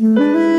Mm-hmm.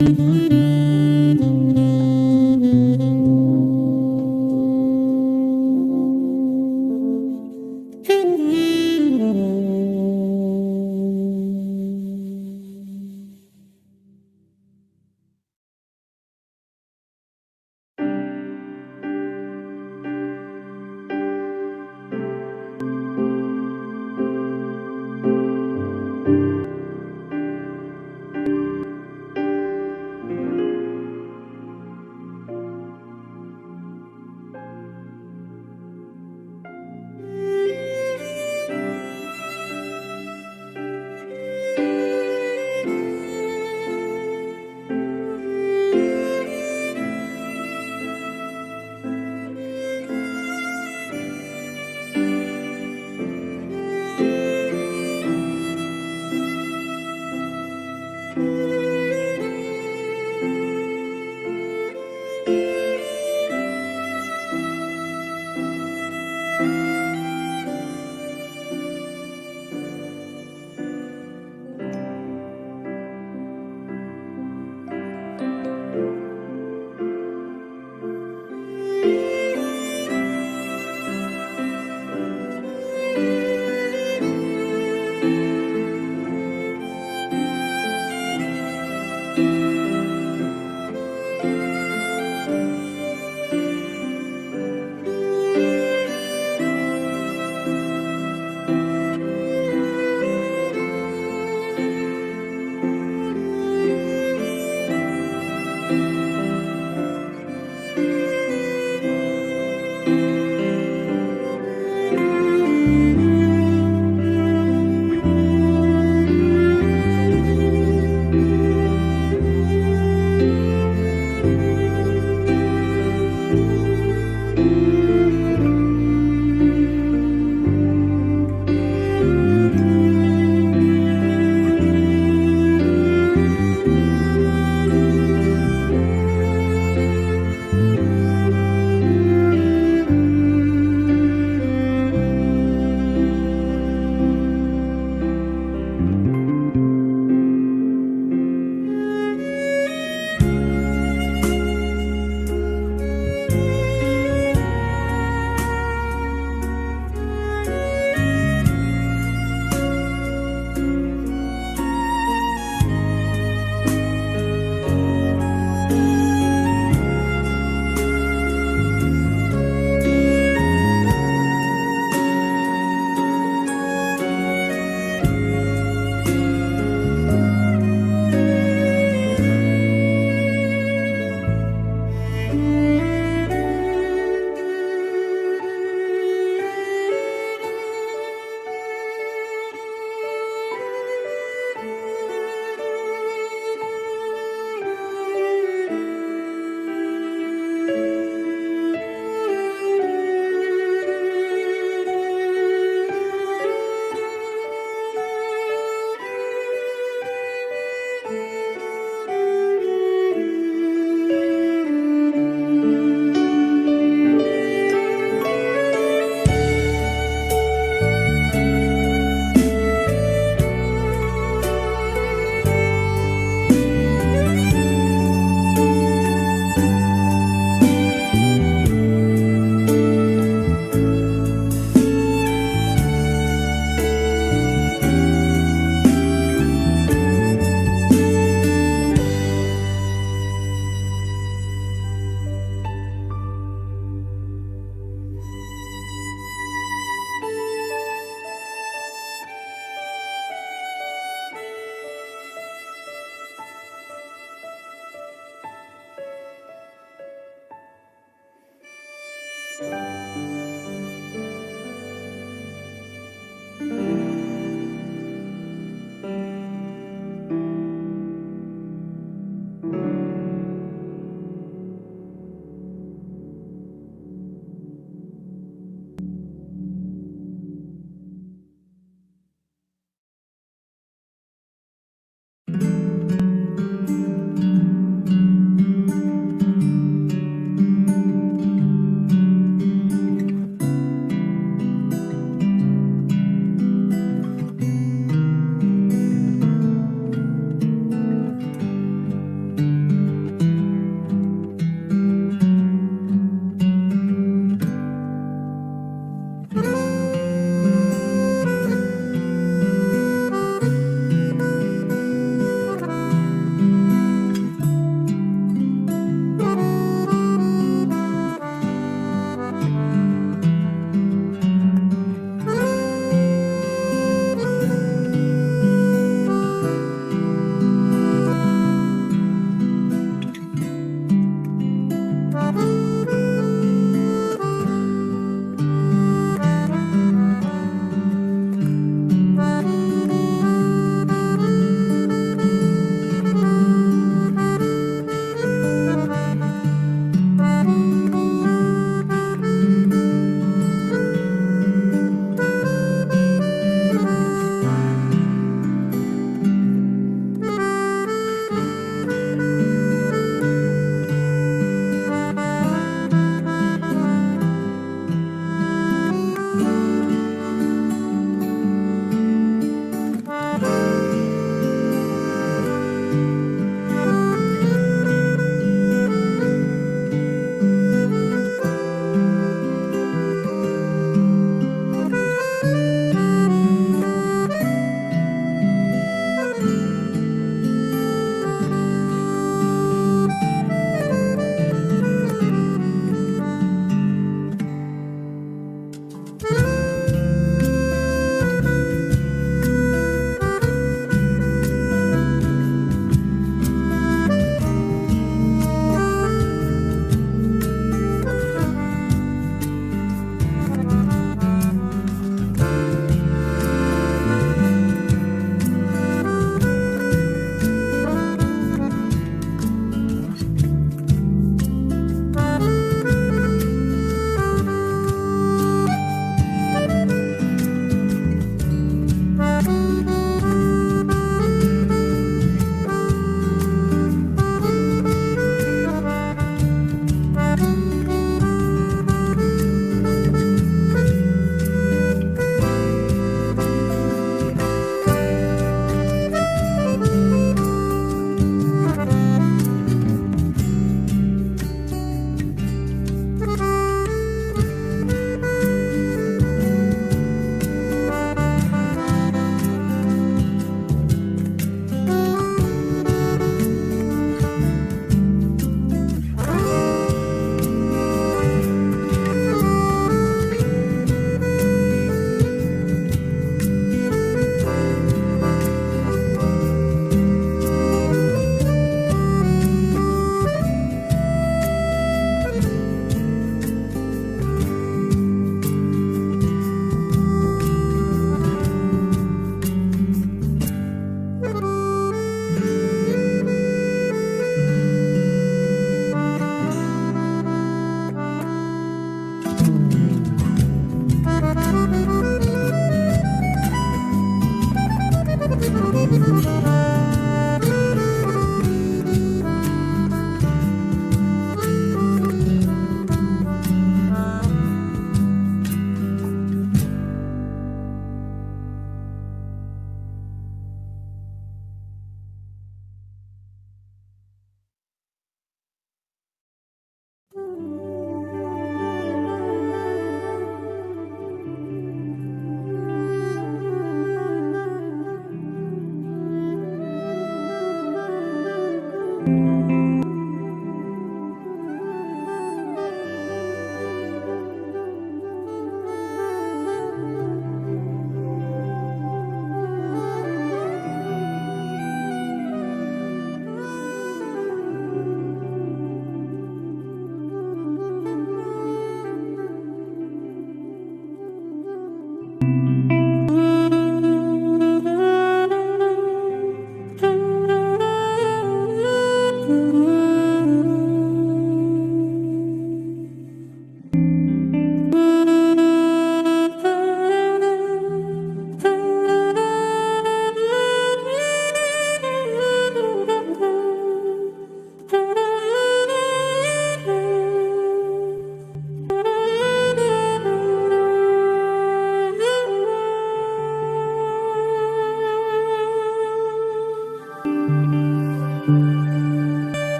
Mm-hmm.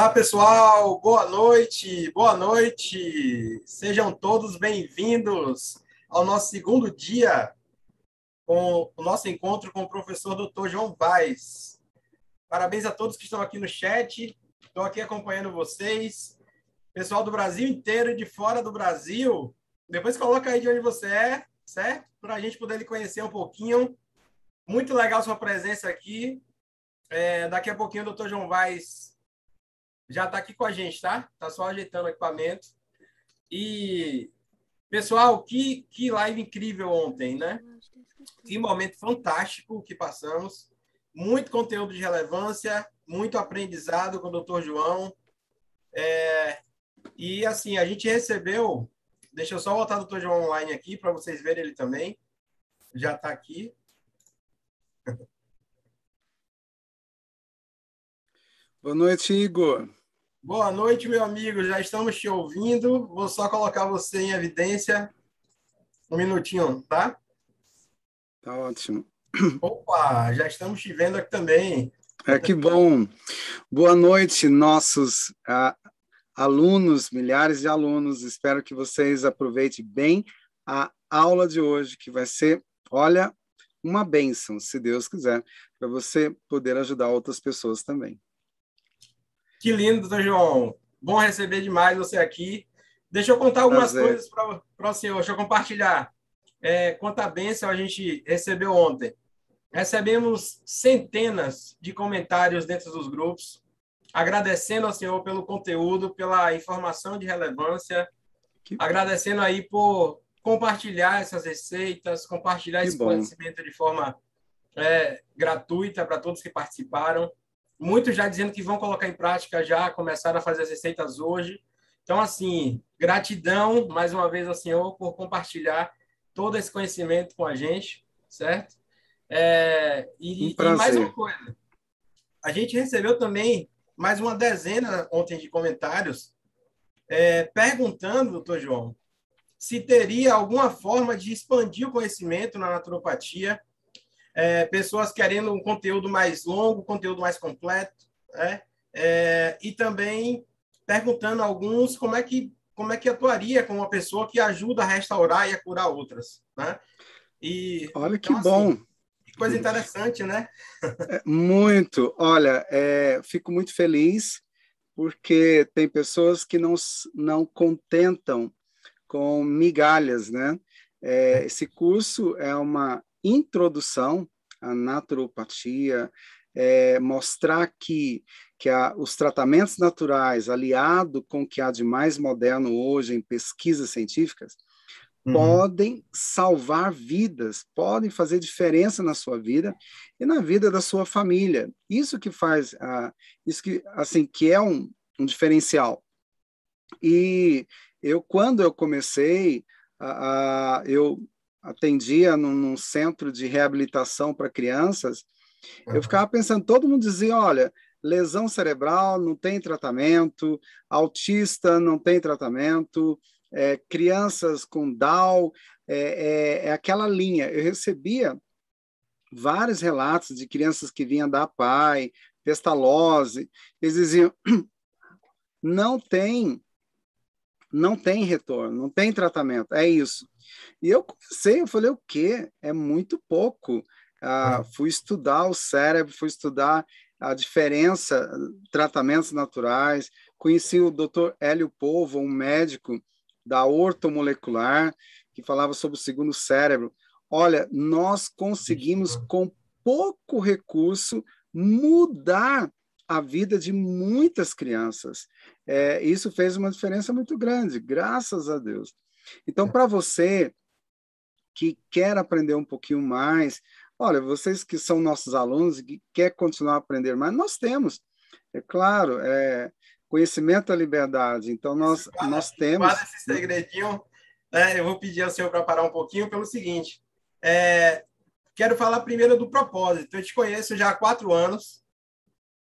Olá, pessoal, boa noite, boa noite. Sejam todos bem-vindos ao nosso segundo dia com o nosso encontro com o professor Dr. João Vaz. Parabéns a todos que estão aqui no chat, estou aqui acompanhando vocês. Pessoal do Brasil inteiro e de fora do Brasil, depois coloca aí de onde você é, certo? Para a gente poder lhe conhecer um pouquinho. Muito legal sua presença aqui. É, daqui a pouquinho o Dr. João Vaz já está aqui com a gente, tá? Tá só ajeitando o equipamento. E, pessoal, que, que live incrível ontem, né? Que momento fantástico que passamos. Muito conteúdo de relevância, muito aprendizado com o doutor João. É, e, assim, a gente recebeu... Deixa eu só botar o doutor João online aqui para vocês verem ele também. Já está aqui. Boa noite, Igor. Boa noite, meu amigo. Já estamos te ouvindo. Vou só colocar você em evidência. Um minutinho, tá? Tá ótimo. Opa, já estamos te vendo aqui também. É que bom. Boa noite, nossos alunos, milhares de alunos. Espero que vocês aproveitem bem a aula de hoje, que vai ser, olha, uma bênção, se Deus quiser, para você poder ajudar outras pessoas também. Que lindo, doutor João. Bom receber demais você aqui. Deixa eu contar algumas Prazer. coisas para o senhor, deixa eu compartilhar. É, quanta bênção a gente recebeu ontem. Recebemos centenas de comentários dentro dos grupos, agradecendo ao senhor pelo conteúdo, pela informação de relevância, que... agradecendo aí por compartilhar essas receitas, compartilhar que esse bom. conhecimento de forma é, gratuita para todos que participaram. Muitos já dizendo que vão colocar em prática já, começaram a fazer as receitas hoje. Então, assim, gratidão mais uma vez ao senhor por compartilhar todo esse conhecimento com a gente, certo? É, e, um e mais uma coisa, a gente recebeu também mais uma dezena ontem de comentários é, perguntando, doutor João, se teria alguma forma de expandir o conhecimento na naturopatia, é, pessoas querendo um conteúdo mais longo, conteúdo mais completo, né? É, e também perguntando a alguns como é que como é que atuaria com uma pessoa que ajuda a restaurar e a curar outras, né? E olha que então, bom, assim, que coisa interessante, né? É, muito. Olha, é, fico muito feliz porque tem pessoas que não não contentam com migalhas, né? É, esse curso é uma introdução à naturopatia, é, mostrar que, que a, os tratamentos naturais, aliado com o que há de mais moderno hoje em pesquisas científicas, uhum. podem salvar vidas, podem fazer diferença na sua vida e na vida da sua família. Isso que faz, uh, isso que, assim, que é um, um diferencial. E eu, quando eu comecei, a, a eu atendia num, num, centro de reabilitação para crianças, uhum. eu ficava pensando, todo mundo dizia, olha, lesão cerebral não tem tratamento, autista não tem tratamento, é, crianças com Down, é, é, é, aquela linha. Eu recebia vários relatos de crianças que vinham da PAI, pestalose, eles diziam, não tem não tem retorno, não tem tratamento, é isso. E eu comecei, eu falei, o quê? É muito pouco. Ah, é. fui estudar o cérebro, fui estudar a diferença, tratamentos naturais, conheci o Dr. Hélio Povo, um médico da ortomolecular, que falava sobre o segundo cérebro. Olha, nós conseguimos, com pouco recurso, mudar a vida de muitas crianças. É, isso fez uma diferença muito grande, graças a Deus. Então, para você que quer aprender um pouquinho mais, olha, vocês que são nossos alunos e que quer continuar a aprender mais, nós temos, é claro, é, conhecimento é liberdade. Então, nós, guarda, nós temos. Guarda esse segredinho, né? eu vou pedir ao senhor para parar um pouquinho pelo seguinte. É, quero falar primeiro do propósito. Eu te conheço já há quatro anos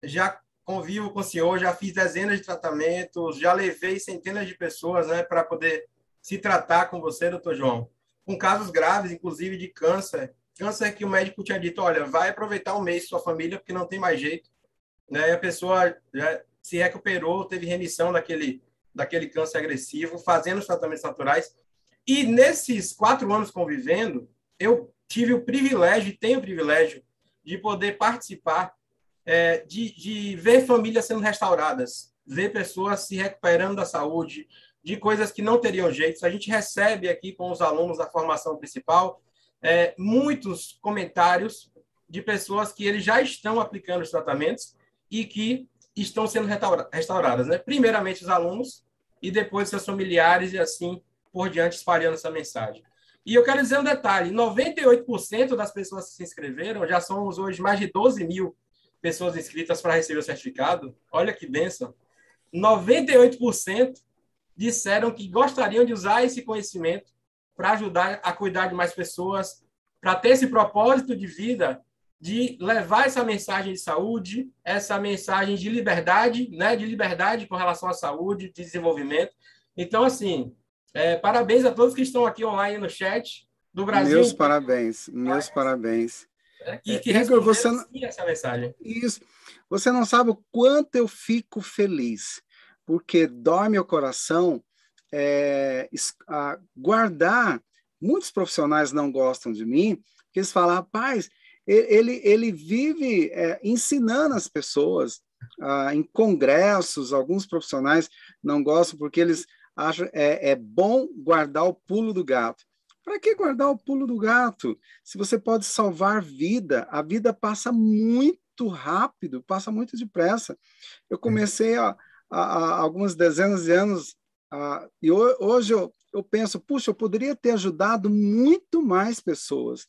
já convivo com o senhor, já fiz dezenas de tratamentos, já levei centenas de pessoas né, para poder se tratar com você, doutor João, com casos graves, inclusive de câncer. Câncer que o médico tinha dito, olha, vai aproveitar um mês sua família, porque não tem mais jeito. Né? E a pessoa já se recuperou, teve remissão daquele, daquele câncer agressivo, fazendo os tratamentos naturais. E nesses quatro anos convivendo, eu tive o privilégio, tenho o privilégio, de poder participar é, de, de ver famílias sendo restauradas, ver pessoas se recuperando da saúde, de coisas que não teriam jeito. A gente recebe aqui com os alunos da formação principal é, muitos comentários de pessoas que eles já estão aplicando os tratamentos e que estão sendo restauradas, né? Primeiramente os alunos e depois seus familiares e assim por diante espalhando essa mensagem. E eu quero dizer um detalhe: 98% das pessoas que se inscreveram, já somos hoje mais de 12 mil pessoas inscritas para receber o certificado, olha que benção, 98% disseram que gostariam de usar esse conhecimento para ajudar a cuidar de mais pessoas, para ter esse propósito de vida de levar essa mensagem de saúde, essa mensagem de liberdade, né, de liberdade com relação à saúde, de desenvolvimento. Então, assim, é, parabéns a todos que estão aqui online no chat do Brasil. Meus parabéns, meus parabéns. É, e que Igor, você não... essa mensagem. Isso. Você não sabe o quanto eu fico feliz, porque dói meu coração é, guardar. Muitos profissionais não gostam de mim, porque eles falam, rapaz, ele, ele vive é, ensinando as pessoas, ah, em congressos, alguns profissionais não gostam porque eles acham é, é bom guardar o pulo do gato. Para que guardar o pulo do gato? Se você pode salvar vida, a vida passa muito rápido, passa muito depressa. Eu comecei há, algumas dezenas de anos e hoje eu, eu penso, puxa, eu poderia ter ajudado muito mais pessoas.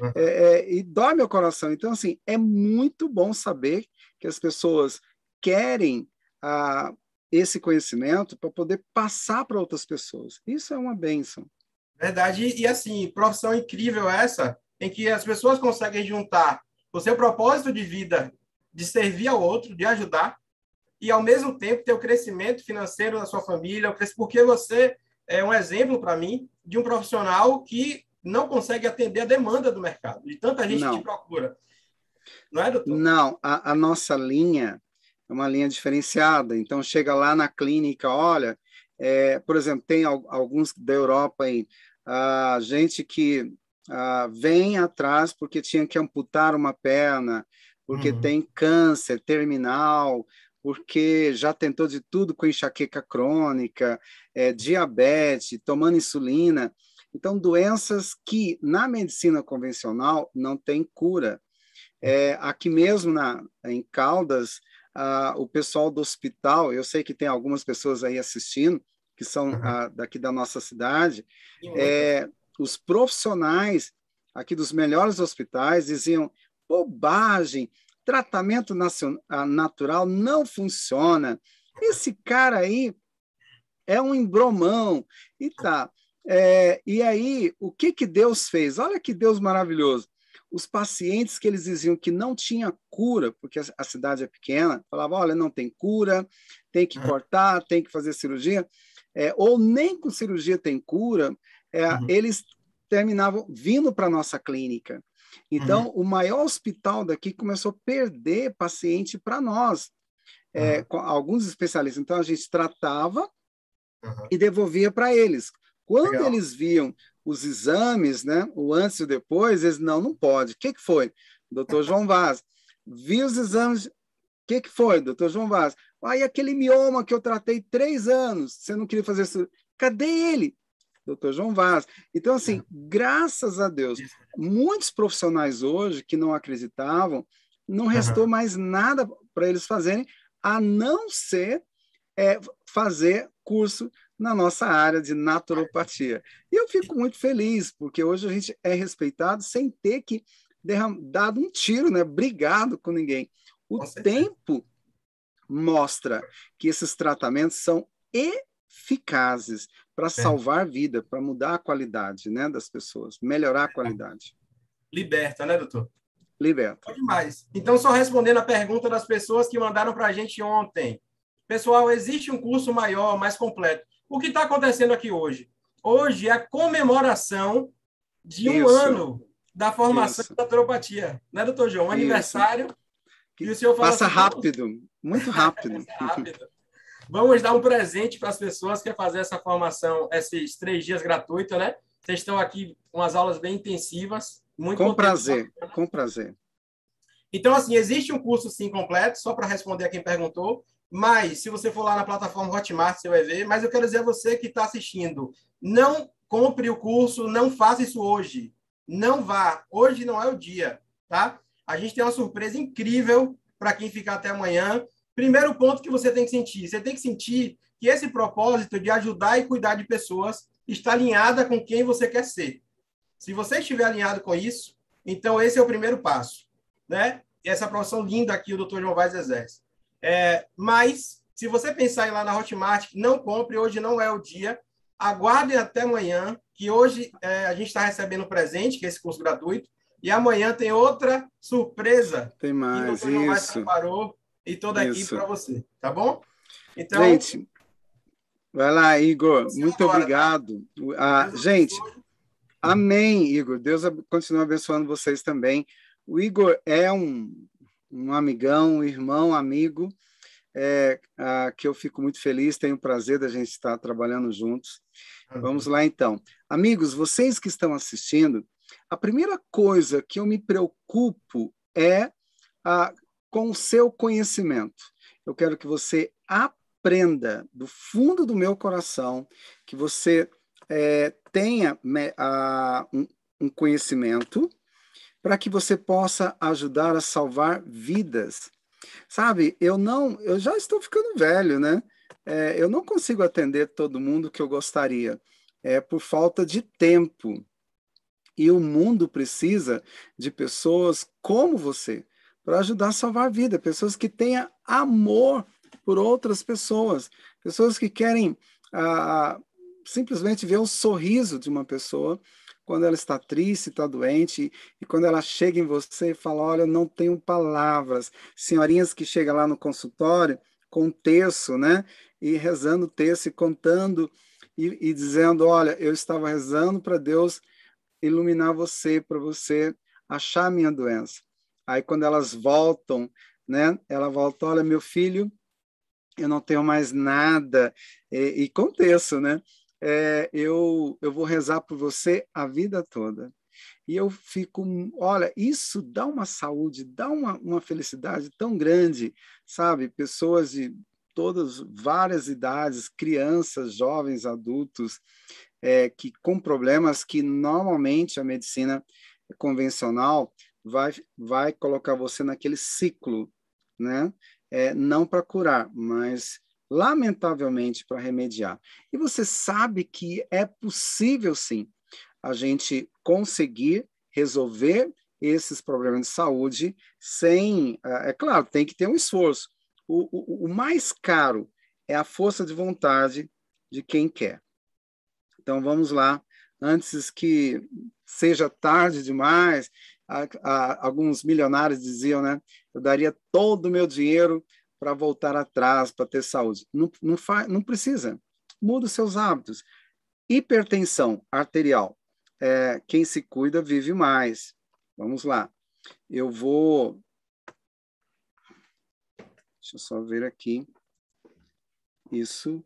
Uhum. É, é, e dói meu coração. Então, assim, é muito bom saber que as pessoas querem ah, esse conhecimento para poder passar para outras pessoas. Isso é uma benção. Verdade. E, assim, profissão incrível essa, em que as pessoas conseguem juntar o seu propósito de vida de servir ao outro, de ajudar, e ao mesmo tempo ter o crescimento financeiro da sua família, porque você é um exemplo para mim de um profissional que não consegue atender a demanda do mercado, de tanta gente não. que procura. Não é, doutor? Não, a, a nossa linha é uma linha diferenciada. Então, chega lá na clínica, olha, é, por exemplo, tem alguns da Europa aí, a gente que a, vem atrás porque tinha que amputar uma perna, porque uhum. tem câncer terminal, porque já tentou de tudo com enxaqueca crônica, é, diabetes, tomando insulina. Então, doenças que na medicina convencional não tem cura. É, aqui mesmo na, em Caldas, ah, o pessoal do hospital, eu sei que tem algumas pessoas aí assistindo, que são uhum. ah, daqui da nossa cidade, é, os profissionais aqui dos melhores hospitais diziam bobagem, tratamento natural não funciona. Esse cara aí é um embromão e tá. É, e aí, o que que Deus fez? Olha que Deus maravilhoso os pacientes que eles diziam que não tinha cura, porque a cidade é pequena, falavam, olha, não tem cura, tem que cortar, tem que fazer cirurgia, é, ou nem com cirurgia tem cura, é, uhum. eles terminavam vindo para a nossa clínica. Então, uhum. o maior hospital daqui começou a perder paciente para nós, é, uhum. com alguns especialistas. Então, a gente tratava e devolvia para eles. Quando Legal. eles viam os exames, né, o antes e o depois, eles não, não pode. O que, que foi? Doutor João Vaz, vi os exames, o que, que foi, doutor João Vaz? Aí aquele mioma que eu tratei três anos, você não queria fazer isso. Cadê ele? Doutor João Vaz. Então, assim, graças a Deus, muitos profissionais hoje que não acreditavam, não restou uhum. mais nada para eles fazerem, a não ser é, fazer curso na nossa área de naturopatia. E eu fico muito feliz, porque hoje a gente é respeitado sem ter que derram, dado um tiro, né? brigado com ninguém. O com tempo mostra que esses tratamentos são eficazes para é. salvar vida, para mudar a qualidade né, das pessoas, melhorar a qualidade. Liberta, né, doutor? Liberta. demais. Então, só respondendo a pergunta das pessoas que mandaram para a gente ontem. Pessoal, existe um curso maior, mais completo. O que está acontecendo aqui hoje? Hoje é a comemoração de um Isso. ano da formação Isso. da naturopatia. Né, doutor João? Um aniversário. Que o senhor Passa assim, rápido, muito rápido. rápido. Vamos dar um presente para as pessoas que querem fazer essa formação, esses três dias gratuitos, né? Vocês estão aqui com as aulas bem intensivas. Muito com prazer, com prazer. Então, assim, existe um curso sim completo, só para responder a quem perguntou. Mas, se você for lá na plataforma Hotmart, você vai ver. Mas eu quero dizer a você que está assistindo: não compre o curso, não faça isso hoje. Não vá. Hoje não é o dia, tá? A gente tem uma surpresa incrível para quem ficar até amanhã. Primeiro ponto que você tem que sentir: você tem que sentir que esse propósito de ajudar e cuidar de pessoas está alinhada com quem você quer ser. Se você estiver alinhado com isso, então esse é o primeiro passo, né? Essa profissão linda aqui o Dr. João Vaz exerce. É, mas, se você pensar em ir lá na Hotmart, não compre, hoje não é o dia. Aguardem até amanhã, que hoje é, a gente está recebendo um presente, que é esse curso gratuito, e amanhã tem outra surpresa. Tem mais, que o isso. preparou e toda a equipe para você, tá bom? Então, gente, vai lá, Igor. Muito agora, obrigado. Tá? Ah, gente, amém, Igor. Deus continue abençoando vocês também. O Igor é um um amigão, um irmão, amigo, é, a, que eu fico muito feliz, tenho o prazer da gente estar trabalhando juntos. Uhum. Vamos lá, então. Amigos, vocês que estão assistindo, a primeira coisa que eu me preocupo é a, com o seu conhecimento. Eu quero que você aprenda do fundo do meu coração, que você é, tenha a, um, um conhecimento para que você possa ajudar a salvar vidas. Sabe, eu não, eu já estou ficando velho, né? É, eu não consigo atender todo mundo que eu gostaria, é por falta de tempo. E o mundo precisa de pessoas como você para ajudar a salvar a vida, pessoas que tenham amor por outras pessoas, pessoas que querem ah, simplesmente ver o sorriso de uma pessoa quando ela está triste, está doente, e quando ela chega em você e fala: Olha, não tenho palavras. Senhorinhas que chegam lá no consultório com terço, né? E rezando o terço e contando e, e dizendo: Olha, eu estava rezando para Deus iluminar você, para você achar a minha doença. Aí, quando elas voltam, né? Ela volta: Olha, meu filho, eu não tenho mais nada. E, e com terço, né? é, eu, eu vou rezar por você a vida toda. E eu fico, olha, isso dá uma saúde, dá uma, uma felicidade tão grande, sabe? Pessoas de todas, várias idades, crianças, jovens, adultos, é, que com problemas que normalmente a medicina convencional vai, vai colocar você naquele ciclo, né? É, não para curar, mas lamentavelmente, para remediar. E você sabe que é possível, sim, a gente conseguir resolver esses problemas de saúde sem. É, é claro, tem que ter um esforço. O, o, o mais caro é a força de vontade de quem quer. Então, vamos lá, antes que seja tarde demais. A, a, alguns milionários diziam, né? Eu daria todo o meu dinheiro para voltar atrás, para ter saúde. Não, não, faz, não precisa. Muda os seus hábitos. Hipertensão arterial. É, quem se cuida vive mais. Vamos lá. Eu vou. Deixa eu só ver aqui. Isso.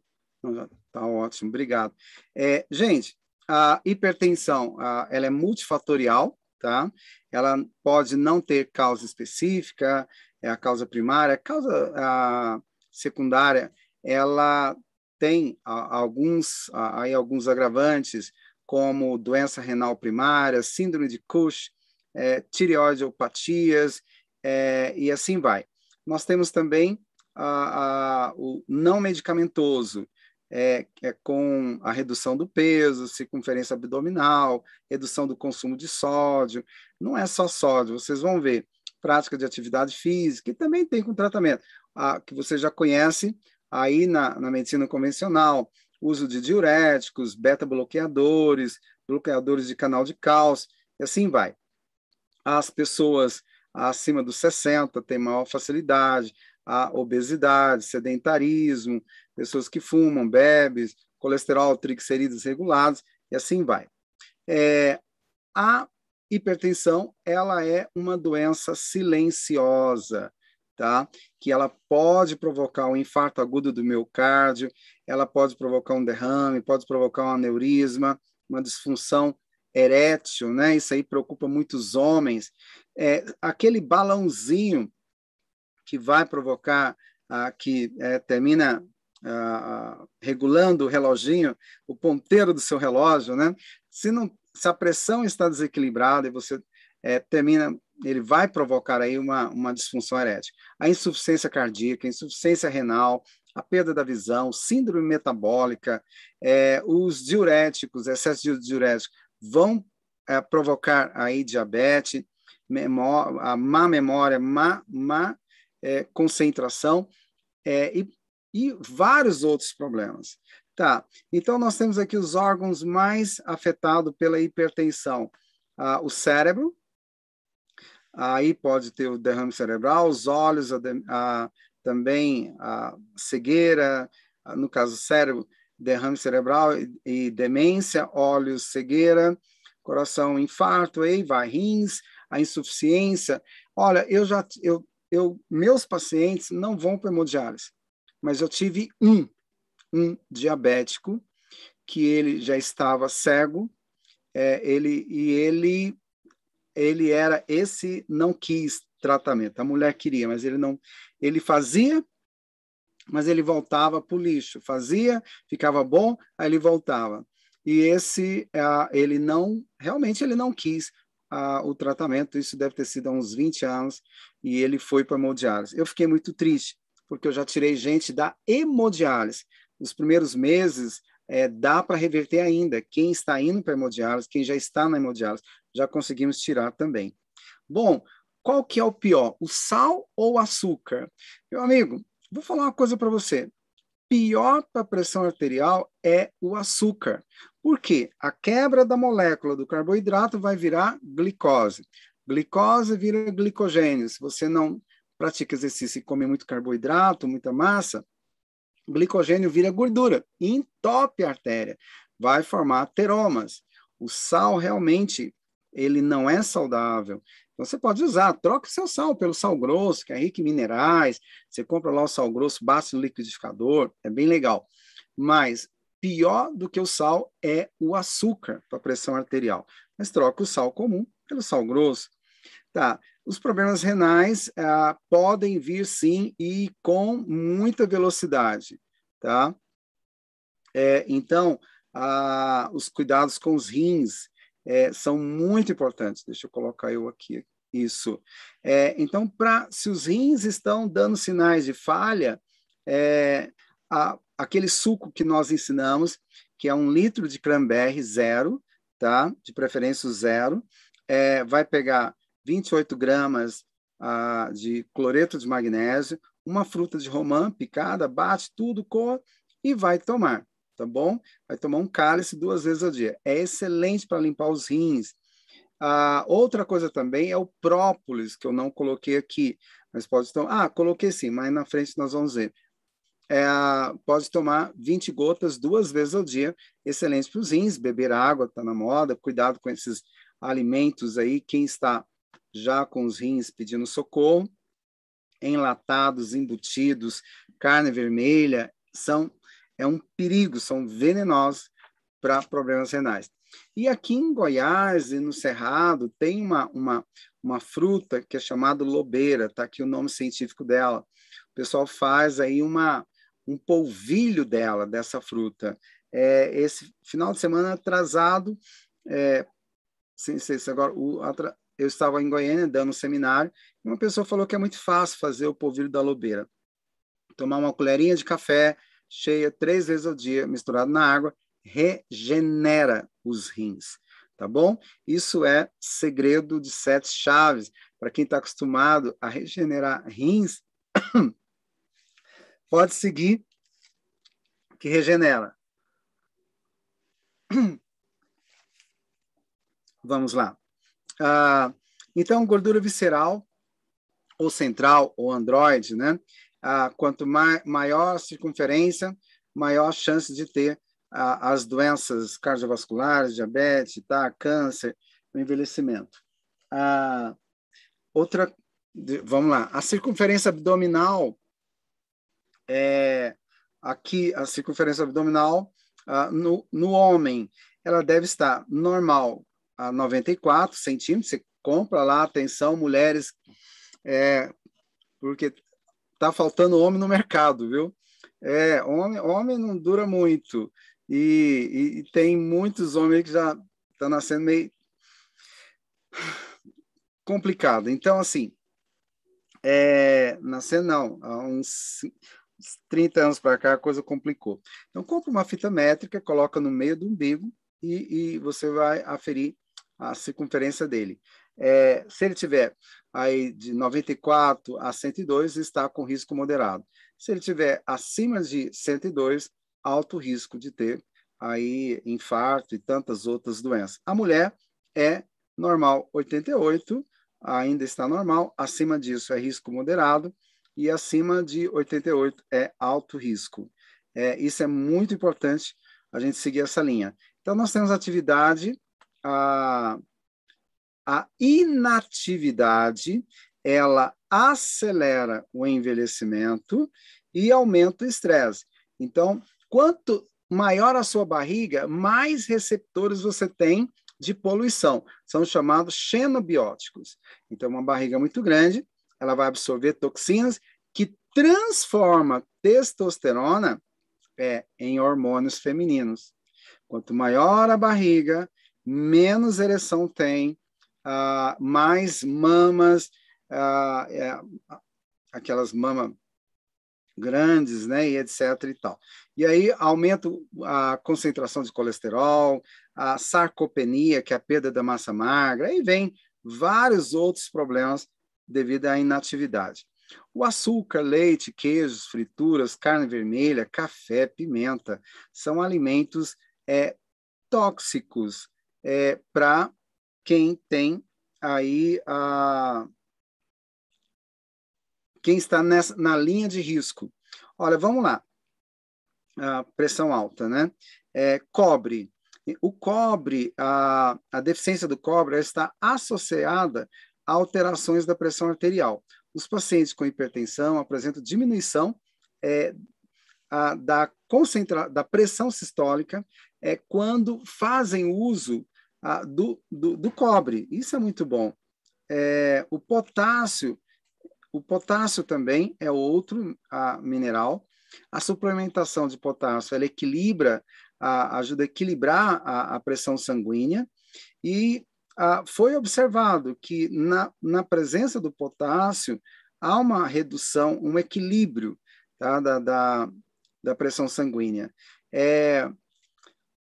Tá ótimo, obrigado. É, gente, a hipertensão, a, ela é multifatorial, tá? Ela pode não ter causa específica, é a causa primária. A causa a secundária, ela tem a, alguns, aí alguns agravantes, como doença renal primária, síndrome de Cush, é, tireoideopatias, é, e assim vai. Nós temos também a, a, o não medicamentoso, é, é, com a redução do peso, circunferência abdominal, redução do consumo de sódio. Não é só sódio, vocês vão ver prática de atividade física, e também tem com tratamento, a, que você já conhece aí na, na medicina convencional, uso de diuréticos, beta-bloqueadores, bloqueadores de canal de cálcio, e assim vai. As pessoas acima dos 60 têm maior facilidade, a obesidade, sedentarismo, pessoas que fumam, bebem, colesterol, triglicerídeos regulados, e assim vai. É, a hipertensão, ela é uma doença silenciosa, tá? Que ela pode provocar um infarto agudo do miocárdio, ela pode provocar um derrame, pode provocar um aneurisma, uma disfunção erétil, né? Isso aí preocupa muitos homens. É, aquele balãozinho que vai provocar, ah, que é, termina ah, regulando o reloginho, o ponteiro do seu relógio, né? Se não se a pressão está desequilibrada e você é, termina, ele vai provocar aí uma, uma disfunção erétil. A insuficiência cardíaca, a insuficiência renal, a perda da visão, síndrome metabólica, é, os diuréticos, excesso de diuréticos, vão provocar aí diabetes, memória, a má memória, má, má é, concentração é, e, e vários outros problemas. Tá, então nós temos aqui os órgãos mais afetados pela hipertensão. Ah, o cérebro, aí pode ter o derrame cerebral, os olhos, a, a, também a cegueira, a, no caso cérebro, derrame cerebral e, e, demência, olhos, cegueira, coração, infarto, aí vai, rins, a insuficiência. Olha, eu já, eu, eu, meus pacientes não vão para hemodiálise, mas eu tive um um diabético que ele já estava cego, é, ele e ele ele era esse não quis tratamento. A mulher queria, mas ele não. Ele fazia, mas ele voltava para o lixo. Fazia, ficava bom, aí ele voltava. E esse, ele não, realmente ele não quis uh, o tratamento, isso deve ter sido há uns 20 anos, e ele foi para hemodiálise. Eu fiquei muito triste, porque eu já tirei gente da hemodiálise. Nos primeiros meses, é, dá para reverter ainda. Quem está indo para hemodiálise, quem já está na hemodiálise, já conseguimos tirar também. Bom, qual que é o pior, o sal ou o açúcar? Meu amigo, vou falar uma coisa para você. Pior para a pressão arterial é o açúcar. Por quê? A quebra da molécula do carboidrato vai virar glicose. Glicose vira glicogênio. Se você não pratica exercício e come muito carboidrato, muita massa, glicogênio vira gordura entope a artéria, vai formar teromas. O sal realmente ele não é saudável. Você pode usar, troque seu sal pelo sal grosso, que é rico em minerais. Você compra lá o sal grosso, bate no liquidificador, é bem legal. Mas pior do que o sal é o açúcar para pressão arterial. Mas troca o sal comum pelo sal grosso. Tá. Os problemas renais ah, podem vir sim e com muita velocidade, tá? É, então, ah, os cuidados com os rins é, são muito importantes. Deixa eu colocar eu aqui isso. É, então, para se os rins estão dando sinais de falha, é, a, aquele suco que nós ensinamos, que é um litro de cranberry zero, tá? De preferência zero, é, vai pegar 28 gramas ah, de cloreto de magnésio, uma fruta de romã picada, bate tudo, coa e vai tomar, tá bom? Vai tomar um cálice duas vezes ao dia. É excelente para limpar os rins. Ah, outra coisa também é o própolis, que eu não coloquei aqui, mas pode tomar. Ah, coloquei sim, mas na frente nós vamos ver. É, pode tomar 20 gotas duas vezes ao dia, excelente para os rins, beber água, está na moda, cuidado com esses alimentos aí, quem está já com os rins pedindo socorro, enlatados, embutidos, carne vermelha, são é um perigo, são venenosos para problemas renais. E aqui em Goiás e no Cerrado tem uma, uma, uma fruta que é chamada lobeira, tá aqui o nome científico dela. O pessoal faz aí uma, um polvilho dela, dessa fruta. É, esse final de semana atrasado, é, sem sei se agora, o, eu estava em Goiânia dando um seminário e uma pessoa falou que é muito fácil fazer o polvilho da lobeira. Tomar uma colherinha de café cheia três vezes ao dia, misturado na água, regenera os rins, tá bom? Isso é segredo de sete chaves. Para quem está acostumado a regenerar rins, pode seguir que regenera. Vamos lá. Ah, então, gordura visceral, ou central, ou androide, né? Ah, quanto ma maior a circunferência, maior a chance de ter ah, as doenças cardiovasculares, diabetes, tá? câncer, o envelhecimento. Ah, outra, vamos lá, a circunferência abdominal, é, aqui a circunferência abdominal ah, no, no homem, ela deve estar normal a 94 centímetros. Você compra lá, atenção, mulheres, é, porque tá faltando homem no mercado, viu? É, homem, homem não dura muito. E, e tem muitos homens que já estão tá nascendo meio complicado. Então, assim, é, nascendo não, há uns 30 anos para cá a coisa complicou. Então, compra uma fita métrica, coloca no meio do umbigo e, e você vai aferir a circunferência dele. É, se ele tiver aí de 94 a 102, está com risco moderado. Se ele tiver acima de 102, alto risco de ter aí infarto e tantas outras doenças. A mulher é normal 88, ainda está normal, acima disso é risco moderado e acima de 88 é alto risco. É, isso é muito importante a gente seguir essa linha. Então, nós temos atividade a, a inatividade ela acelera o envelhecimento e aumenta o estresse. Então, quanto maior a sua barriga, mais receptores você tem de poluição. São chamados xenobióticos. Então, uma barriga muito grande ela vai absorver toxinas que transforma testosterona é, em hormônios femininos. Quanto maior a barriga, menos ereção tem, uh, mais mamas, uh, é, aquelas mamas grandes, né, e etc e tal. E aí aumenta a concentração de colesterol, a sarcopenia, que é a perda da massa magra, aí vem vários outros problemas devido à inatividade. O açúcar, leite, queijos, frituras, carne vermelha, café, pimenta são alimentos é, tóxicos é, para quem tem aí a quem está nessa, na linha de risco. Olha, vamos lá. A pressão alta, né? É, cobre. O cobre, a, a deficiência do cobre está associada a alterações da pressão arterial. Os pacientes com hipertensão apresentam diminuição é, a, da, concentra, da pressão sistólica é, quando fazem uso a, do, do, do, cobre. Isso é muito bom. É, o potássio o potássio também é outro a, mineral. A suplementação de potássio ela equilibra, a, ajuda a equilibrar a, a pressão sanguínea e a, foi observado que na, na presença do potássio há uma redução, um equilíbrio tá, da, da, da pressão sanguínea. É,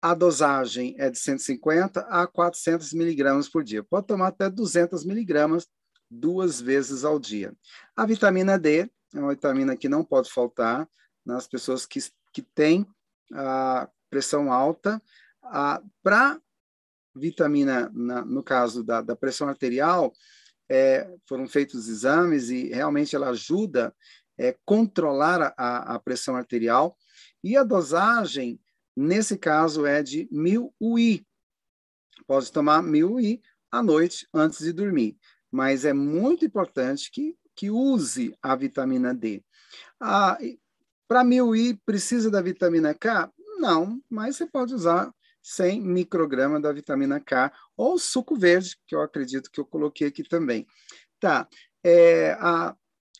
a dosagem é de 150 a 400 miligramas por dia. Pode tomar até 200 miligramas duas vezes ao dia. A vitamina D é uma vitamina que não pode faltar nas pessoas que, que têm a pressão alta. Para vitamina, na, no caso da, da pressão arterial, é, foram feitos exames e realmente ela ajuda a é, controlar a, a pressão arterial. E a dosagem, nesse caso, é de 1000 UI. Pode tomar 1000 UI à noite antes de dormir mas é muito importante que, que use a vitamina D. Ah, Para mil precisa da vitamina K? Não, mas você pode usar 100 microgramas da vitamina K ou suco verde, que eu acredito que eu coloquei aqui também. Tá, é, a,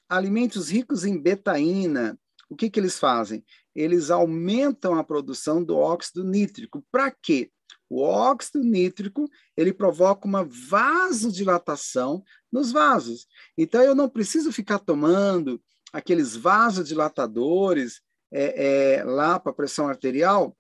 alimentos ricos em betaína, o que, que eles fazem? Eles aumentam a produção do óxido nítrico. Para quê? O óxido nítrico, ele provoca uma vasodilatação nos vasos. Então, eu não preciso ficar tomando aqueles vasodilatadores é, é, lá para pressão arterial.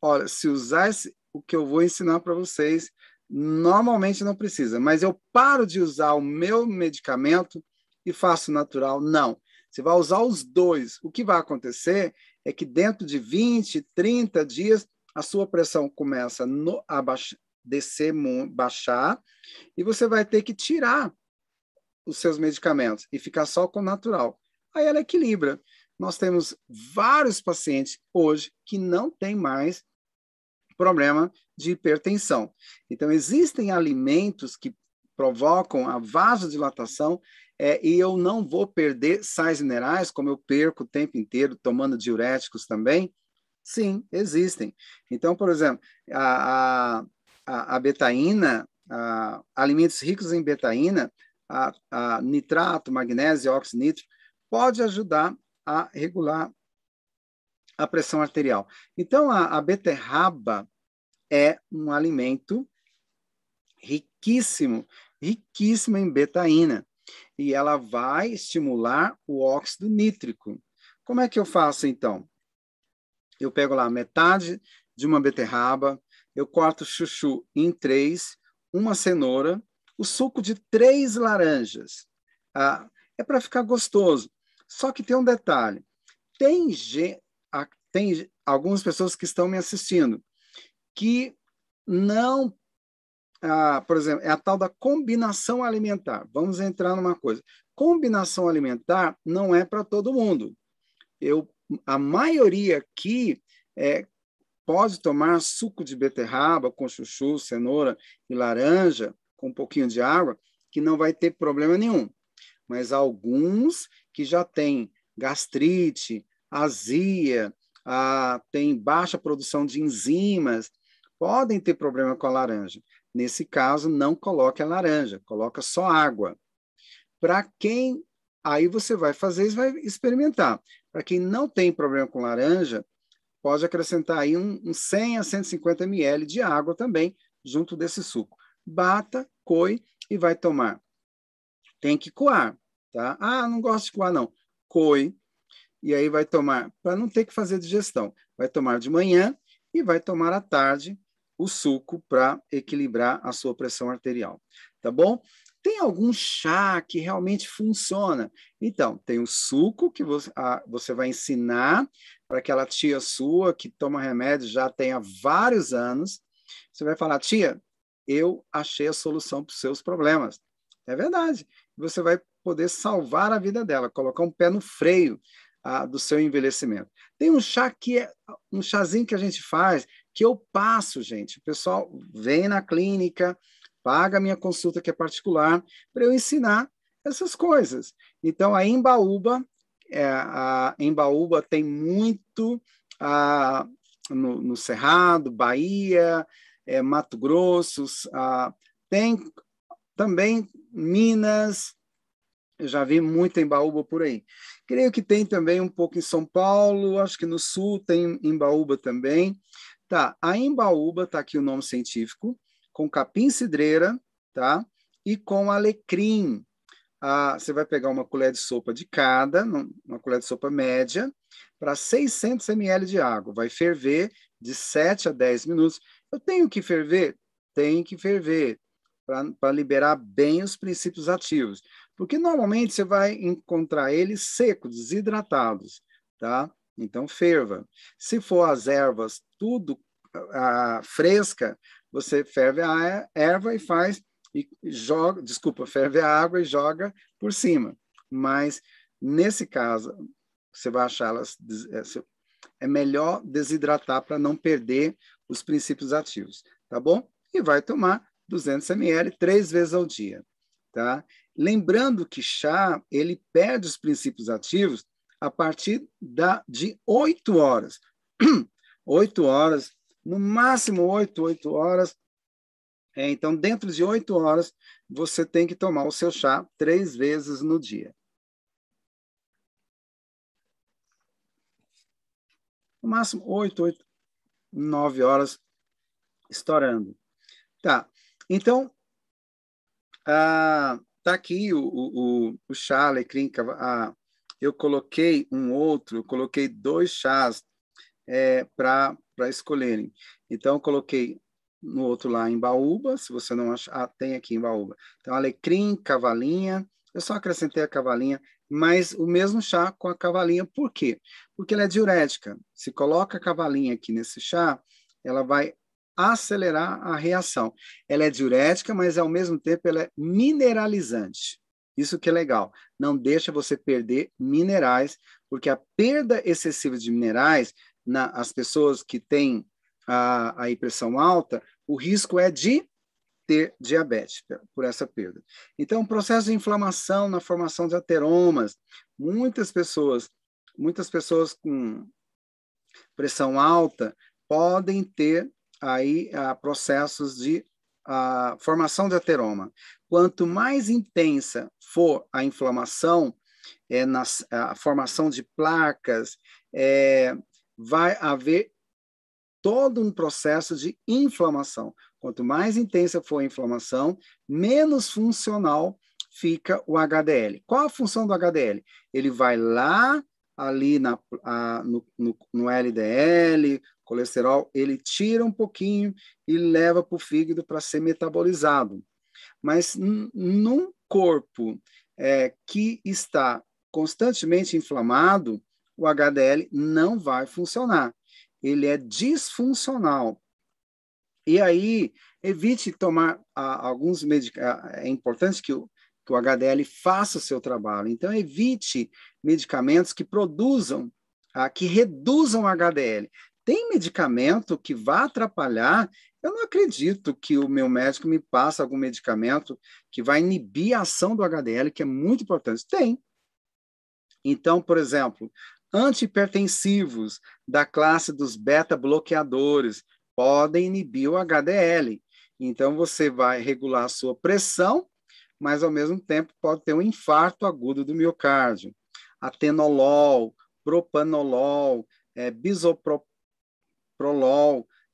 Olha, se usar esse, o que eu vou ensinar para vocês, normalmente não precisa, mas eu paro de usar o meu medicamento e faço natural? Não. Você vai usar os dois. O que vai acontecer é que dentro de 20, 30 dias, a sua pressão começa no, a descer, baixar, e você vai ter que tirar os seus medicamentos e ficar só com o natural. Aí ela equilibra. Nós temos vários pacientes hoje que não têm mais problema de hipertensão. Então, existem alimentos que provocam a vasodilatação é, e eu não vou perder sais minerais, como eu perco o tempo inteiro tomando diuréticos também, Sim, existem. Então, por exemplo, a, a, a betaína, a, alimentos ricos em betaína, a, a nitrato, magnésio, óxido nítrico, pode ajudar a regular a pressão arterial. Então, a, a beterraba é um alimento riquíssimo, riquíssimo em betaína, e ela vai estimular o óxido nítrico. Como é que eu faço, então? Eu pego lá metade de uma beterraba, eu corto chuchu em três, uma cenoura, o suco de três laranjas. Ah, é para ficar gostoso. Só que tem um detalhe: tem, tem algumas pessoas que estão me assistindo que não. Ah, por exemplo, é a tal da combinação alimentar. Vamos entrar numa coisa. Combinação alimentar não é para todo mundo. Eu a maioria aqui é, pode tomar suco de beterraba com chuchu, cenoura e laranja, com um pouquinho de água, que não vai ter problema nenhum. Mas alguns que já têm gastrite, azia, a, tem baixa produção de enzimas, podem ter problema com a laranja. Nesse caso, não coloque a laranja, coloca só água. Para quem aí você vai fazer e vai experimentar. Para quem não tem problema com laranja, pode acrescentar aí um, um 100 a 150 ml de água também junto desse suco. Bata, coe e vai tomar. Tem que coar, tá? Ah, não gosto de coar não. Coe e aí vai tomar para não ter que fazer digestão. Vai tomar de manhã e vai tomar à tarde o suco para equilibrar a sua pressão arterial, tá bom? Tem algum chá que realmente funciona? Então, tem o suco que você, a, você vai ensinar para aquela tia sua que toma remédio já tem há vários anos. Você vai falar, tia, eu achei a solução para os seus problemas. É verdade. Você vai poder salvar a vida dela, colocar um pé no freio do seu envelhecimento. Tem um chá que é um chazinho que a gente faz, que eu passo, gente. O pessoal vem na clínica, paga a minha consulta que é particular, para eu ensinar essas coisas. Então, a Embaúba, é, a Embaúba tem muito a, no, no Cerrado, Bahia, é, Mato Grosso, a, tem também Minas, eu já vi muito Embaúba por aí. Creio que tem também um pouco em São Paulo, acho que no Sul tem Embaúba também. Tá, a Embaúba, tá aqui o nome científico, com capim cidreira, tá? E com alecrim. Ah, você vai pegar uma colher de sopa de cada, uma colher de sopa média, para 600 ml de água. Vai ferver de 7 a 10 minutos. Eu tenho que ferver? Tem que ferver, para liberar bem os princípios ativos. Porque normalmente você vai encontrar eles secos, desidratados, tá? Então ferva. Se for as ervas tudo ah, fresca, você ferve a erva e faz e joga, desculpa, ferve a água e joga por cima. Mas nesse caso, você vai achá-las é, é melhor desidratar para não perder os princípios ativos, tá bom? E vai tomar 200 ml três vezes ao dia, tá? Lembrando que chá, ele perde os princípios ativos a partir da, de 8 horas. 8 horas no máximo oito, oito horas. É, então, dentro de oito horas, você tem que tomar o seu chá três vezes no dia. No máximo oito, oito, nove horas estourando. Tá. Então, ah, tá aqui o, o, o chá alecrim. Ah, eu coloquei um outro, eu coloquei dois chás é, para escolherem. Então, coloquei no outro lá em Baúba, se você não achar, ah, tem aqui em Baúba. Então, alecrim, cavalinha, eu só acrescentei a cavalinha, mas o mesmo chá com a cavalinha, por quê? Porque ela é diurética. Se coloca a cavalinha aqui nesse chá, ela vai acelerar a reação. Ela é diurética, mas ao mesmo tempo ela é mineralizante. Isso que é legal. Não deixa você perder minerais, porque a perda excessiva de minerais na, as pessoas que têm a, a pressão alta, o risco é de ter diabetes por essa perda. Então, o processo de inflamação na formação de ateromas, muitas pessoas, muitas pessoas com pressão alta podem ter aí a, processos de a, formação de ateroma. Quanto mais intensa for a inflamação, é, na, a formação de placas, é, vai haver todo um processo de inflamação. Quanto mais intensa for a inflamação, menos funcional fica o HDL. Qual a função do HDL? Ele vai lá ali na, a, no, no, no, LDL, colesterol, ele tira um pouquinho e leva para o fígado para ser metabolizado. Mas num corpo é, que está constantemente inflamado, o HDL não vai funcionar. Ele é disfuncional. E aí, evite tomar ah, alguns medicamentos. É importante que o, que o HDL faça o seu trabalho. Então, evite medicamentos que produzam, ah, que reduzam o HDL. Tem medicamento que vai atrapalhar. Eu não acredito que o meu médico me passe algum medicamento que vai inibir a ação do HDL, que é muito importante. Tem. Então, por exemplo, antihipertensivos da classe dos beta-bloqueadores podem inibir o HDL. Então, você vai regular a sua pressão, mas ao mesmo tempo pode ter um infarto agudo do miocárdio. Atenolol, propanolol, é, bisoprolol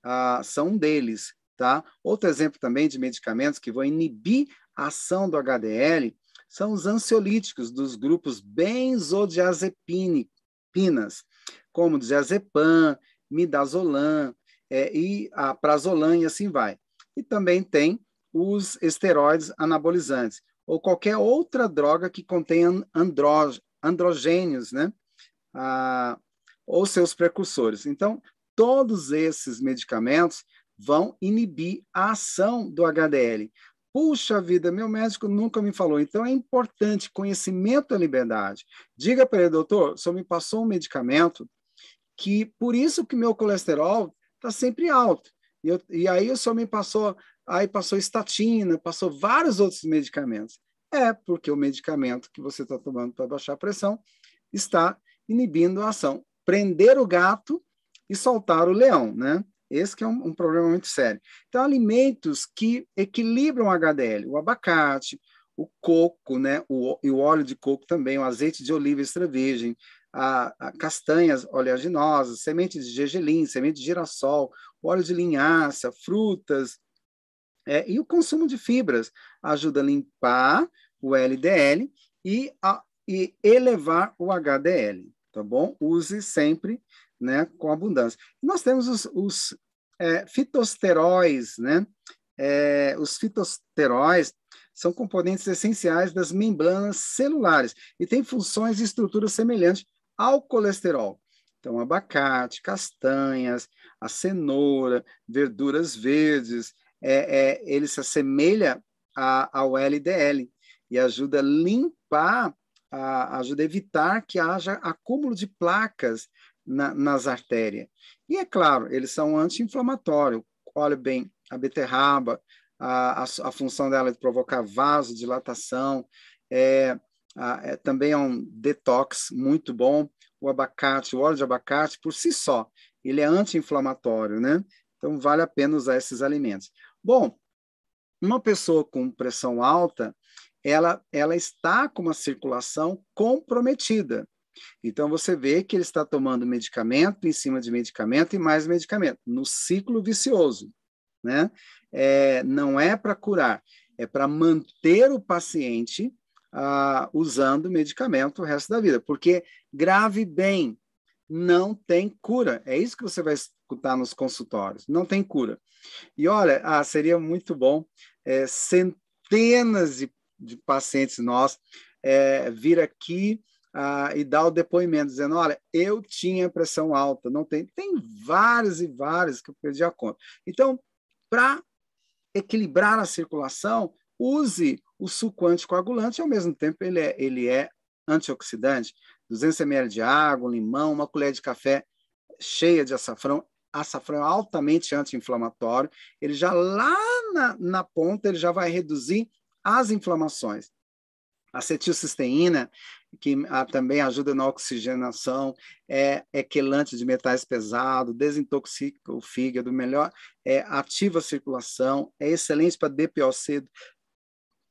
ah, são um deles. Tá? Outro exemplo também de medicamentos que vão inibir a ação do HDL são os ansiolíticos dos grupos benzodiazepinas, como diazepam, midazolam é, e a prazolam e assim vai. E também tem os esteroides anabolizantes ou qualquer outra droga que contenha andró, androgênios, né? Ah, ou seus precursores. Então, todos esses medicamentos vão inibir a ação do HDL. Puxa vida, meu médico nunca me falou. Então é importante conhecimento da liberdade. Diga para ele, doutor, o senhor me passou um medicamento que por isso que meu colesterol está sempre alto. E, eu, e aí o senhor me passou, aí passou estatina, passou vários outros medicamentos. É porque o medicamento que você está tomando para baixar a pressão está inibindo a ação. Prender o gato e soltar o leão, né? Esse que é um, um, problema muito sério. Então, alimentos que equilibram o HDL, o abacate, o coco, né, o, e o óleo de coco também, o azeite de oliva extra virgem, a, a castanhas oleaginosas, semente de gergelim, semente de girassol, óleo de linhaça, frutas, é, e o consumo de fibras ajuda a limpar o LDL e, a, e elevar o HDL, tá bom? Use sempre né, com abundância. nós temos os, os é, fitosteróis, né? É, os fitosteróis são componentes essenciais das membranas celulares e têm funções e estruturas semelhantes ao colesterol. Então, abacate, castanhas, a cenoura, verduras verdes, é, é, ele se assemelha a, ao LDL e ajuda a limpar, a, ajuda a evitar que haja acúmulo de placas na, nas artérias. E é claro, eles são anti-inflamatórios. Olha bem, a beterraba, a, a, a, função dela é de provocar vasodilatação, é, a, é, também é um detox muito bom. O abacate, o óleo de abacate, por si só, ele é anti-inflamatório, né? Então, vale a pena usar esses alimentos. Bom, uma pessoa com pressão alta, ela, ela está com uma circulação comprometida. Então, você vê que ele está tomando medicamento em cima de medicamento e mais medicamento, no ciclo vicioso. Né? É, não é para curar, é para manter o paciente ah, usando medicamento o resto da vida, porque grave bem, não tem cura. É isso que você vai escutar nos consultórios, não tem cura. E olha, ah, seria muito bom é, centenas de, de pacientes nossos é, vir aqui ah, e dar o depoimento, dizendo: olha, eu tinha pressão alta, não tem. Tem vários e vários que eu perdi a conta. Então, para equilibrar a circulação, use o suco anticoagulante, e ao mesmo tempo ele é, ele é antioxidante. 200 ml de água, limão, uma colher de café cheia de açafrão. Açafrão é altamente anti-inflamatório. Ele já lá na, na ponta, ele já vai reduzir as inflamações. Acetilcisteína que também ajuda na oxigenação, é, é quelante de metais pesados, desintoxica o fígado, melhor, é, ativa a circulação, é excelente para DPOC,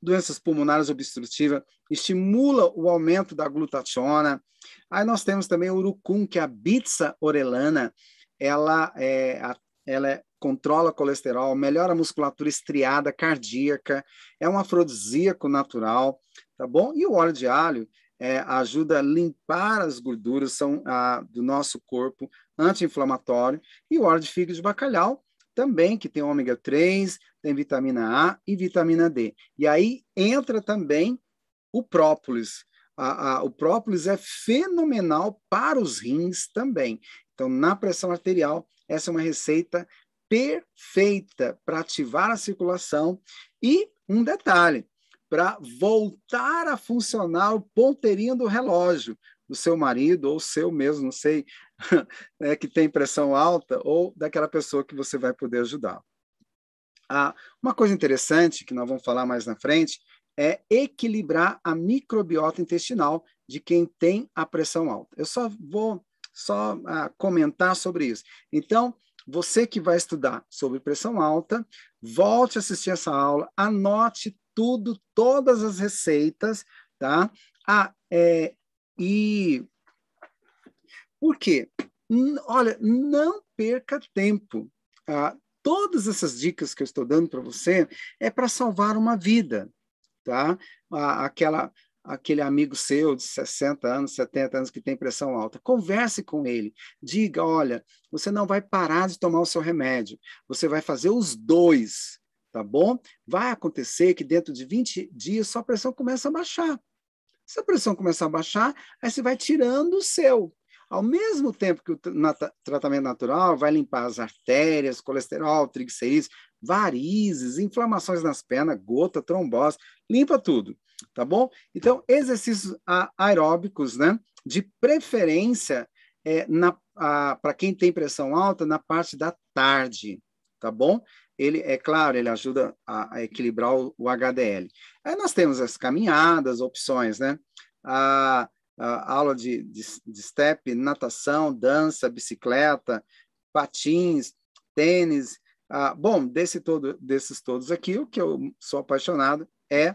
doenças pulmonares obstrutivas, estimula o aumento da glutationa. Aí nós temos também o urucum, que é a bitsa orelana, ela, é, ela é, controla colesterol, melhora a musculatura estriada cardíaca, é um afrodisíaco natural, tá bom? E o óleo de alho é, ajuda a limpar as gorduras são, a, do nosso corpo, anti-inflamatório, e o óleo de fígado de bacalhau, também, que tem ômega 3, tem vitamina A e vitamina D. E aí entra também o própolis. A, a, o própolis é fenomenal para os rins também. Então, na pressão arterial, essa é uma receita perfeita para ativar a circulação. E um detalhe: para voltar a funcionar o ponteirinho do relógio do seu marido ou seu mesmo, não sei, né, que tem pressão alta, ou daquela pessoa que você vai poder ajudar. Ah, uma coisa interessante que nós vamos falar mais na frente é equilibrar a microbiota intestinal de quem tem a pressão alta. Eu só vou só ah, comentar sobre isso. Então, você que vai estudar sobre pressão alta, volte a assistir essa aula, anote tudo, todas as receitas, tá? Ah, é, e por quê? Olha, não perca tempo. Ah, todas essas dicas que eu estou dando para você é para salvar uma vida, tá? Ah, aquela aquele amigo seu de 60 anos, 70 anos que tem pressão alta. Converse com ele. Diga, olha, você não vai parar de tomar o seu remédio. Você vai fazer os dois, tá bom? Vai acontecer que dentro de 20 dias sua pressão começa a baixar. Se a pressão começar a baixar, aí você vai tirando o seu. Ao mesmo tempo que o tratamento natural vai limpar as artérias, colesterol, triglicerídeos, varizes, inflamações nas pernas, gota, trombose, limpa tudo, tá bom? Então, exercícios aeróbicos, né? De preferência é, para quem tem pressão alta na parte da tarde, tá bom? Ele, é claro, ele ajuda a, a equilibrar o, o, HDL. Aí nós temos as caminhadas, opções, né? A, a aula de, de, de step, natação, dança, bicicleta, patins, tênis. Ah, bom, desse todo, desses todos aqui, o que eu sou apaixonado é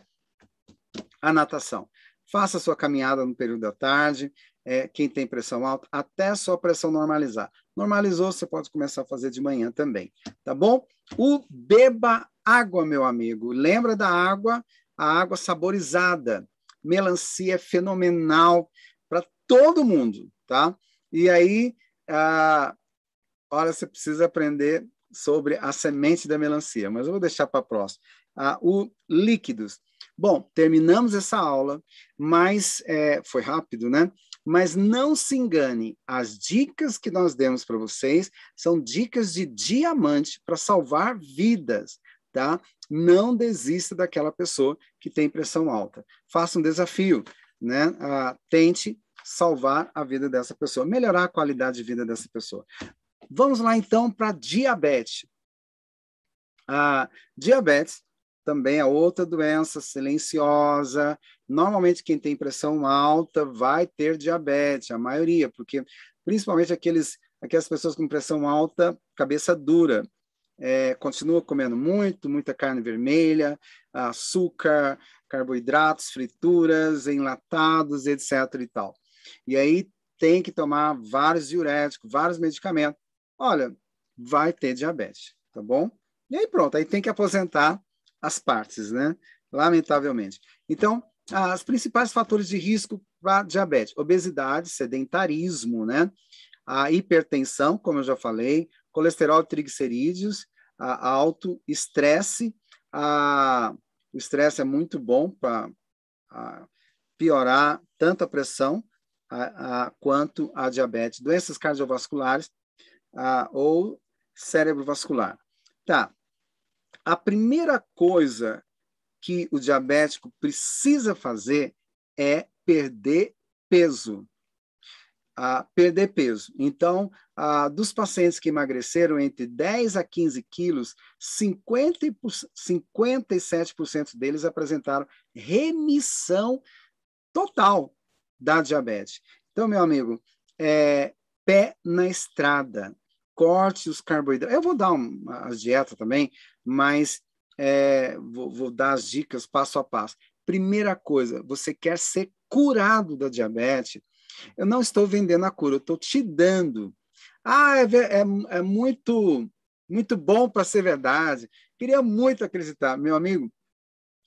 a natação. Faça sua caminhada no período da tarde, é, quem tem pressão alta, até sua pressão normalizar. Normalizou, você pode começar a fazer de manhã também, tá bom? O beba água, meu amigo. Lembra da água? A água saborizada melancia é fenomenal para todo mundo, tá? E aí, olha, você precisa aprender sobre a semente da melancia, mas eu vou deixar para próximo. Ah, o líquidos. Bom, terminamos essa aula, mas é, foi rápido, né? Mas não se engane, as dicas que nós demos para vocês são dicas de diamante para salvar vidas tá? Não desista daquela pessoa que tem pressão alta. Faça um desafio, né? Ah, tente salvar a vida dessa pessoa, melhorar a qualidade de vida dessa pessoa. Vamos lá então para diabetes. A diabetes também é outra doença silenciosa. Normalmente quem tem pressão alta vai ter diabetes, a maioria, porque principalmente aqueles aquelas pessoas com pressão alta, cabeça dura, é, continua comendo muito, muita carne vermelha, açúcar, carboidratos, frituras, enlatados, etc. e tal. E aí tem que tomar vários diuréticos, vários medicamentos. Olha, vai ter diabetes, tá bom? E aí pronto, aí tem que aposentar as partes, né? Lamentavelmente. Então, os principais fatores de risco para diabetes: obesidade, sedentarismo, né? A hipertensão, como eu já falei, colesterol triglicerídeos, alto, estresse. o estresse é muito bom para piorar tanto a pressão a, a, quanto a diabetes, doenças cardiovasculares a, ou cérebro vascular. Tá. A primeira coisa que o diabético precisa fazer é perder peso a perder peso. Então, a, dos pacientes que emagreceram entre 10 a 15 quilos, 50, 57% deles apresentaram remissão total da diabetes. Então, meu amigo, é, pé na estrada, corte os carboidratos. Eu vou dar um, as dietas também, mas é, vou, vou dar as dicas passo a passo. Primeira coisa, você quer ser curado da diabetes, eu não estou vendendo a cura, eu estou te dando. Ah, é, é, é muito, muito bom para ser verdade. Queria muito acreditar. Meu amigo,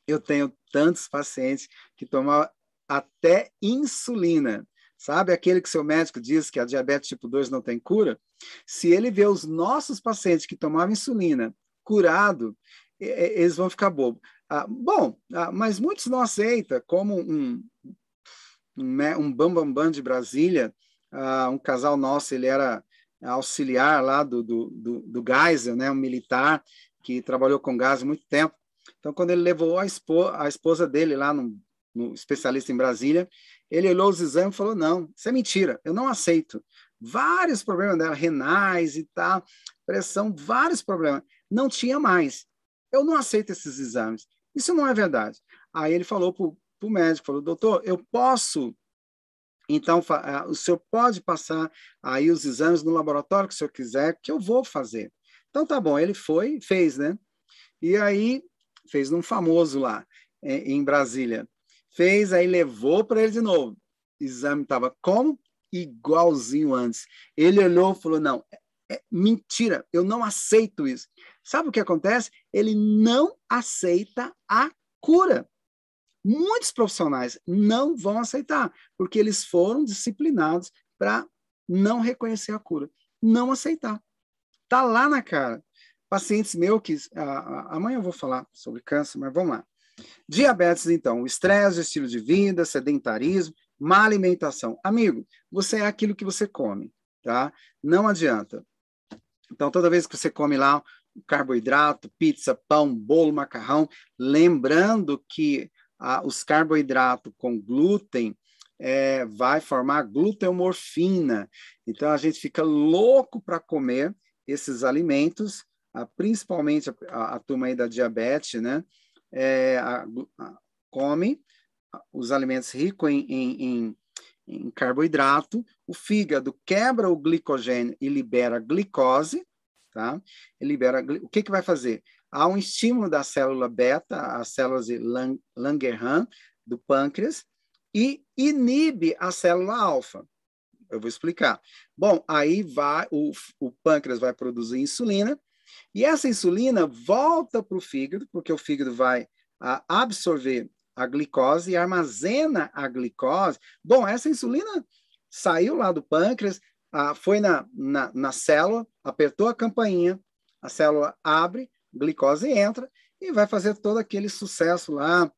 eu tenho tantos pacientes que tomam até insulina. Sabe aquele que seu médico diz que a diabetes tipo 2 não tem cura? Se ele vê os nossos pacientes que tomavam insulina curado, eles vão ficar bobo. Ah, bom, ah, mas muitos não aceitam como um, um bambambam bam, bam de Brasília, uh, um casal nosso, ele era auxiliar lá do, do, do, do Geisel, né, um militar que trabalhou com gás muito tempo. Então, quando ele levou a, espo, a esposa dele lá no, no especialista em Brasília, ele olhou os exames e falou: não, isso é mentira, eu não aceito. Vários problemas dela, renais e tal, pressão, vários problemas. Não tinha mais. Eu não aceito esses exames. Isso não é verdade. Aí ele falou para o médico, falou, doutor, eu posso, então, o senhor pode passar aí os exames no laboratório que o senhor quiser, que eu vou fazer. Então, tá bom, ele foi fez, né? E aí, fez num famoso lá. em Brasília. Fez, aí levou para ele de novo. O exame estava como? Igualzinho antes. Ele olhou e falou: não, é, mentira, eu não aceito isso. Sabe o que acontece? Ele não aceita a cura. Muitos profissionais não vão aceitar, porque eles foram disciplinados para não reconhecer a cura, não aceitar. Tá lá na cara. Pacientes meus que amanhã eu vou falar sobre câncer, mas vamos lá. Diabetes, então, estresse, estilo de vida, sedentarismo, má alimentação. Amigo, você é aquilo que você come, tá? Não adianta. Então, toda vez que você come lá carboidrato, pizza, pão, bolo, macarrão, lembrando que ah, os carboidratos com glúten é, vai formar gluteomorfina. Então a gente fica louco para comer esses alimentos, ah, principalmente a, a, a, turma aí da diabetes, né? É, a, come os alimentos ricos em, em, em, em carboidrato, o fígado quebra o glicogênio e libera glicose, tá? Ele libera, o que que vai fazer? Há um estímulo da célula beta, as células de Langerhans, do pâncreas, e inibe a célula alfa. Eu vou explicar. Bom, aí vai o, o pâncreas vai produzir insulina, e essa insulina volta para o fígado, porque o fígado vai a, absorver a glicose e armazena a glicose. Bom, essa insulina saiu lá do pâncreas, foi na, na, na célula, apertou a campainha, a célula abre, glicose entra e vai fazer todo aquele sucesso lá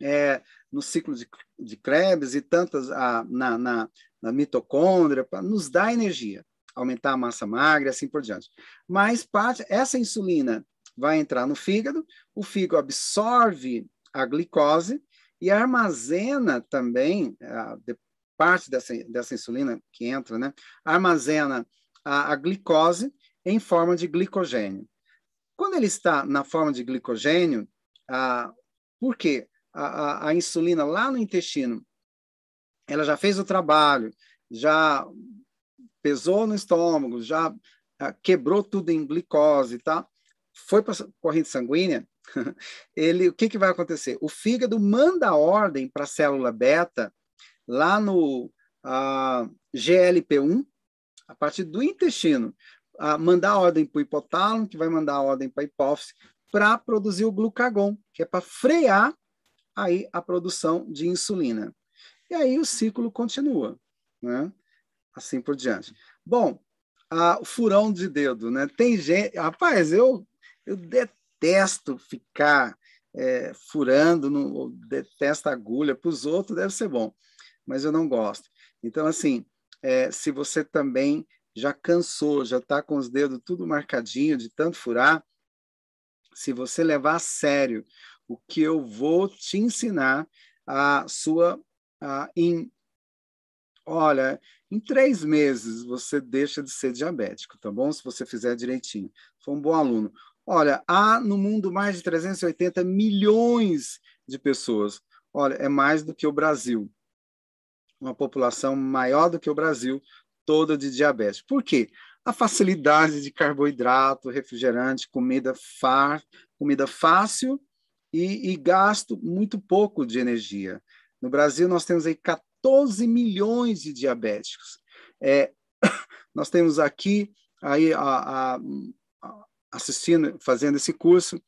é, no ciclo de, de Krebs e tantas ah, na, na, na mitocôndria, para nos dar energia, aumentar a massa magra e assim por diante. Mas parte, essa insulina vai entrar no fígado, o fígado absorve a glicose e armazena também, parte dessa, dessa insulina que entra, né, armazena a, a glicose em forma de glicogênio. Quando ele está na forma de glicogênio, ah, por quê? A, a, a, insulina lá no intestino, ela já fez o trabalho, já pesou no estômago, já quebrou tudo em glicose, tá? Foi para a corrente sanguínea, ele, o que, que vai acontecer? O fígado manda a ordem para a célula beta lá no uh, GLP-1, a partir do intestino, mandar a ordem para o hipotálamo, que vai mandar a ordem para a hipófise, para produzir o glucagon, que é para frear aí a produção de insulina. E aí o ciclo continua, né? Assim por diante. Bom, o furão de dedo, né? Tem gente, rapaz, eu eu detesto ficar é, furando, detesto agulha. Para os outros deve ser bom mas eu não gosto. Então, assim, é, se você também já cansou, já está com os dedos tudo marcadinho de tanto furar, se você levar a sério o que eu vou te ensinar, a sua a, em olha, em três meses você deixa de ser diabético, tá bom? Se você fizer direitinho, for um bom aluno. Olha, há no mundo mais de 380 milhões de pessoas. Olha, é mais do que o Brasil uma população maior do que o Brasil toda de diabetes. Por quê? A facilidade de carboidrato, refrigerante, comida, far, comida fácil e, e gasto muito pouco de energia. No Brasil, nós temos aí 14 milhões de diabéticos. É, nós temos aqui aí a, a, assistindo, fazendo esse curso,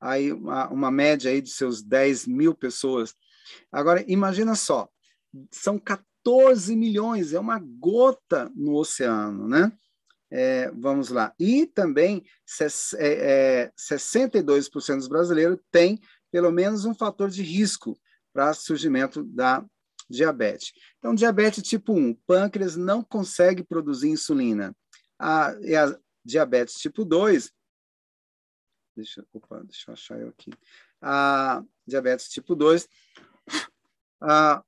aí uma, uma, média aí de seus 10 mil pessoas. Agora, imagina só, são 14 milhões, é uma gota no oceano, né? É, vamos lá. E também é, é, 62% dos brasileiros têm pelo menos um fator de risco para surgimento da diabetes. Então, diabetes tipo 1, pâncreas não consegue produzir insulina. A, a diabetes tipo 2, deixa, opa, deixa eu achar eu aqui. A diabetes tipo 2, a,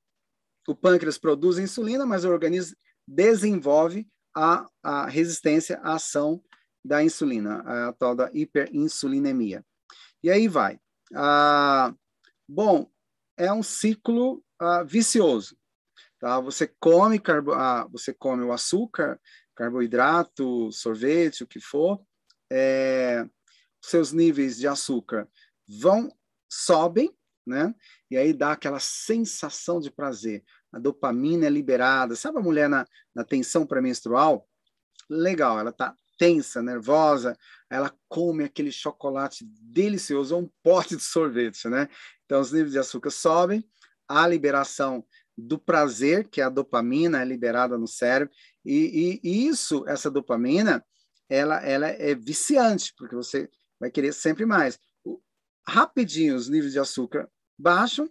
o pâncreas produz insulina, mas o organismo desenvolve a, a resistência à ação da insulina, a tal da hiperinsulinemia. E aí vai. Ah, bom, é um ciclo ah, vicioso. Tá? Você come carbo, ah, você come o açúcar, carboidrato, sorvete, o que for, é, seus níveis de açúcar vão sobem, né? E aí dá aquela sensação de prazer. A dopamina é liberada. Sabe a mulher na, na tensão pré-menstrual? Legal, ela tá tensa, nervosa, ela come aquele chocolate delicioso, um pote de sorvete, né? Então, os níveis de açúcar sobem, a liberação do prazer, que é a dopamina, é liberada no cérebro, e, e, e isso, essa dopamina, ela, ela é viciante, porque você vai querer sempre mais. Rapidinho, os níveis de açúcar baixam,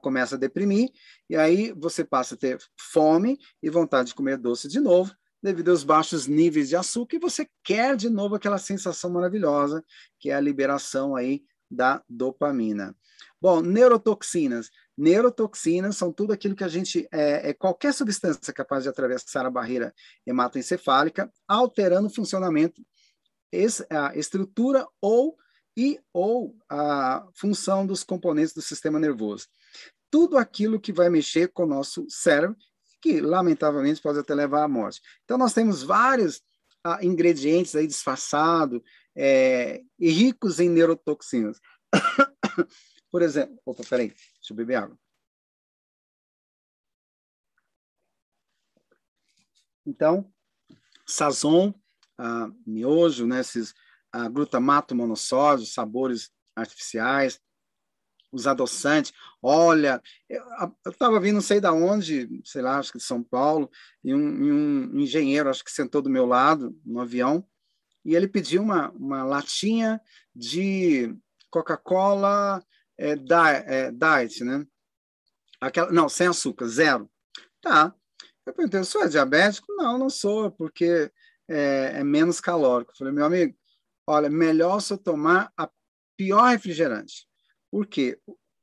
começa a deprimir, e aí você passa a ter fome e vontade de comer doce de novo, devido aos baixos níveis de açúcar, e você quer de novo aquela sensação maravilhosa, que é a liberação aí da dopamina. Bom, neurotoxinas. Neurotoxinas são tudo aquilo que a gente é, é qualquer substância capaz de atravessar a barreira hematoencefálica, alterando o funcionamento, a estrutura ou e ou a função dos componentes do sistema nervoso. Tudo aquilo que vai mexer com o nosso cérebro que lamentavelmente pode até levar à morte. Então, nós temos vários ah, ingredientes aí disfarçados é, ricos em neurotoxinas. Por exemplo, opa, peraí, deixa eu beber água. Então, sazon, ah, miojo, né, esses ah, glutamato monossódio, sabores artificiais, os adoçantes. Olha, eu estava vindo, não sei da onde, sei lá, acho que de São Paulo, e um, um, engenheiro, acho que sentou do meu lado no avião, e ele pediu uma, uma latinha de Coca-Cola é, é, Diet, né? Aquela, não, sem açúcar, zero. Tá. Eu perguntei, o senhor é diabético? Não, não sou, porque é, é menos calórico. Falei, meu amigo, olha, melhor eu tomar a pior refrigerante. Porque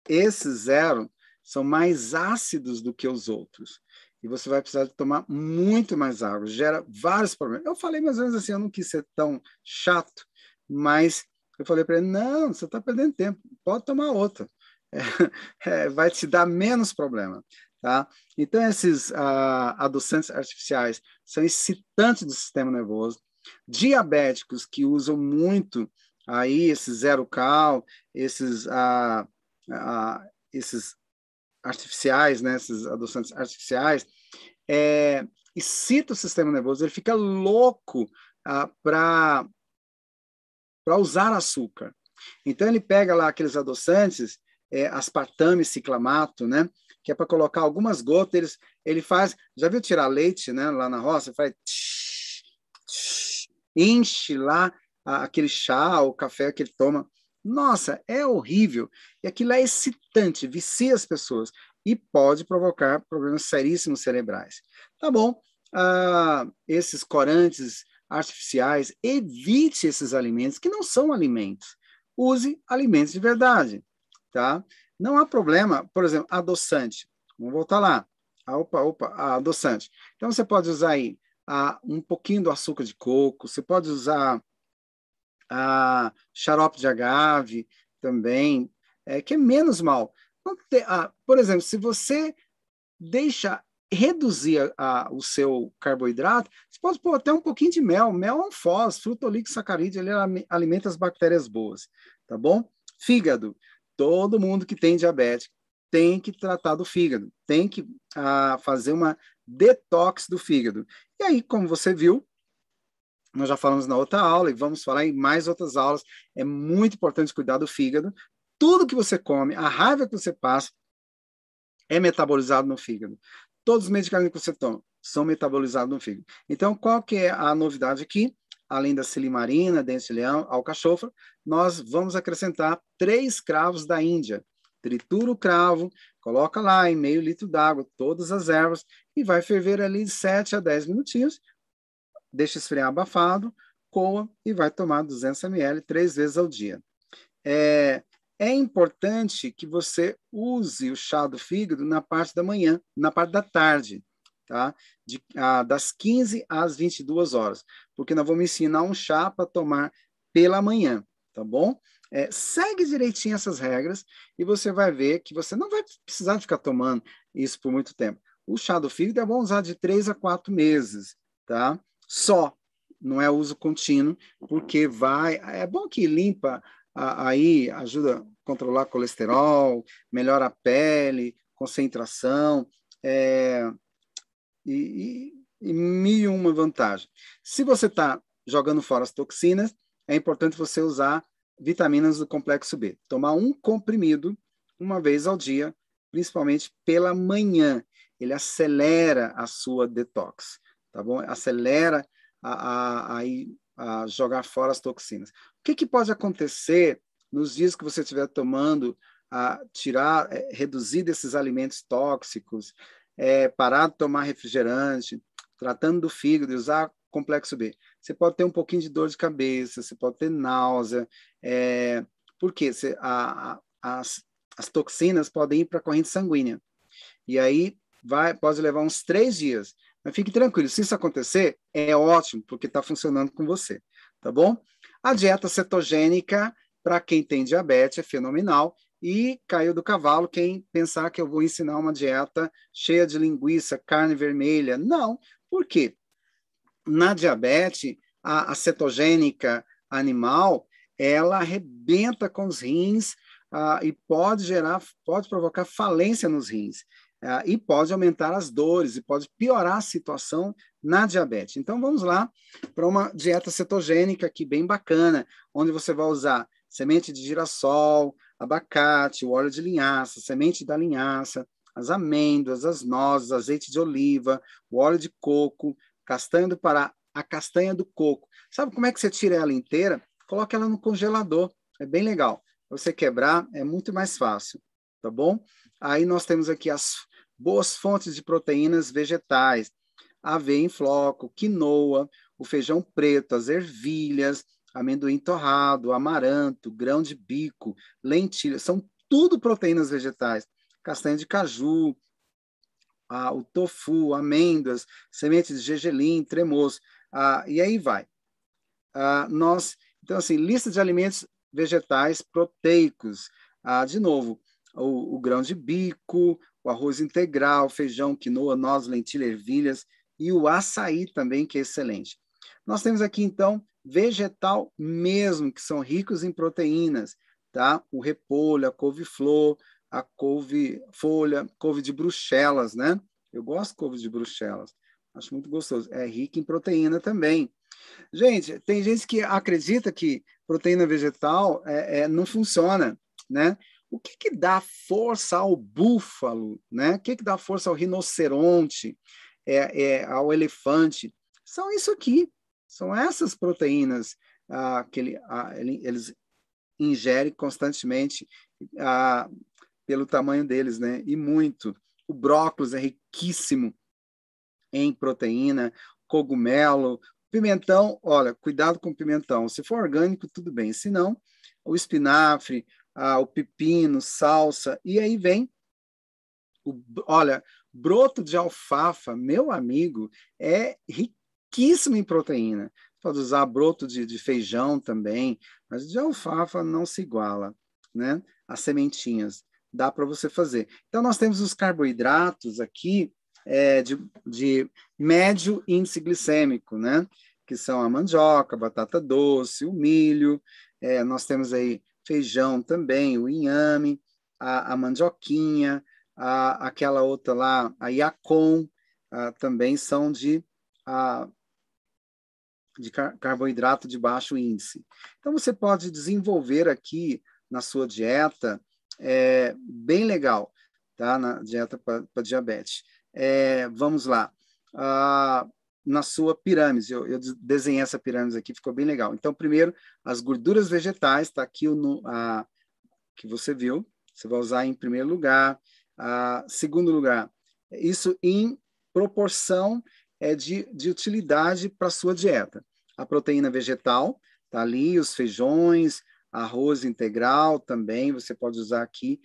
esses zero são mais ácidos do que os outros. E você vai precisar de tomar muito mais água. Gera vários problemas. Eu falei mais ou menos assim, eu não quis ser tão chato, mas eu falei para ele, não, você está perdendo tempo, pode tomar outra. É, é, vai te dar menos problema. Tá? Então, esses ah, adoçantes artificiais são excitantes do sistema nervoso. Diabéticos que usam muito aí esses zero cal, esses, ah, esses artificiais, né, esses adoçantes artificiais, é, excita o sistema nervoso, ele fica louco ah, para usar açúcar. Então ele pega lá aqueles adoçantes, é, aspartame, ciclamato, né, que é para colocar algumas gotas, ele, ele faz, já viu tirar leite, né, lá na roça, faz enche lá aquele chá ou café que ele toma. Nossa, é horrível. E aquilo é excitante, vicia as pessoas e pode provocar problemas seríssimos cerebrais. Tá bom? Ah, esses corantes artificiais, evite esses alimentos que não são alimentos. Use alimentos de verdade, tá? Não há problema, por exemplo, adoçante. Vamos voltar lá. Ah, opa, opa, adoçante. Então você pode usar aí ah, um pouquinho do açúcar de coco, você pode usar a xarope de agave também, é, que é menos mal. Tem, ah, por exemplo, se você deixa reduzir a, o seu carboidrato, você pode pôr até um pouquinho de mel. Mel é um fós, sacarídeo, ele alimenta as bactérias boas, tá bom? Fígado. Todo mundo que tem diabetes tem que tratar do fígado, tem que ah, fazer uma detox do fígado. E aí, como você viu, nós já falamos na outra aula e vamos falar em mais outras aulas. É muito importante cuidar do fígado. Tudo que você come, a raiva que você passa, é metabolizado no fígado. Todos os medicamentos que você toma são metabolizados no fígado. Então, qual que é a novidade aqui? Além da silimarina, dente de leão, alcachofra, nós vamos acrescentar três cravos da Índia. Tritura o cravo, coloca lá em meio litro d'água todas as ervas e vai ferver ali de 7 a 10 minutinhos deixa esfriar abafado, coa e vai tomar 200 ml três vezes ao dia. É, é importante que você use o chá do fígado na parte da manhã, na parte da tarde, tá? De, ah, das 15 às 22 horas, porque nós vamos ensinar um chá para tomar pela manhã, tá bom? É, segue direitinho essas regras e você vai ver que você não vai precisar ficar tomando isso por muito tempo. O chá do fígado é bom usar de três a quatro meses, tá? só, não é uso contínuo, porque vai. É bom que limpa aí ajuda a controlar colesterol, melhora a pele, concentração, é, e, e, e mil e uma vantagem. Se você está jogando fora as toxinas, é importante você usar vitaminas do complexo B. Tomar um comprimido uma vez ao dia, principalmente pela manhã. Ele acelera a sua detox, tá bom? Acelera a, a, a, a jogar fora as toxinas. O que, que pode acontecer nos dias que você estiver tomando, a tirar, é, reduzir desses alimentos tóxicos, é, parar de tomar refrigerante, tratando do fígado e usar complexo B. Você pode ter um pouquinho de dor de cabeça, você pode ter náusea, é, porque você, a, a, as, as toxinas podem ir para a corrente sanguínea. E aí vai, pode levar uns três dias. Mas fique tranquilo, se isso acontecer, é ótimo, porque está funcionando com você, tá bom? A dieta cetogênica, para quem tem diabetes, é fenomenal. E caiu do cavalo quem pensar que eu vou ensinar uma dieta cheia de linguiça, carne vermelha. Não. Por quê? Na diabetes, a, a cetogênica animal, ela arrebenta com os rins ah, e pode gerar, pode provocar falência nos rins. Ah, e pode aumentar as dores e pode piorar a situação na diabetes. Então vamos lá para uma dieta cetogênica aqui bem bacana, onde você vai usar semente de girassol, abacate, o óleo de linhaça, semente da linhaça, as amêndoas, as nozes, azeite de oliva, o óleo de coco, castanha do Pará, a castanha do coco. Sabe como é que você tira ela inteira? Coloca ela no congelador. É bem legal. Você quebrar é muito mais fácil, tá bom? Aí nós temos aqui as boas fontes de proteínas vegetais, aveia em floco, quinoa, o feijão preto, as ervilhas, amendoim torrado, amaranto, grão de bico, lentilha, são tudo proteínas vegetais. Castanha de caju, ah, o tofu, amêndoas, sementes de gergelim, tremoço, ah, e aí vai. Ah, nós, então assim, lista de alimentos vegetais proteicos. De novo, o, o, grão de bico, o arroz integral, feijão, quinoa, noz, lentilha, ervilhas e o açaí também, que é excelente. Nós temos aqui, então, vegetal mesmo, que são ricos em proteínas, tá? O repolho, a couve-flor, a couve-folha, couve de bruxelas, né? Eu gosto de couve de bruxelas, acho muito gostoso. É rico em proteína também. Gente, tem gente que acredita que proteína vegetal é, é, não funciona, né? O que, que dá força ao búfalo, né? O que, que dá força ao rinoceronte, é, é, ao elefante? São isso aqui, são essas proteínas ah, que ele, ah, ele, eles ingerem constantemente ah, pelo tamanho deles, né? E muito. O brócolis é riquíssimo em proteína, cogumelo, pimentão, olha, cuidado com o pimentão. Se for orgânico, tudo bem. Se não, o espinafre, ah, o pepino, salsa, e aí vem o, olha, broto de alfafa, meu amigo, é riquíssimo em proteína. Pode usar broto de, de feijão também, mas de alfafa não se iguala, né? As sementinhas, dá para você fazer. Então, nós temos os carboidratos aqui é, de, de médio índice glicêmico, né? Que são a mandioca, a batata doce, o milho, é, nós temos aí feijão também, o inhame, a, a mandioquinha, a, aquela outra lá, a Yacon, a, também são de de car carboidrato de baixo índice. Então, você pode desenvolver aqui na sua dieta, é, bem legal, tá? Na dieta para diabetes. É, vamos lá. Ah, na sua pirâmide, eu, eu, desenhei essa pirâmide aqui, ficou bem legal. Então, primeiro, as gorduras vegetais, está aqui o a, que você viu, você vai usar em primeiro lugar. Ah, segundo lugar, isso em proporção é de, de utilidade para sua dieta. A proteína vegetal, tá ali, os feijões, arroz integral também, você pode usar aqui,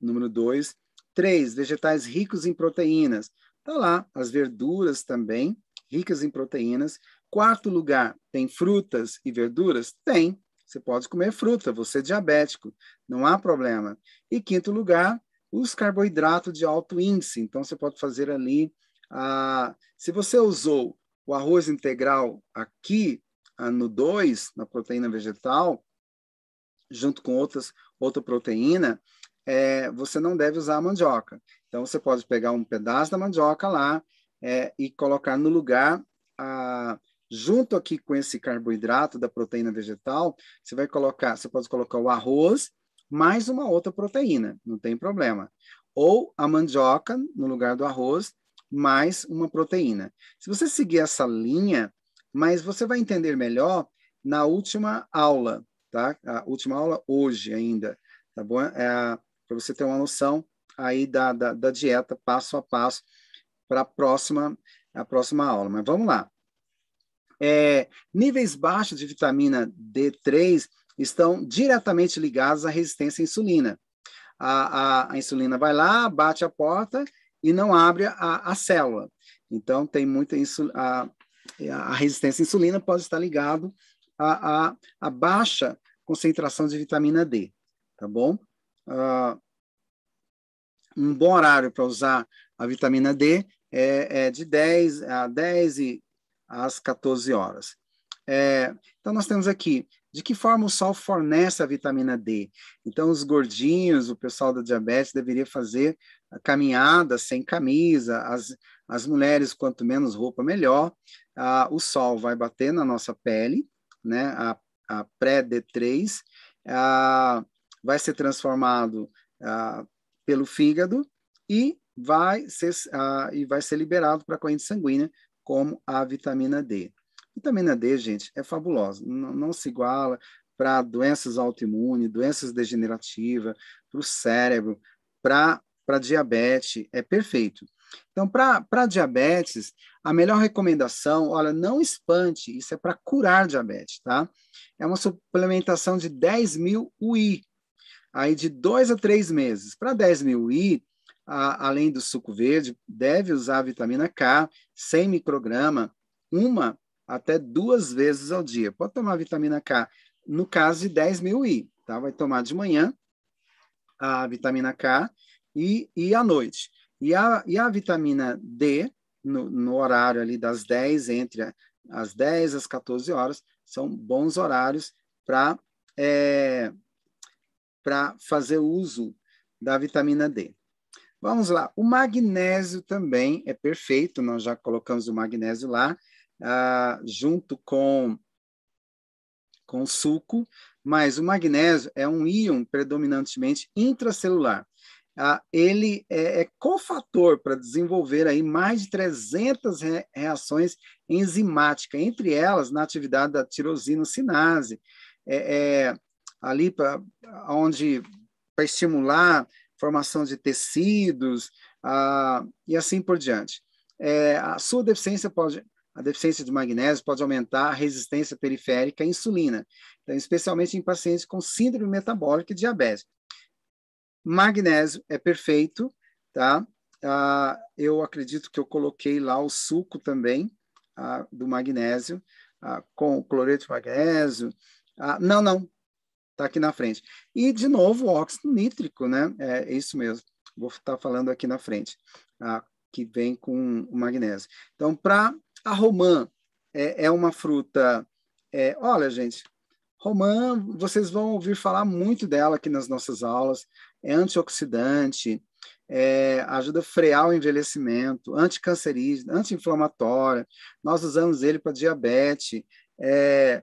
número dois. Três, vegetais ricos em proteínas. Tá lá, as verduras também, ricas em proteínas. Quarto lugar, tem frutas e verduras? Tem. Você pode comer fruta, você é diabético, não há problema. E quinto lugar, os carboidratos de alto índice. Então, você pode fazer ali ah, se você usou o arroz integral aqui, ah, no 2, na proteína vegetal, junto com outras, outra proteína, é, você não deve usar a mandioca. Então, você pode pegar um pedaço da mandioca lá é, e colocar no lugar, a, junto aqui com esse carboidrato da proteína vegetal, você vai colocar, você pode colocar o arroz mais uma outra proteína, não tem problema. Ou a mandioca no lugar do arroz mais uma proteína. Se você seguir essa linha, mas você vai entender melhor na última aula, tá? A última aula hoje ainda, tá bom? É, para você ter uma noção aí da, da, da dieta passo a passo para a próxima, a próxima aula. Mas vamos lá. É, níveis baixos de vitamina D3 estão diretamente ligados à resistência à insulina. A, a, a insulina vai lá, bate a porta e não abre a, a célula. Então, tem muita a, a resistência à insulina pode estar ligado à, à, à baixa concentração de vitamina D, tá bom? uh, um bom horário para usar a vitamina D é, é, de 10 a 10 e às 14 horas. É, então, nós temos aqui de que forma o sol fornece a vitamina D. Então, os gordinhos, o pessoal da diabetes deveria fazer a caminhada sem camisa, as, as mulheres, quanto menos roupa, melhor. Ah, o sol vai bater na nossa pele, né? a, a pré-D3, ah, vai ser transformado ah, pelo fígado e vai ser, ah, e vai ser liberado para a corrente sanguínea como a vitamina D. Vitamina D, gente, é fabulosa, não, não se iguala para doenças autoimunes, doenças degenerativas, para o cérebro, para diabetes, é perfeito. Então, para diabetes, a melhor recomendação, olha, não espante, isso é para curar diabetes, tá? É uma suplementação de 10 mil UI, aí de dois a três meses. Para 10 mil I, a, além do suco verde, deve usar a vitamina K, 100 micrograma, uma até duas vezes ao dia. Pode tomar vitamina K no caso de 10 mil I, tá? Vai tomar de manhã a vitamina K e, e à noite. E a, e a vitamina D, no, no horário ali das 10, entre as 10 às 14 horas, são bons horários para é, fazer uso da vitamina D. Vamos lá, o magnésio também é perfeito, nós já colocamos o magnésio lá, ah, junto com, com suco, mas o magnésio é um íon predominantemente intracelular. Ah, ele é, é cofator para desenvolver aí mais de 300 reações enzimáticas, entre elas na atividade da tirosina-sinase, é, é, ali para onde para estimular formação de tecidos ah, e assim por diante. É, a sua deficiência pode a deficiência de magnésio pode aumentar a resistência periférica à insulina, então, especialmente em pacientes com síndrome metabólica e diabetes. Magnésio é perfeito, tá? Ah, eu acredito que eu coloquei lá o suco também ah, do magnésio, ah, com cloreto de magnésio. Ah, não, não, está aqui na frente. E, de novo, o óxido nítrico, né? É isso mesmo. Vou estar tá falando aqui na frente, tá? que vem com o magnésio. Então, para a romã, é, é uma fruta. É, olha, gente, romã, vocês vão ouvir falar muito dela aqui nas nossas aulas. É antioxidante, é, ajuda a frear o envelhecimento, anticancerígeno, anti-inflamatória. Nós usamos ele para diabetes. É,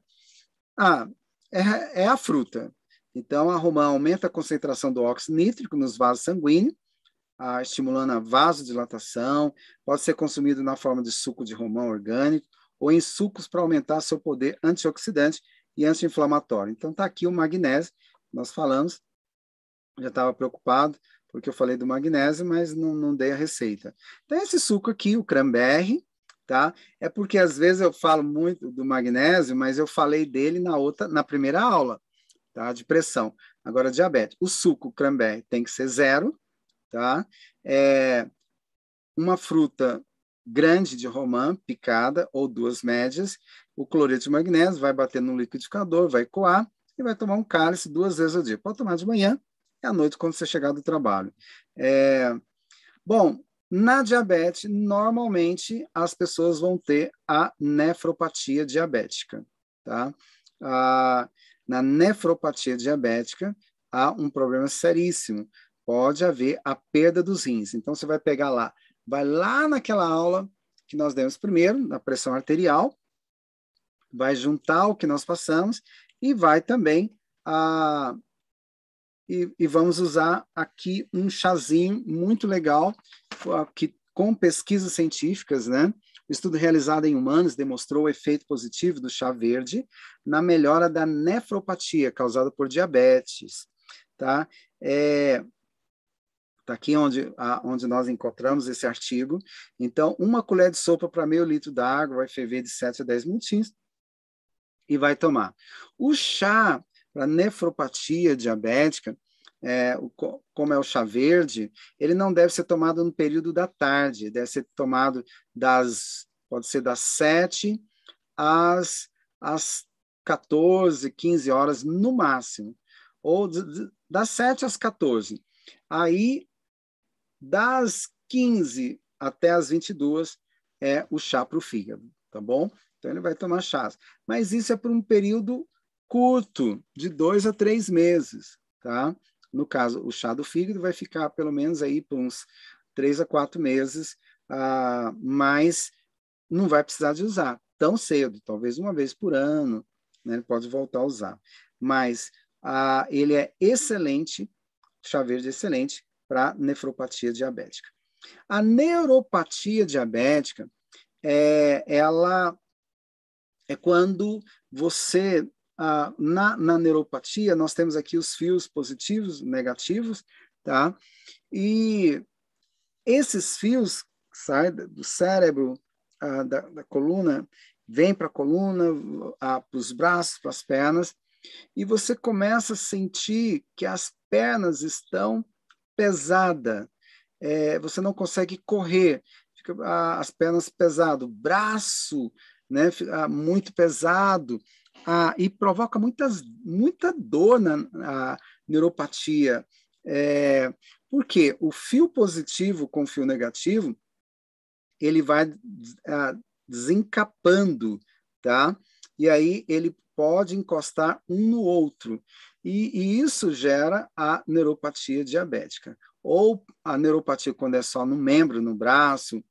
ah, é, é a fruta. Então, a romã aumenta a concentração do óxido nítrico nos vasos sanguíneos, ah, estimulando a vasodilatação, pode ser consumido na forma de suco de romã orgânico ou em sucos para aumentar seu poder antioxidante e anti-inflamatório. Então, está aqui o magnésio, nós falamos, já estava preocupado, porque eu falei do magnésio, mas não, não dei a receita. Então, esse suco aqui, o cranberry, tá? É porque às vezes eu falo muito do magnésio, mas eu falei dele na outra, na primeira aula, tá? De pressão. Agora, diabetes. O suco cranberry tem que ser zero, tá? É uma fruta grande de romã, picada, ou duas médias. O cloreto de magnésio vai bater no liquidificador, vai coar e vai tomar um cálice duas vezes ao dia. Pode tomar de manhã e à noite quando você chegar do trabalho. É... Bom, na diabetes, normalmente as pessoas vão ter a nefropatia diabética, tá? Ah, na nefropatia diabética, há um problema seríssimo. Pode haver a perda dos rins. Então, você vai pegar lá, vai lá naquela aula que nós demos primeiro, na pressão arterial, vai juntar o que nós passamos e vai também a e, e, vamos usar aqui um chazinho muito legal que com pesquisas científicas, né? O estudo realizado em humanos demonstrou o efeito positivo do chá verde na melhora da nefropatia causada por diabetes, tá? É, tá aqui onde, onde nós encontramos esse artigo. Então, uma colher de sopa para meio litro d'água vai ferver de 7 a 10 minutinhos e vai tomar. O chá para nefropatia diabética, é, como é o chá verde, ele não deve ser tomado no período da tarde, deve ser tomado das, pode ser das 7 às, às 14, 15 horas no máximo, ou das 7 às 14. Aí, das 15 até as 22 é o chá para o fígado, tá bom? Então ele vai tomar chás. Mas isso é por um período curto, de dois a três meses, tá? No caso, o chá do fígado vai ficar pelo menos aí por uns três a quatro meses, uh, mas não vai precisar de usar tão cedo, talvez uma vez por ano, né? Pode voltar a usar. Mas uh, ele é excelente, chá verde é excelente para nefropatia diabética. A neuropatia diabética, é, ela é quando você ah, na, na neuropatia, nós temos aqui os fios positivos, negativos, tá? E esses fios saem do cérebro, ah, da, da, coluna, vêm para a coluna, ah, para os braços, para as pernas, e você começa a sentir que as pernas estão pesadas, é, você não consegue correr, fica ah, as pernas pesado, braço, né, muito pesado, ah, e provoca muitas, muita dor na, na neuropatia. É, porque o fio positivo com fio negativo, ele vai ah, desencapando, tá? E aí ele pode encostar um no outro. E, e, isso gera a neuropatia diabética. Ou a neuropatia, quando é só no membro, no braço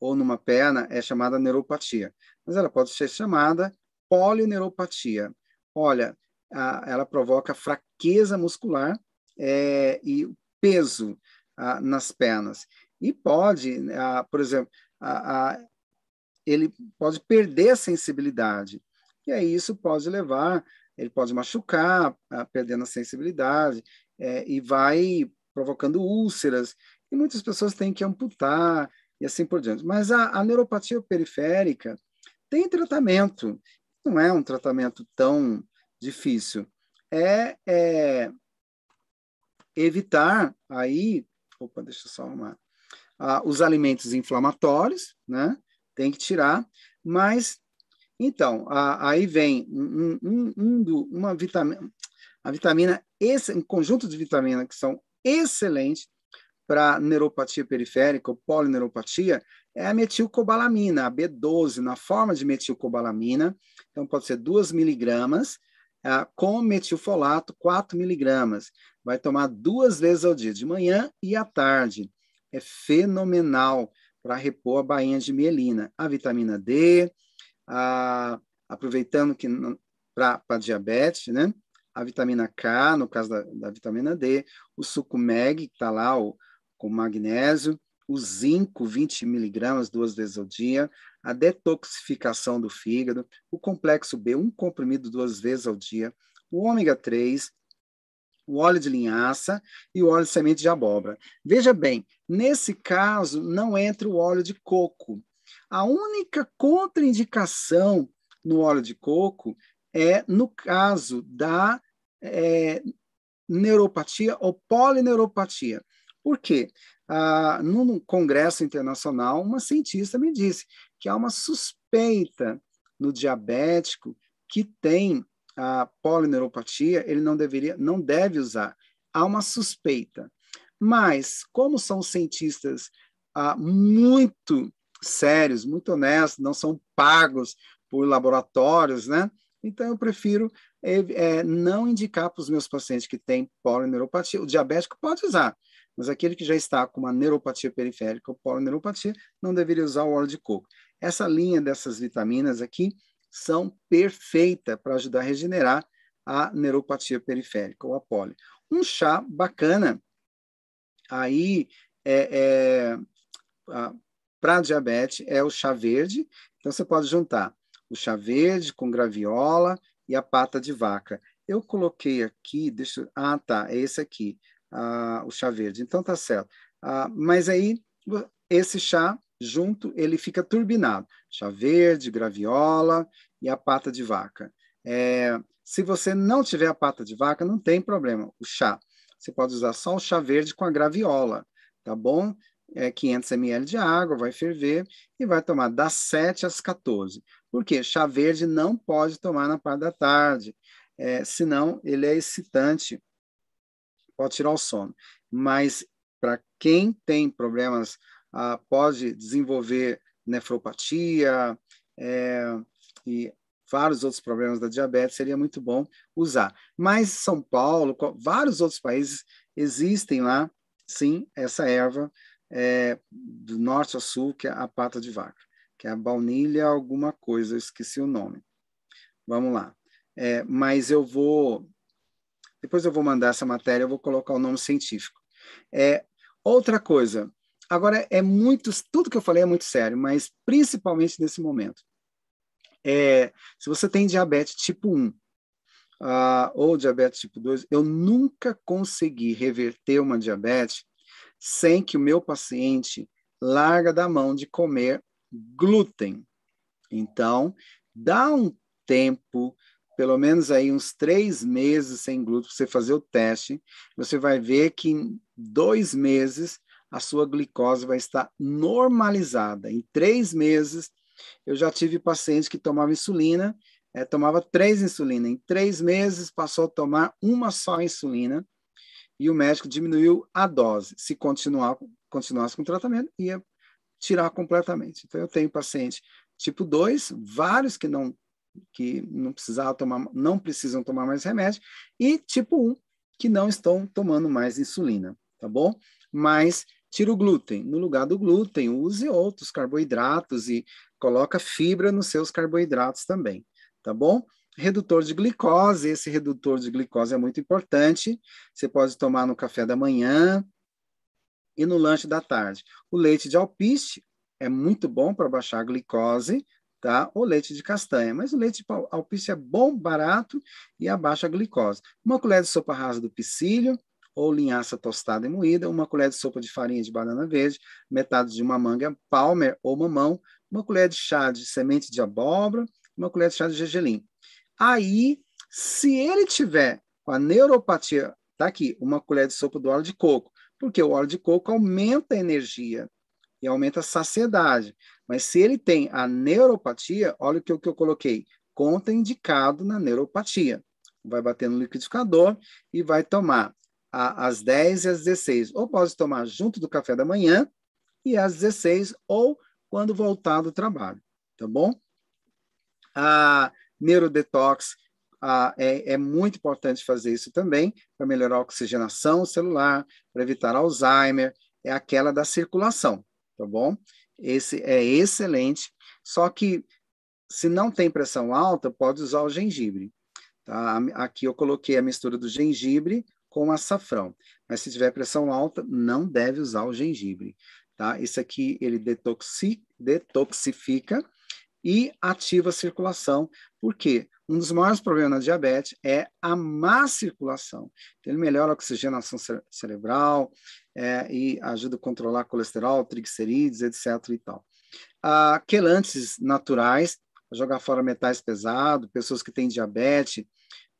ou numa perna, é chamada neuropatia. Mas ela pode ser chamada polineuropatia. Olha, a, ela provoca fraqueza muscular é, e peso a, nas pernas. E pode, a, por exemplo, ele pode perder a sensibilidade. E aí isso pode levar, ele pode machucar, perdendo a sensibilidade, é, e vai provocando úlceras. E muitas pessoas têm que amputar e assim por diante. Mas a, a neuropatia periférica tem tratamento não é um tratamento tão difícil. É, é evitar aí, opa, deixa eu só arrumar, ah, os alimentos inflamatórios, né? Tem que tirar, mas então ah, aí vem um, um, um uma vitamina, a vitamina esse, um conjunto de vitaminas que são excelentes para neuropatia periférica ou polineuropatia é a metilcobalamina, a B12, na forma de metilcobalamina. Então, pode ser 2 miligramas, uh, com metilfolato, 4 miligramas. Vai tomar duas vezes ao dia, de manhã e à tarde. É fenomenal para repor a bainha de mielina. A vitamina D, aproveitando que para diabetes, né? A vitamina K, no caso da, da vitamina D, o suco MEG, que está lá, o, com magnésio, o zinco, 20 miligramas duas vezes ao dia, a detoxificação do fígado, o complexo B, um comprimido duas vezes ao dia, o ômega 3, o óleo de linhaça e o óleo de semente de abóbora. Veja bem, nesse caso não entra o óleo de coco. A única contraindicação no óleo de coco é no caso da é, neuropatia ou polineuropatia. Por quê? Ah, num congresso internacional, uma cientista me disse que há uma suspeita no diabético que tem a polineuropatia, ele não deveria, não deve usar. Há uma suspeita. Mas, como são cientistas ah, muito sérios, muito honestos, não são pagos por laboratórios, né? Então, eu prefiro é, não indicar para os meus pacientes que têm polineuropatia. O diabético pode usar, mas aquele que já está com uma neuropatia periférica ou polineuropatia não deveria usar o óleo de coco. Essa linha dessas vitaminas aqui são perfeitas para ajudar a regenerar a neuropatia periférica ou a poli. Um chá bacana aí é, é para diabetes é o chá verde. Então você pode juntar o chá verde com graviola e a pata de vaca. Eu coloquei aqui, deixa, ah tá, é esse aqui, ah, o chá verde. Então tá certo. Ah, mas aí esse chá junto ele fica turbinado. Chá verde, graviola e a pata de vaca. É, se você não tiver a pata de vaca, não tem problema. O chá, você pode usar só o chá verde com a graviola, tá bom? É 500 ml de água, vai ferver e vai tomar das 7 às 14. Por quê? Chá verde não pode tomar na parte da tarde, é, senão ele é excitante, pode tirar o sono. Mas para quem tem problemas, ah, pode desenvolver nefropatia é, e vários outros problemas da diabetes, seria muito bom usar. Mas São Paulo, vários outros países, existem lá, sim, essa erva é, do norte ao sul, que é a pata de vaca, que é a baunilha alguma coisa, eu esqueci o nome. Vamos lá. É, mas eu vou, depois eu vou mandar essa matéria, eu vou colocar o nome científico. É, outra coisa, agora é muito, tudo que eu falei é muito sério, mas principalmente nesse momento é, se você tem diabetes tipo 1 uh, ah, ou diabetes tipo 2, eu nunca consegui reverter uma diabetes sem que o meu paciente larga da mão de comer glúten. Então, dá um tempo, pelo menos aí uns três meses sem glúten, você fazer o teste, você vai ver que em dois meses a sua glicose vai estar normalizada. Em três meses, eu já tive pacientes que tomavam insulina, é, tomava três insulinas. Em três meses, passou a tomar uma só insulina e o médico diminuiu a dose. Se continuar, continuasse com o tratamento, ia tirar completamente. Então, eu tenho paciente tipo 2, vários que não que não precisavam tomar, não precisam tomar mais remédio, e tipo 1, um, que não estão tomando mais insulina, tá bom? Mas tira o glúten. No lugar do glúten, use outros carboidratos e coloca fibra nos seus carboidratos também, tá bom? Redutor de glicose, esse redutor de glicose é muito importante. Você pode tomar no café da manhã e no lanche da tarde. O leite de alpiste é muito bom para baixar a glicose, tá? O leite de castanha, mas o leite de alpiste é bom, barato e abaixa a glicose. Uma colher de sopa rasa do psyllium, ou linhaça tostada e moída, uma colher de sopa de farinha de banana verde, metade de uma manga palmer ou mamão, uma colher de chá de semente de abóbora, uma colher de chá de gergelim. Aí, se ele tiver com a neuropatia, tá aqui, uma colher de sopa do óleo de coco, porque o óleo de coco aumenta a energia e aumenta a saciedade. Mas se ele tem a neuropatia, olha o que, que eu coloquei, contraindicado na neuropatia. Vai bater no liquidificador e vai tomar às 10 e às 16. Ou pode tomar junto do café da manhã e às 16, ou quando voltar do trabalho, tá bom? A neurodetox a, é, é muito importante fazer isso também, para melhorar a oxigenação celular, para evitar Alzheimer, é aquela da circulação, tá bom? Esse é excelente, só que se não tem pressão alta, pode usar o gengibre. Tá? Aqui eu coloquei a mistura do gengibre com açafrão. Mas se tiver pressão alta, não deve usar o gengibre. Tá? Isso aqui ele detoxi, detoxifica e ativa a circulação. Por quê? Um dos maiores problemas na diabetes é a má circulação. Então, ele melhora a oxigenação cere cerebral é, e ajuda a controlar colesterol, triglicerídeos, etc. E tal. Ah, quelantes naturais, jogar fora metais pesados, pessoas que têm diabetes,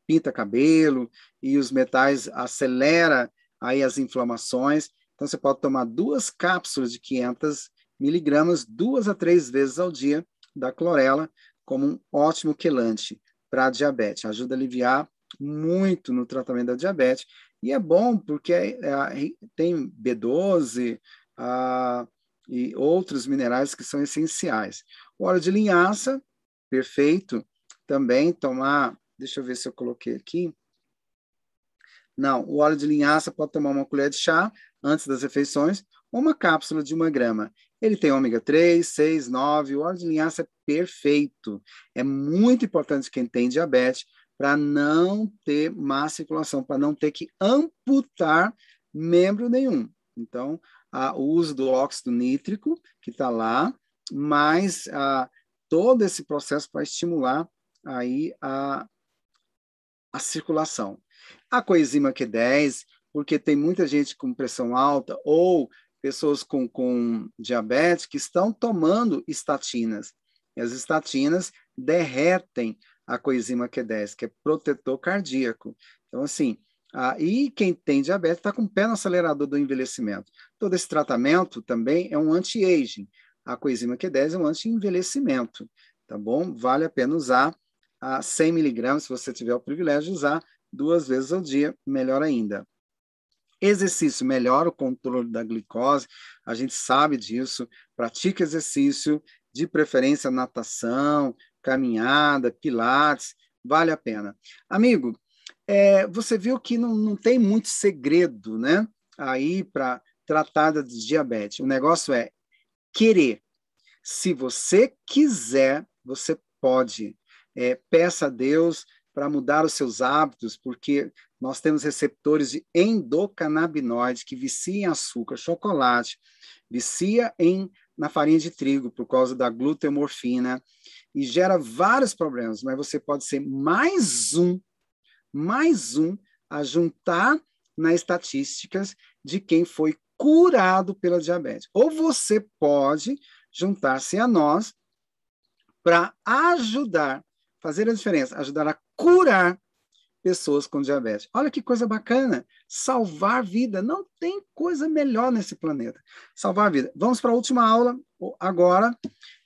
pinta cabelo e os metais acelera aí as inflamações. Então você pode tomar duas cápsulas de 500 miligramas duas a três vezes ao dia da clorela como um ótimo quelante para diabetes. Ajuda a aliviar muito no tratamento da diabetes e é bom porque é, é, tem B12 ah, e outros minerais que são essenciais. O óleo de linhaça, perfeito, também tomar deixa eu ver se eu coloquei aqui. Não, o óleo de linhaça pode tomar uma colher de chá antes das refeições, ou uma cápsula de uma grama. Ele tem ômega 3, 6, 9, o óleo de linhaça é perfeito. É muito importante quem tem diabetes para não ter má circulação, para não ter que amputar membro nenhum. Então, a, o uso do óxido nítrico, que está lá, mas a, todo esse processo para estimular aí a, a circulação. A coenzima Q10, porque tem muita gente com pressão alta ou pessoas com, com diabetes que estão tomando estatinas. E as estatinas derretem a coenzima Q10, que é protetor cardíaco. Então, assim, e quem tem diabetes está com o pé no acelerador do envelhecimento. Todo esse tratamento também é um anti-aging. A coenzima Q10 é um anti-envelhecimento, tá bom? Vale a pena usar a 100 miligramas, se você tiver o privilégio de usar duas vezes ao dia, melhor ainda. Exercício melhora o controle da glicose, a gente sabe disso. Pratique exercício, de preferência natação, caminhada, pilates, vale a pena. Amigo, é, você viu que não, não tem muito segredo, né? Aí para tratar de diabetes. O negócio é querer. Se você quiser, você pode. É, peça a Deus para mudar os seus hábitos, porque nós temos receptores de endocannabinoides que viciam em açúcar, chocolate, vicia em na farinha de trigo por causa da gluteomorfina e gera vários problemas, mas você pode ser mais um, mais um a juntar nas estatísticas de quem foi curado pela diabetes. Ou você pode juntar-se a nós para ajudar, fazer a diferença, ajudar a curar pessoas com diabetes. Olha que coisa bacana! Salvar vida. Não tem coisa melhor nesse planeta. Salvar vida. Vamos para a última aula agora.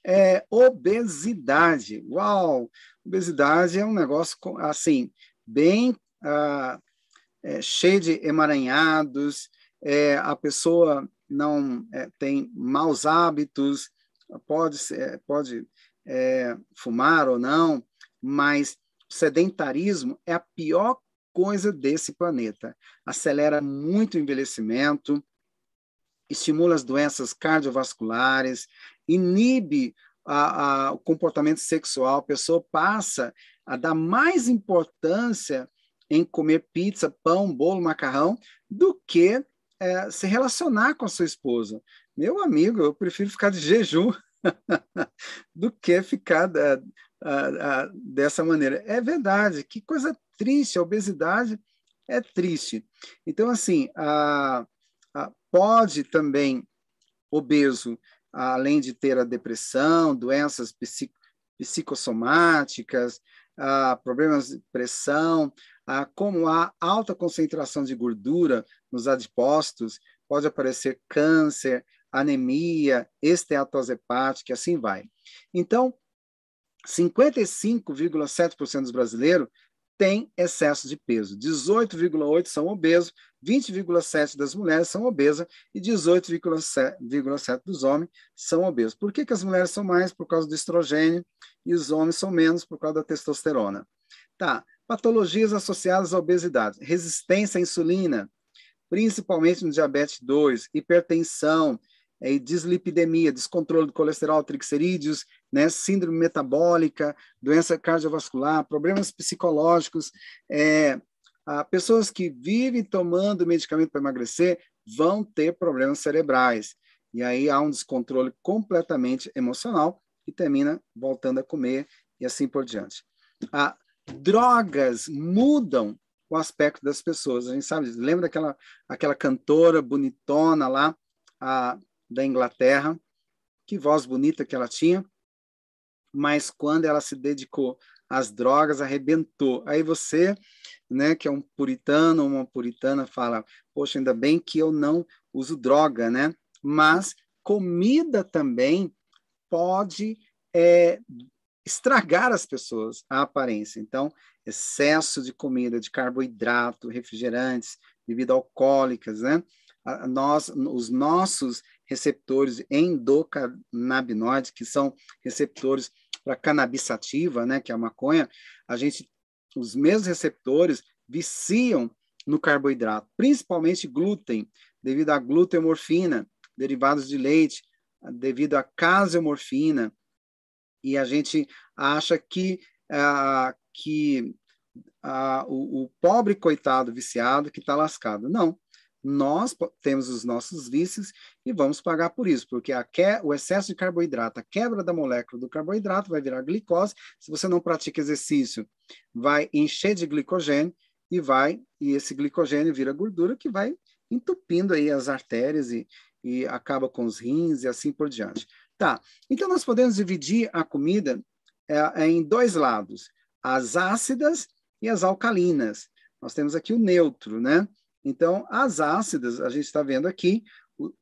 É obesidade. Uau! Obesidade é um negócio assim, bem ah, é, cheio de emaranhados. É, a pessoa não é, tem maus hábitos, pode, pode é, fumar ou não, mas sedentarismo é a pior coisa desse planeta. Acelera muito o envelhecimento, estimula as doenças cardiovasculares, inibe a, a, o comportamento sexual, a pessoa passa a dar mais importância em comer pizza, pão, bolo, macarrão, do que é, se relacionar com a sua esposa. Meu amigo, eu prefiro ficar de jejum do que ficar é, dessa maneira. É verdade, que coisa triste, a obesidade é triste. Então, assim, pode também obeso, além de ter a depressão, doenças psico, psicossomáticas, problemas de pressão, como a alta concentração de gordura nos adipócitos, pode aparecer câncer, anemia, esteatose hepática, assim vai. Então, 55,7% dos brasileiros têm excesso de peso, 18,8% são obesos, 20,7% das mulheres são obesas e 18,7% dos homens são obesos. Por que, que as mulheres são mais? Por causa do estrogênio e os homens são menos por causa da testosterona. Tá. Patologias associadas à obesidade, resistência à insulina, principalmente no diabetes 2, hipertensão, é, dislipidemia, descontrole do colesterol, triglicerídeos, né, síndrome metabólica, doença cardiovascular, problemas psicológicos, é, pessoas que vivem tomando medicamento para emagrecer vão ter problemas cerebrais. E aí há um descontrole completamente emocional e termina voltando a comer e assim por diante. A, drogas mudam o aspecto das pessoas. A gente sabe, lembra daquela aquela cantora bonitona lá, a da Inglaterra, que voz bonita que ela tinha, mas quando ela se dedicou às drogas, arrebentou. Aí você, né, que é um puritano ou uma puritana, fala: Poxa, ainda bem que eu não uso droga, né? Mas comida também pode é, estragar as pessoas, a aparência. Então, excesso de comida, de carboidrato, refrigerantes, bebidas alcoólicas, né? nós, os nossos receptores endocannabinoides, que são receptores para cannabis sativa, né, que é a maconha, a gente os mesmos receptores viciam no carboidrato, principalmente glúten, devido à gluteomorfina, derivados de leite, devido à caseomorfina, e a gente acha que, ah, que ah, o, o, pobre coitado viciado que está lascado. Não, nós temos os nossos vícios e vamos pagar por isso, porque a que, o excesso de carboidrato, a quebra da molécula do carboidrato vai virar glicose. Se você não pratica exercício, vai encher de glicogênio e vai e esse glicogênio vira gordura que vai entupindo aí as artérias e, e acaba com os rins e assim por diante. Tá, então nós podemos dividir a comida é, é em dois lados, as ácidas e as alcalinas. Nós temos aqui o neutro, né? Então, as ácidas, a gente está vendo aqui, o,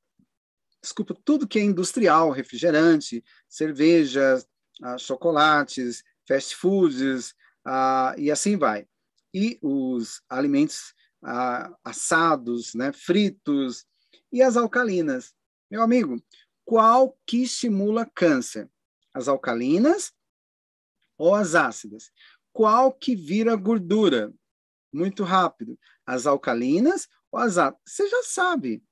desculpa, tudo que é industrial, refrigerante, cerveja, ah, chocolates, fast foods, ah, e assim vai. E os alimentos ah, assados, né, fritos, e as alcalinas. Meu amigo, qual que estimula câncer? As alcalinas ou as ácidas? Qual que vira gordura? Muito rápido. As alcalinas ou as ácidas? Você já sabe.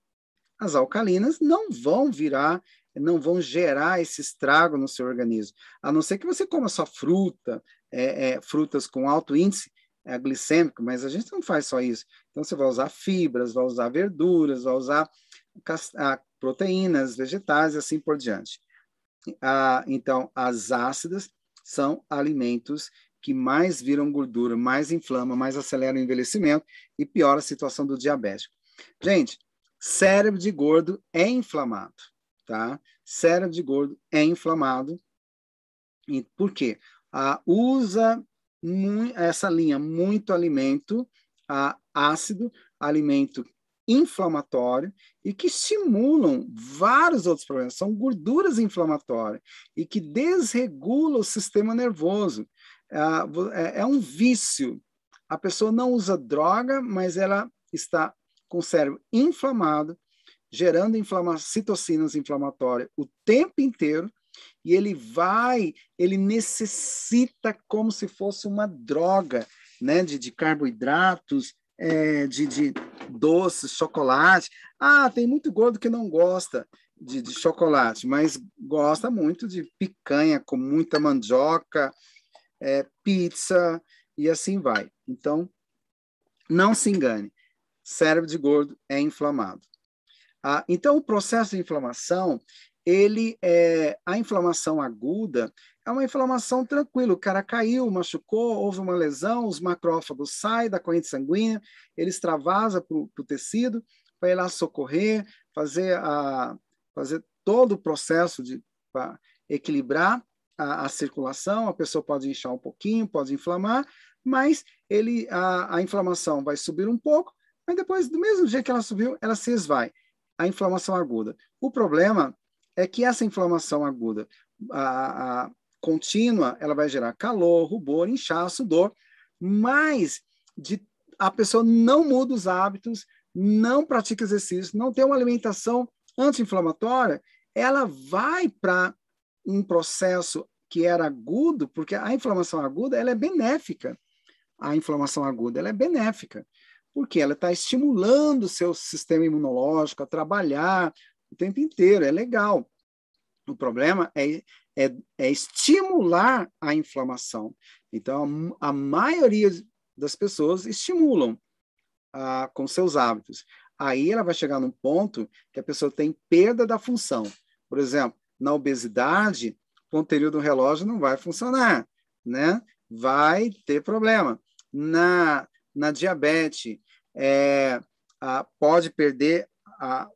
As alcalinas não vão virar, não vão gerar esse estrago no seu organismo. A não ser que você coma só fruta, é, é, frutas com alto índice é, glicêmico, mas a gente não faz só isso. Então, você vai usar fibras, vai usar verduras, vai usar proteínas vegetais e assim por diante. Ah, então, as ácidas são alimentos que mais viram gordura, mais inflama, mais acelera o envelhecimento e piora a situação do diabético. Gente, cérebro de gordo é inflamado, tá? Cérebro de gordo é inflamado. E por quê? Ah, usa essa linha muito alimento ah, ácido, alimento inflamatório e que estimulam vários outros problemas. São gorduras inflamatórias e que desregulam o sistema nervoso. É, é um vício. A pessoa não usa droga, mas ela está com o cérebro inflamado, gerando inflama citocinas inflamatórias o tempo inteiro, e ele vai, ele necessita como se fosse uma droga, né, de, de carboidratos, é, de, de doces, chocolate. Ah, tem muito gordo que não gosta de, de, chocolate, mas gosta muito de picanha com muita mandioca, é, pizza e assim vai. Então, não se engane, cérebro de gordo é inflamado. Ah, então, o processo de inflamação, ele é a inflamação aguda é uma inflamação tranquila. O cara caiu, machucou, houve uma lesão, os macrófagos saem da corrente sanguínea, ele extravasa para o tecido, vai ir lá socorrer, fazer, a, fazer todo o processo de equilibrar a, a, circulação. A pessoa pode inchar um pouquinho, pode inflamar, mas ele a, a inflamação vai subir um pouco, mas depois, do mesmo jeito que ela subiu, ela se esvai. A inflamação aguda. O problema é que essa inflamação aguda, a, a, contínua, ela vai gerar calor, rubor, inchaço, dor, mas de, a pessoa não muda os hábitos, não pratica exercício, não tem uma alimentação anti-inflamatória, ela vai para um processo que era agudo, porque a inflamação aguda ela é benéfica. A inflamação aguda ela é benéfica, porque ela está estimulando o seu sistema imunológico a trabalhar o tempo inteiro, é legal. O problema é, é, é estimular a inflamação. Então, a, a maioria das pessoas estimulam ah, com seus hábitos. Aí ela vai chegar num ponto que a pessoa tem perda da função. Por exemplo, na obesidade, o ponteiro do relógio não vai funcionar, né? Vai ter problema. Na, na diabetes, é, a, pode perder a,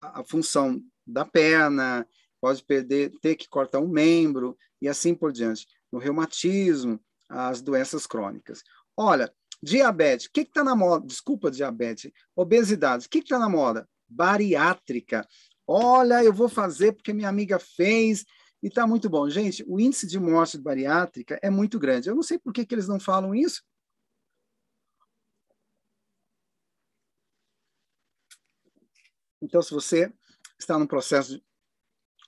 a função da perna, pode perder, ter que cortar um membro e assim por diante. No reumatismo, as doenças crônicas. Olha, diabetes, o que está na moda? Desculpa, diabetes. Obesidade, o que está na moda? Bariátrica. Olha, eu vou fazer porque minha amiga fez e está muito bom. Gente, o índice de morte bariátrica é muito grande. Eu não sei por que, que eles não falam isso. Então, se você está no processo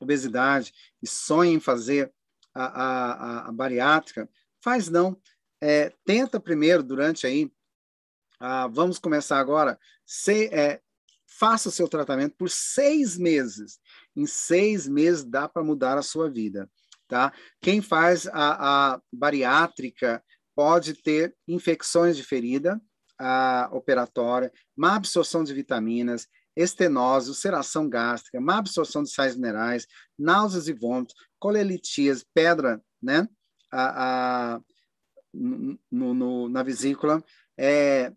obesidade e sonha em fazer a, a, a bariátrica, faz não. é, tenta primeiro, durante aí, ah, vamos começar agora, se, é, faça o seu tratamento por seis meses. Em seis meses dá para mudar a sua vida, tá? Quem faz a, a bariátrica pode ter infecções de ferida a, operatória, má absorção de vitaminas, estenose, ulceração gástrica, má absorção de sais minerais, náuseas e vômitos, colelitias, pedra, né? A, a, no, no, na vesícula, é,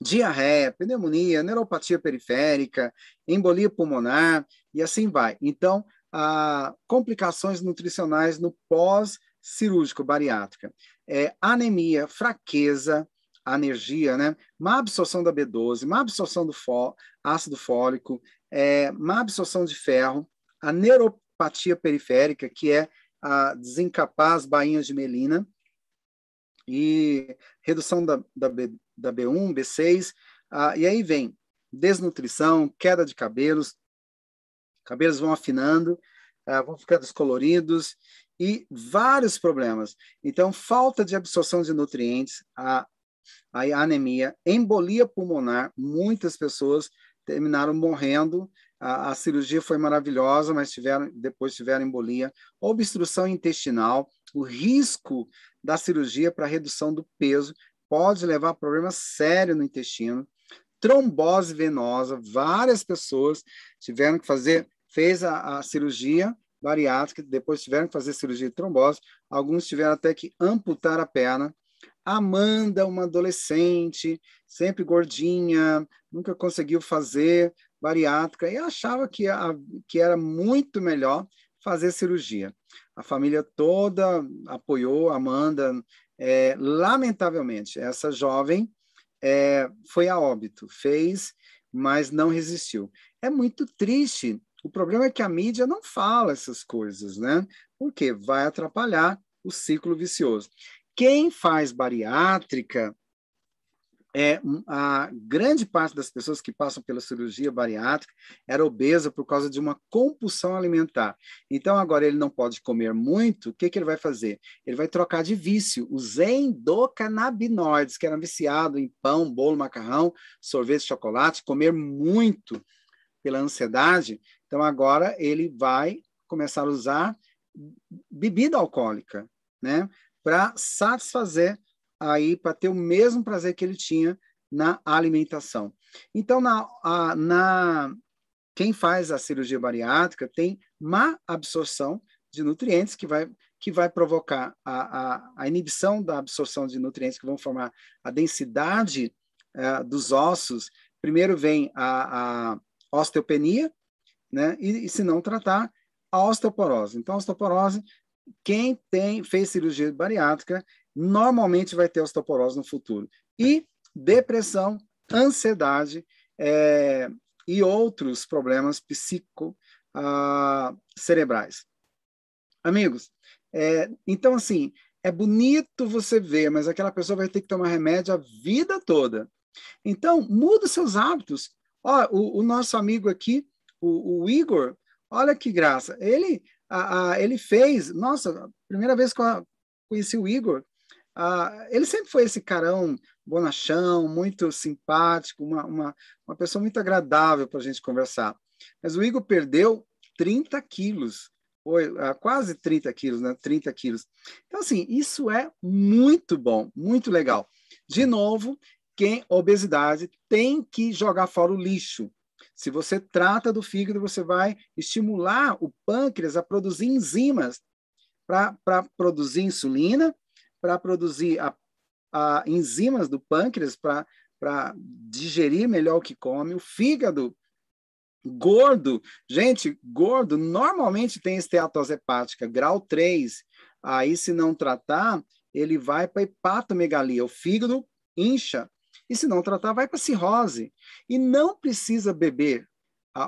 diarreia, pneumonia, neuropatia periférica, embolia pulmonar e assim vai. Então, a, complicações nutricionais no pós-cirúrgico bariátrica, é, anemia, fraqueza, anergia, né? má absorção da B12, má absorção do fó, ácido fólico, é, má absorção de ferro, a neuropatia periférica, que é a desencapar as bainhas de melina, e redução da, da, B, da B1, B6, ah, e aí vem desnutrição, queda de cabelos, cabelos vão afinando, ah, vão ficando descoloridos e vários problemas. Então, falta de absorção de nutrientes, a, a anemia, embolia pulmonar, muitas pessoas terminaram morrendo. A, cirurgia foi maravilhosa, mas tiveram depois tiveram embolia, obstrução intestinal, o risco da cirurgia para redução do peso pode levar a problemas sérios no intestino, trombose venosa, várias pessoas tiveram que fazer, fez a, a cirurgia bariátrica, depois tiveram que fazer cirurgia de trombose, alguns tiveram até que amputar a perna. Amanda, uma adolescente, sempre gordinha, nunca conseguiu fazer bariátrica e achava que, a, que era muito melhor fazer cirurgia. A família toda apoiou Amanda. É, lamentavelmente, essa jovem é, foi a óbito, fez, mas não resistiu. É muito triste. O problema é que a mídia não fala essas coisas, né? Porque vai atrapalhar o ciclo vicioso. Quem faz bariátrica é, a grande parte das pessoas que passam pela cirurgia bariátrica era obesa por causa de uma compulsão alimentar. Então, agora ele não pode comer muito, o que, que ele vai fazer? Ele vai trocar de vício os endocannabinoides, que eram viciados em pão, bolo, macarrão, sorvete, chocolate, comer muito pela ansiedade. Então, agora ele vai começar a usar bebida alcoólica, né? Para satisfazer aí para ter o mesmo prazer que ele tinha na alimentação. Então, na, a, na quem faz a cirurgia bariátrica tem má absorção de nutrientes que vai que vai provocar a, a, a inibição da absorção de nutrientes que vão formar a densidade uh, dos ossos. Primeiro vem a, a osteopenia, né? E, e, se não tratar, a osteoporose. Então, a osteoporose, quem tem fez cirurgia bariátrica normalmente vai ter osteoporose no futuro. E depressão, ansiedade é, e outros problemas psico ah. Amigos, é, então assim, é bonito você ver, mas aquela pessoa vai ter que tomar remédio a vida toda. Então, muda seus hábitos. Ó, o, o nosso amigo aqui, o, o, Igor, olha que graça. Ele, a, a, ele fez, nossa, primeira vez que eu conheci o Igor, ah, ele sempre foi esse carão bonachão, muito simpático, uma, uma, uma pessoa muito agradável para a gente conversar. Mas o Igor perdeu 30 quilos, foi, ah, quase 30 quilos, né? 30 quilos. Então, assim, isso é muito bom, muito legal. De novo, quem obesidade tem que jogar fora o lixo. Se você trata do fígado, você vai estimular o pâncreas a produzir enzimas para produzir insulina para produzir a, a enzimas do pâncreas para digerir melhor o que come, o fígado gordo, gente, gordo normalmente tem esteatose hepática, grau 3. Aí, se não tratar, ele vai para hepatomegalia, o fígado incha. E se não tratar, vai para cirrose. E não precisa beber.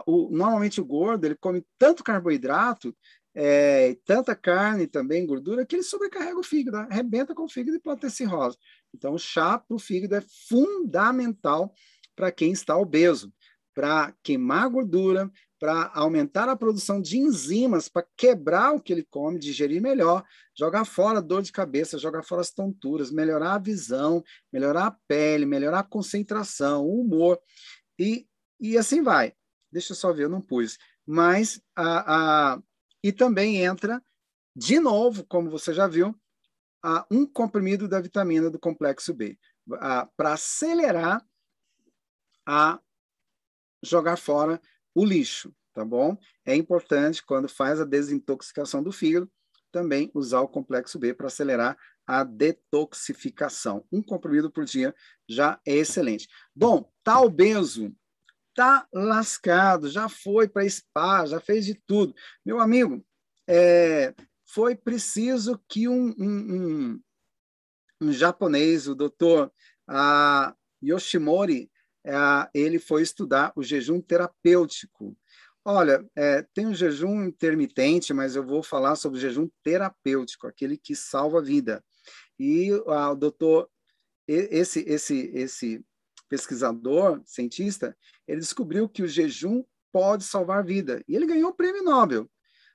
o, normalmente o gordo, ele come tanto carboidrato é, tanta carne também, gordura, que ele sobrecarrega o fígado, arrebenta com o fígado e pode ter cirrose. Então, o chá para o fígado é fundamental para quem está obeso, para queimar gordura, para aumentar a produção de enzimas para quebrar o que ele come, digerir melhor, jogar fora a dor de cabeça, jogar fora as tonturas, melhorar a visão, melhorar a pele, melhorar a concentração, o humor e, e assim vai. Deixa eu só ver, eu não pus. Mas a, a, e também entra de novo, como você já viu, a um comprimido da vitamina do complexo B para acelerar a jogar fora o lixo, tá bom? É importante, quando faz a desintoxicação do fígado, também usar o complexo B para acelerar a detoxificação. Um comprimido por dia já é excelente. Bom, tá obeso, tá lascado, já foi para spa, já fez de tudo. Meu amigo, é, foi preciso que um, um, um, um japonês, o doutor uh, Yoshimori, uh, ele foi estudar o jejum terapêutico. Olha, é, tem o jejum intermitente, mas eu vou falar sobre o jejum terapêutico, aquele que salva a vida. E uh, o doutor, esse, esse, esse pesquisador, cientista, ele descobriu que o jejum pode salvar vida. E ele ganhou o prêmio Nobel,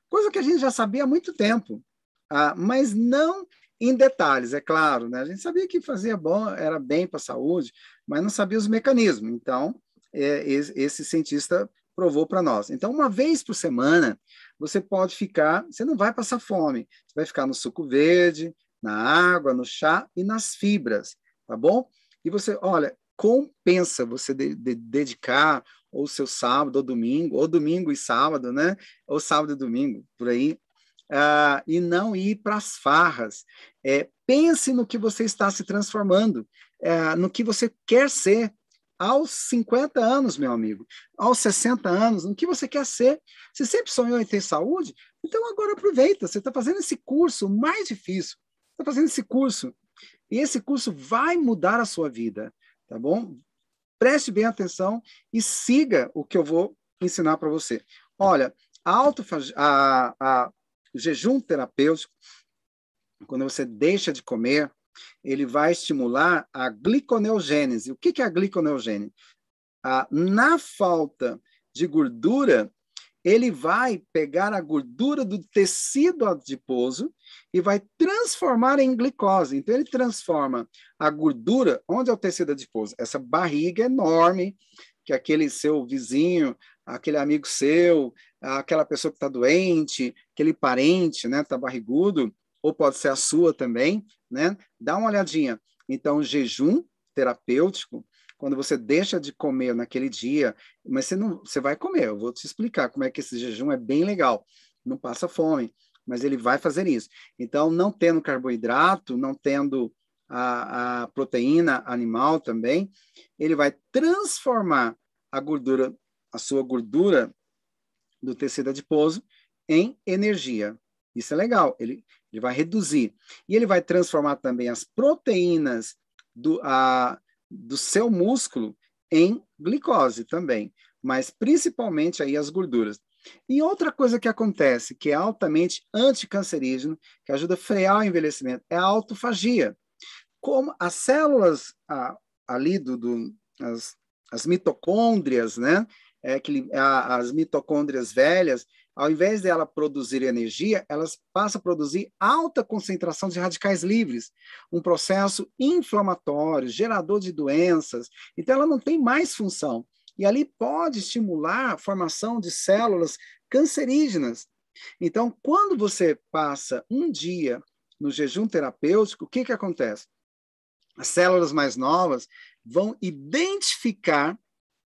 coisa que a gente já sabia há muito tempo, ah, mas não em detalhes, é claro. Né? A gente sabia que fazia bom, era bem para a saúde, mas não sabia os mecanismos. Então, é, esse cientista provou para nós. Então, uma vez por semana, você pode ficar, você não vai passar fome, você vai ficar no suco verde, na água, no chá e nas fibras, tá bom? E você, olha, compensa você de, de, dedicar ou seu sábado ou domingo, ou domingo e sábado, né? Ou sábado e domingo, por aí, uh, e não ir para as farras. É, pense no que você está se transformando, uh, no que você quer ser aos 50 anos, meu amigo, aos 60 anos, no que você quer ser. Você sempre sonhou em ter saúde? Então agora aproveita, você está fazendo esse curso mais difícil, está fazendo esse curso, e esse curso vai mudar a sua vida, tá bom? Preste bem atenção e siga o que eu vou ensinar para você. Olha, a, a, a, o jejum terapêutico, quando você deixa de comer, ele vai estimular a gliconeogênese. O que é a gliconeogênese? Ah, na falta de gordura, ele vai pegar a gordura do tecido adiposo e vai transformar em glicose. Então, ele transforma a gordura, onde é o tecido adiposo? Essa barriga enorme que aquele seu vizinho, aquele amigo seu, aquela pessoa que está doente, aquele parente, né, está barrigudo, ou pode ser a sua também, né? Dá uma olhadinha. Então, jejum terapêutico, quando você deixa de comer naquele dia, mas você não, você vai comer. Eu vou te explicar como é que esse jejum é bem legal. Não passa fome, mas ele vai fazer isso. Então, não tendo carboidrato, não tendo a, a proteína animal também, ele vai transformar a gordura, a sua gordura do tecido adiposo em energia. Isso é legal, ele, ele vai reduzir. E ele vai transformar também as proteínas do, a, do seu músculo em glicose também, mas principalmente aí as gorduras. E outra coisa que acontece, que é altamente anticancerígeno, que ajuda a frear o envelhecimento, é a autofagia. Como as células a, ali do, do as, as mitocôndrias, né? É, que, a, as mitocôndrias velhas, ao invés de ela produzir energia, elas passam a produzir alta concentração de radicais livres, um processo inflamatório, gerador de doenças. Então, ela não tem mais função. E ali pode estimular a formação de células cancerígenas. Então, quando você passa um dia no jejum terapêutico, o que, que acontece? As células mais novas vão identificar,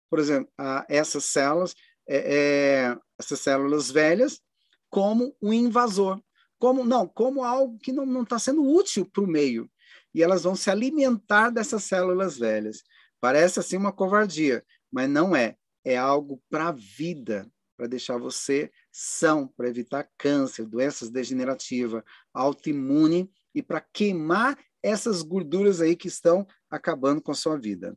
por exemplo, essas células, é, é, essas células velhas, como um invasor, como não, como algo que não está sendo útil para o meio. E elas vão se alimentar dessas células velhas. Parece assim uma covardia, mas não é. É algo para a vida, para deixar você são, para evitar câncer, doenças degenerativas, autoimune e para queimar essas gorduras aí que estão acabando com a sua vida.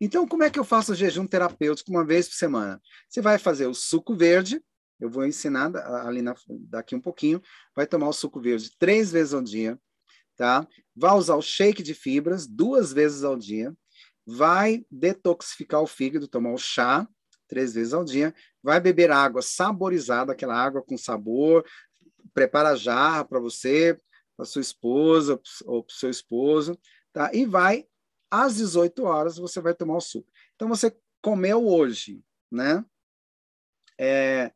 Então, como é que eu faço o jejum terapêutico uma vez por semana? Você vai fazer o suco verde, eu vou ensinar ali na, daqui um pouquinho, vai tomar o suco verde três vezes ao dia, tá? Vai usar o shake de fibras duas vezes ao dia, vai detoxificar o fígado, tomar o chá três vezes ao dia. Vai beber água saborizada, aquela água com sabor. Prepara a jarra para você, para sua esposa ou para seu esposo, tá? E vai às 18 horas você vai tomar o suco. Então você comeu hoje, né? É,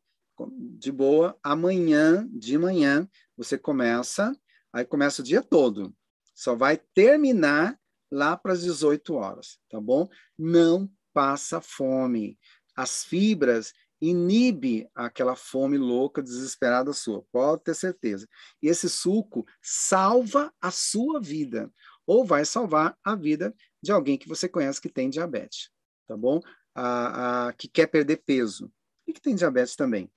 de boa, amanhã, de manhã, você começa, aí começa o dia todo. Só vai terminar lá para as 18 horas, tá bom? Não passa fome. As fibras inibe aquela fome louca, desesperada sua, pode ter certeza. E esse suco salva a sua vida, ou vai salvar a vida de alguém que você conhece que tem diabetes, tá bom? A, a, que quer perder peso e que tem diabetes também.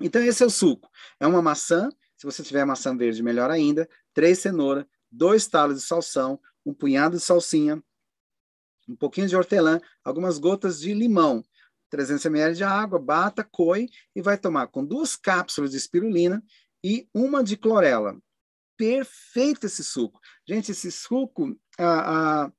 Então, esse é o suco. É uma maçã, se você tiver maçã verde, melhor ainda, três cenouras, dois talos de salsão, um punhado de salsinha, um pouquinho de hortelã, algumas gotas de limão, 300 ml de água, bata, coe e vai tomar com duas cápsulas de espirulina e uma de clorela. Perfeito esse suco. Gente, esse suco, ah, ah,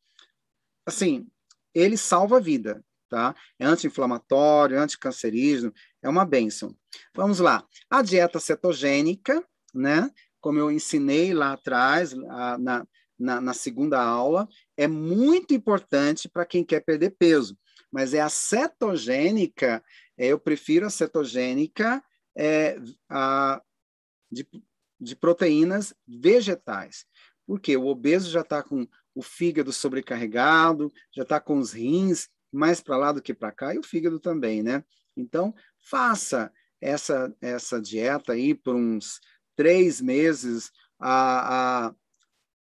assim, ele salva a vida, tá? É anti-inflamatório, anticancerígeno, é uma bênção. Vamos lá. A dieta cetogênica, né? Como eu ensinei lá atrás, na, na, na segunda aula, é muito importante para quem quer perder peso. Mas é a cetogênica, é, eu prefiro a cetogênica é, a, de, de proteínas vegetais. Porque o obeso já está com o fígado sobrecarregado, já está com os rins mais para lá do que para cá, e o fígado também, né? Então, faça essa, essa dieta aí por uns três meses a, a,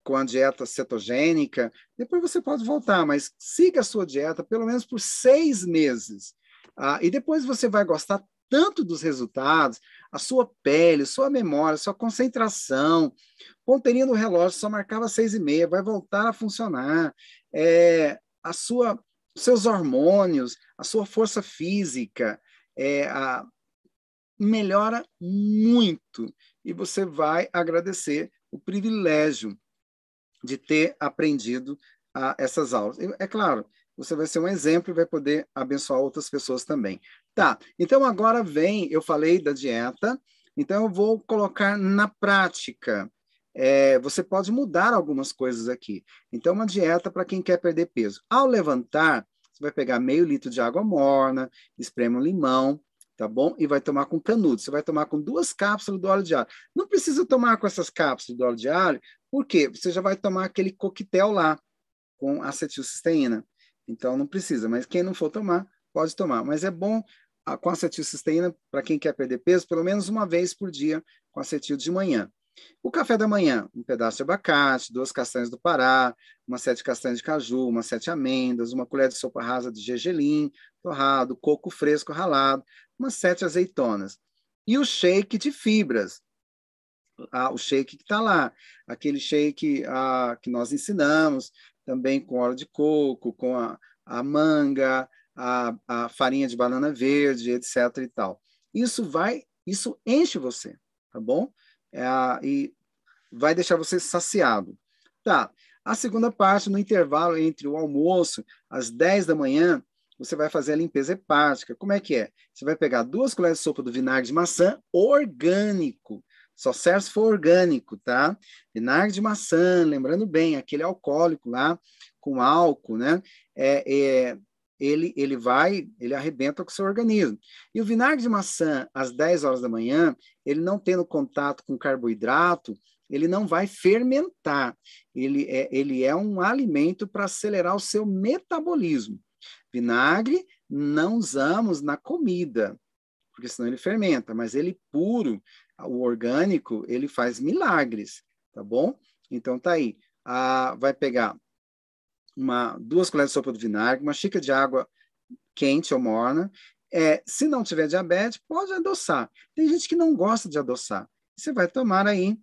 com a dieta cetogênica, depois você pode voltar, mas siga a sua dieta pelo menos por seis meses. Ah, e depois você vai gostar tanto dos resultados, a sua pele, sua memória, sua concentração. Ponteirinha do relógio só marcava seis e meia, vai voltar a funcionar. É, a sua, seus hormônios, a sua força física, é, a, melhora muito e você vai agradecer o privilégio de ter aprendido a, essas aulas. É claro, você vai ser um exemplo e vai poder abençoar outras pessoas também. Tá, então agora vem, eu falei da dieta, então eu vou colocar na prática. É, você pode mudar algumas coisas aqui. Então, uma dieta para quem quer perder peso. Ao levantar, você vai pegar meio litro de água morna, espreme um limão, tá bom? E vai tomar com canudo. Você vai tomar com duas cápsulas do óleo de alho. Não precisa tomar com essas cápsulas do óleo de alho, porque você já vai tomar aquele coquetel lá com acetilcisteína. Então não precisa, mas quem não for tomar, pode tomar. Mas é bom com acetilcisteína para quem quer perder peso, pelo menos uma vez por dia com acetil de manhã. O café da manhã, um pedaço de abacate, duas castanhas do Pará, uma sete castanhas de caju, uma sete amêndoas, uma colher de sopa rasa de gergelim torrado, coco fresco ralado, umas sete azeitonas. E o shake de fibras, ah, o shake que está lá, aquele shake ah, que nós ensinamos, também com óleo de coco, com a, a manga, a, a, farinha de banana verde, etc. e tal. Isso vai, isso enche você, tá bom? É, e vai deixar você saciado. Tá. A segunda parte, no intervalo entre o almoço, às 10 da manhã, você vai fazer a limpeza hepática. Como é que é? Você vai pegar duas colheres de sopa do vinagre de maçã orgânico. Só serve se for orgânico, tá? Vinagre de maçã, lembrando bem, aquele alcoólico lá, com álcool, né? É, é, ele, ele vai, ele arrebenta com o seu organismo. E o vinagre de maçã, às 10 horas da manhã, ele não tendo contato com carboidrato, ele não vai fermentar. Ele é, ele é um alimento para acelerar o seu metabolismo. Vinagre não usamos na comida, porque senão ele fermenta, mas ele puro, o orgânico, ele faz milagres, tá bom? Então tá aí. Ah, vai pegar uma, duas colheres de sopa de vinagre, uma xícara de água quente ou morna. É, se não tiver diabetes, pode adoçar. Tem gente que não gosta de adoçar. Você vai tomar aí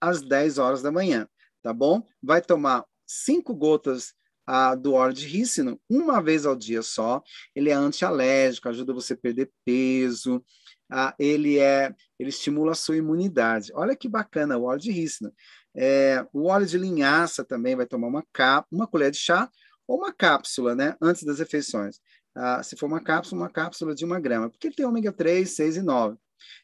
às 10 horas da manhã, tá bom? Vai tomar cinco gotas ah, do óleo de rícino uma vez ao dia só. Ele é antialérgico, ajuda você a perder peso, ah, ele é, ele estimula a sua imunidade. Olha que bacana o óleo de rícino. É, o óleo de linhaça também vai tomar uma, uma colher de chá ou uma cápsula, né, antes das refeições. ah, se for uma cápsula, uma cápsula de uma grama, porque tem ômega 3, 6 e 9.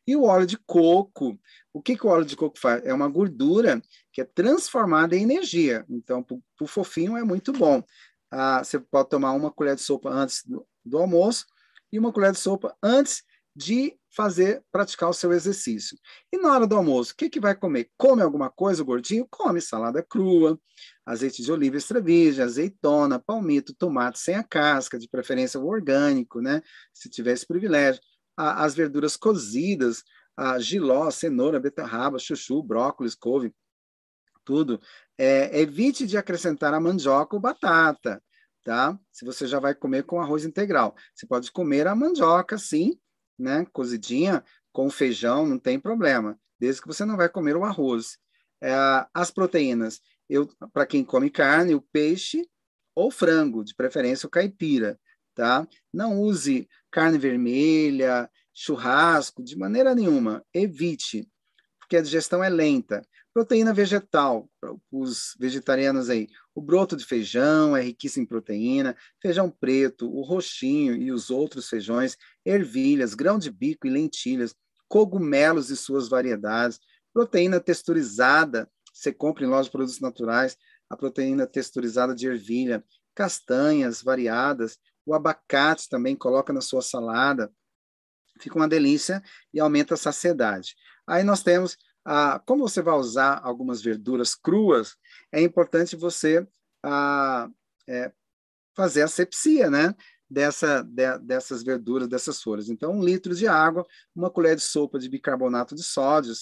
E o óleo de coco, o que, que o óleo de coco faz? É uma gordura que é transformada em energia. Então, para o fofinho é muito bom. Ah, você pode tomar uma colher de sopa antes do, do almoço e uma colher de sopa antes de fazer, praticar o seu exercício. E na hora do almoço, o que, que vai comer? Come alguma coisa, gordinho? Come salada crua, azeite de oliva extra virgem, azeitona, palmito, tomate sem a casca, de preferência o orgânico, né? Se tiver esse privilégio. as verduras cozidas, a giló, cenoura, beterraba, chuchu, brócolis, couve, tudo. É, evite de acrescentar a mandioca ou batata, tá? Se você já vai comer com arroz integral. Você pode comer a mandioca, sim, né, cozidinha com feijão, não tem problema, desde que você não vai comer o arroz. É, as proteínas, eu para quem come carne, o peixe ou frango, de preferência o caipira, tá? Não use carne vermelha, churrasco, de maneira nenhuma, evite, porque a digestão é lenta. Proteína vegetal, os vegetarianos aí, o broto de feijão é riquíssimo em proteína, feijão preto, o roxinho e os outros feijões, ervilhas, grão de bico e lentilhas, cogumelos e suas variedades, proteína texturizada, você compra em lojas de produtos naturais, a proteína texturizada de ervilha, castanhas variadas, o abacate também coloca na sua salada, fica uma delícia e aumenta a saciedade. Aí nós temos ah, como você vai usar algumas verduras cruas, é importante você ah, é, fazer a sepsia, né? Dessa, de, dessas verduras, dessas folhas. Então, um litro de água, uma colher de sopa de bicarbonato de sódio.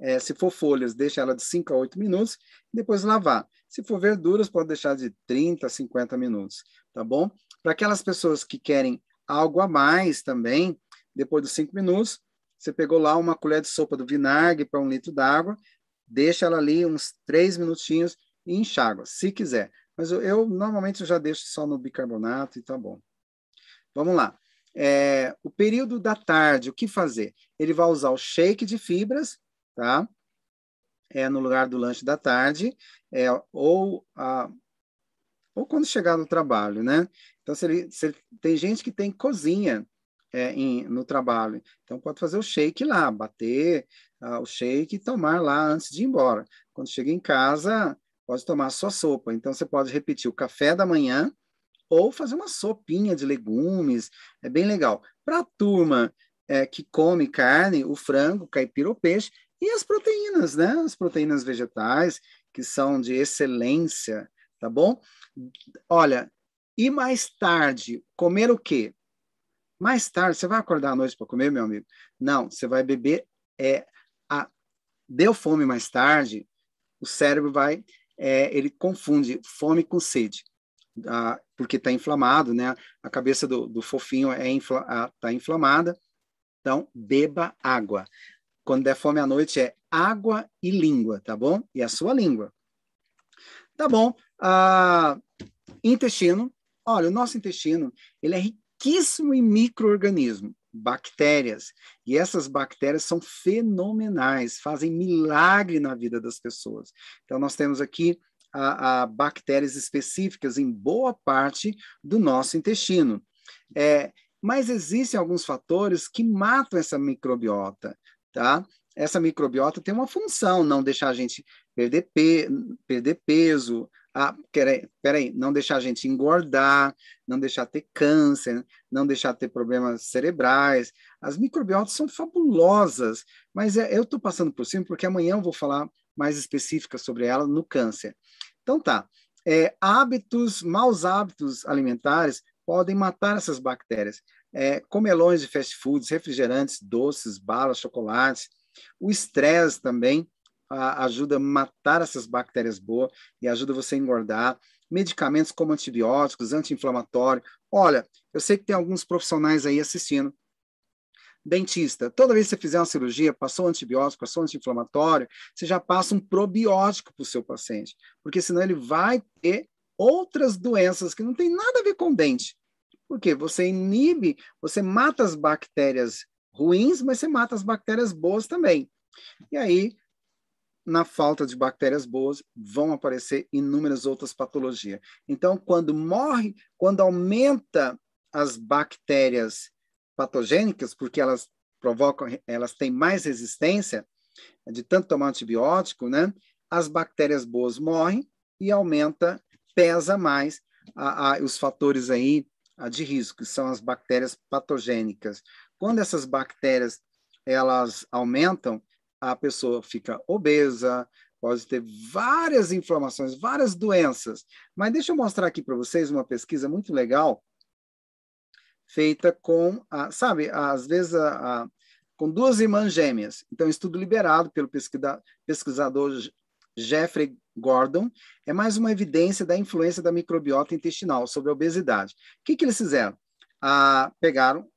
É, se for folhas, deixa ela de 5 a 8 minutos, depois lavar. Se for verduras, pode deixar de 30 a 50 minutos, tá bom? Para aquelas pessoas que querem algo a mais também, depois dos 5 minutos, você pegou lá uma colher de sopa do vinagre para um litro d'água, deixa ela ali uns três minutinhos e enxágua, se quiser. Mas eu, eu normalmente eu já deixo só no bicarbonato e tá bom. Vamos lá. É, o período da tarde, o que fazer? Ele vai usar o shake de fibras, tá? É no lugar do lanche da tarde, é, ou, a, ou quando chegar no trabalho, né? Então, se ele, se ele, tem gente que tem cozinha, é, em, no trabalho. Então, pode fazer o shake lá, bater uh, o shake e tomar lá antes de ir embora. Quando chega em casa, pode tomar sua sopa. Então, você pode repetir o café da manhã ou fazer uma sopinha de legumes. É bem legal. Para a turma é, que come carne, o frango, caipira ou peixe, e as proteínas, né? As proteínas vegetais, que são de excelência, tá bom? Olha, e mais tarde, comer o quê? Mais tarde, você vai acordar à noite para comer, meu amigo? Não, você vai beber. É, a, deu fome mais tarde, o cérebro vai. É, ele confunde fome com sede, ah, porque está inflamado, né? A cabeça do, do fofinho é infla, ah, tá inflamada. Então, beba água. Quando der fome à noite, é água e língua, tá bom? E a sua língua. Tá bom. Ah, intestino. Olha, o nosso intestino, ele é riquíssimo em microorganismos, bactérias. E essas bactérias são fenomenais, fazem milagre na vida das pessoas. Então, nós temos aqui a, a bactérias específicas em boa parte do nosso intestino. É, mas existem alguns fatores que matam essa microbiota, tá? Essa microbiota tem uma função, não deixar a gente perder, pe perder peso, ah, peraí, peraí, não deixar a gente engordar, não deixar ter câncer, não deixar ter problemas cerebrais. As microbiotas são fabulosas, mas é, eu estou passando por cima porque amanhã eu vou falar mais específica sobre ela no câncer. Então tá, é, hábitos, maus hábitos alimentares podem matar essas bactérias. É, comelões de fast foods, refrigerantes, doces, balas, chocolates. O estresse também ajuda a matar essas bactérias boas e ajuda você a engordar. Medicamentos como antibióticos, anti-inflamatório. Olha, eu sei que tem alguns profissionais aí assistindo. Dentista, toda vez que você fizer uma cirurgia, passou antibiótico, passou anti-inflamatório, você já passa um probiótico para o seu paciente, porque senão ele vai ter outras doenças que não tem nada a ver com dente. Porque você inibe, você mata as bactérias ruins, mas você mata as bactérias boas também. E aí na falta de bactérias boas, vão aparecer inúmeras outras patologias. Então, quando morre, quando aumenta as bactérias patogênicas, porque elas provocam, elas têm mais resistência de tanto tomar antibiótico, né? As bactérias boas morrem e aumenta, pesa mais a, a, os fatores aí a, de risco, que são as bactérias patogênicas. Quando essas bactérias elas aumentam, a pessoa fica obesa, pode ter várias inflamações, várias doenças. Mas deixa eu mostrar aqui para vocês uma pesquisa muito legal feita com, a, sabe, às vezes a, a, com duas irmãs gêmeas. Então, estudo liberado pelo pesquisador Jeffrey Gordon é mais uma evidência da influência da microbiota intestinal sobre a obesidade. O que, que eles fizeram? Ah, pegaram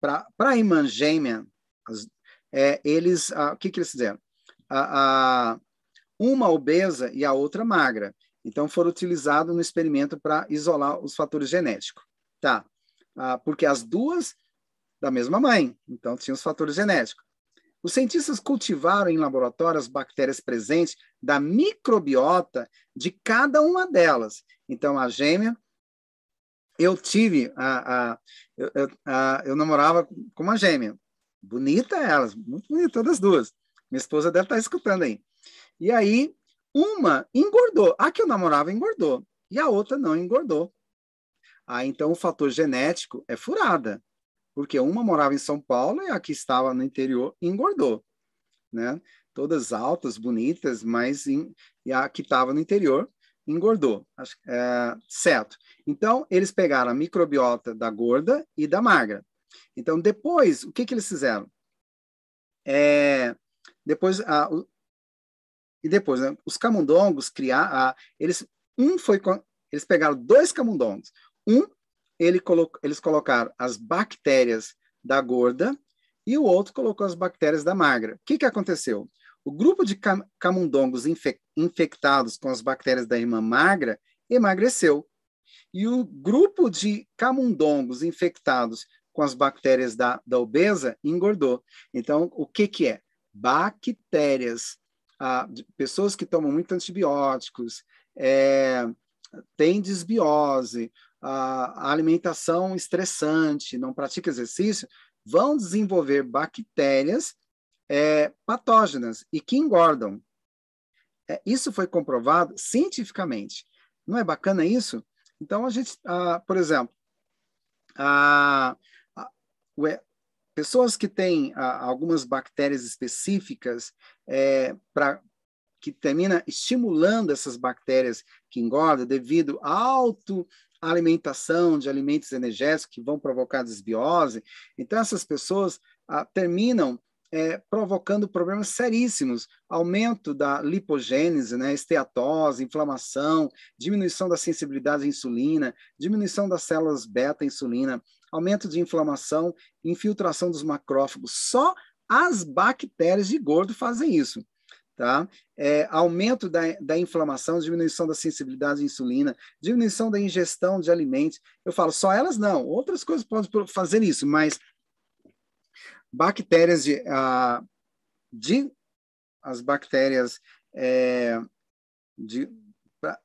para a irmã gêmea, as, é, eles, ah, o que, que eles fizeram? Ah, ah, uma obesa e a outra magra. Então, foram utilizados no experimento para isolar os fatores genéticos. Tá. Ah, porque as duas da mesma mãe, então tinham os fatores genéticos. Os cientistas cultivaram em laboratório as bactérias presentes da microbiota de cada uma delas. Então, a gêmea, eu tive, a, a, eu, a, eu namorava com uma gêmea. Bonita elas, muito bonita, todas as duas. Minha esposa deve estar escutando aí. E aí, uma engordou. A que eu namorava engordou. E a outra não engordou. Ah, então o fator genético é furada. Porque uma morava em São Paulo e a que estava no interior engordou. Né? Todas altas, bonitas, mas em, e a que estava no interior engordou. É, certo. Então, eles pegaram a microbiota da gorda e da magra. Então, depois, o que, que eles fizeram? É, depois, a, e depois, né, os camundongos criar, eles um foi eles pegaram dois camundongos. Um ele colo, eles colocaram as bactérias da gorda e o outro colocou as bactérias da magra. O que, que aconteceu? O grupo de camundongos infec, infectados com as bactérias da irmã magra emagreceu. E o grupo de camundongos infectados com as bactérias da, da obesa engordou. Então, o que, que é? Bactérias ah, pessoas que tomam muito antibióticos, é, têm desbiose, a, alimentação estressante, não pratica exercício, vão desenvolver bactérias é, patógenas e que engordam. É, isso foi comprovado cientificamente. Não é bacana isso? Então, a gente, ah, por exemplo, a, a, pessoas que têm ah, algumas bactérias específicas é, que termina estimulando essas bactérias que engordam devido à alimentação de alimentos energéticos que vão provocar desbiose. Então, essas pessoas ah, terminam é, provocando problemas seríssimos, aumento da lipogênese, né, esteatose, inflamação, diminuição da sensibilidade à insulina, diminuição das células beta-insulina, aumento de inflamação, infiltração dos macrófagos. Só as bactérias de gordo fazem isso. Tá? É, aumento da, da inflamação, diminuição da sensibilidade à insulina, diminuição da ingestão de alimentos. Eu falo, só elas não, outras coisas podem fazer isso, mas bactérias de, uh, de as bactérias é, de, pra,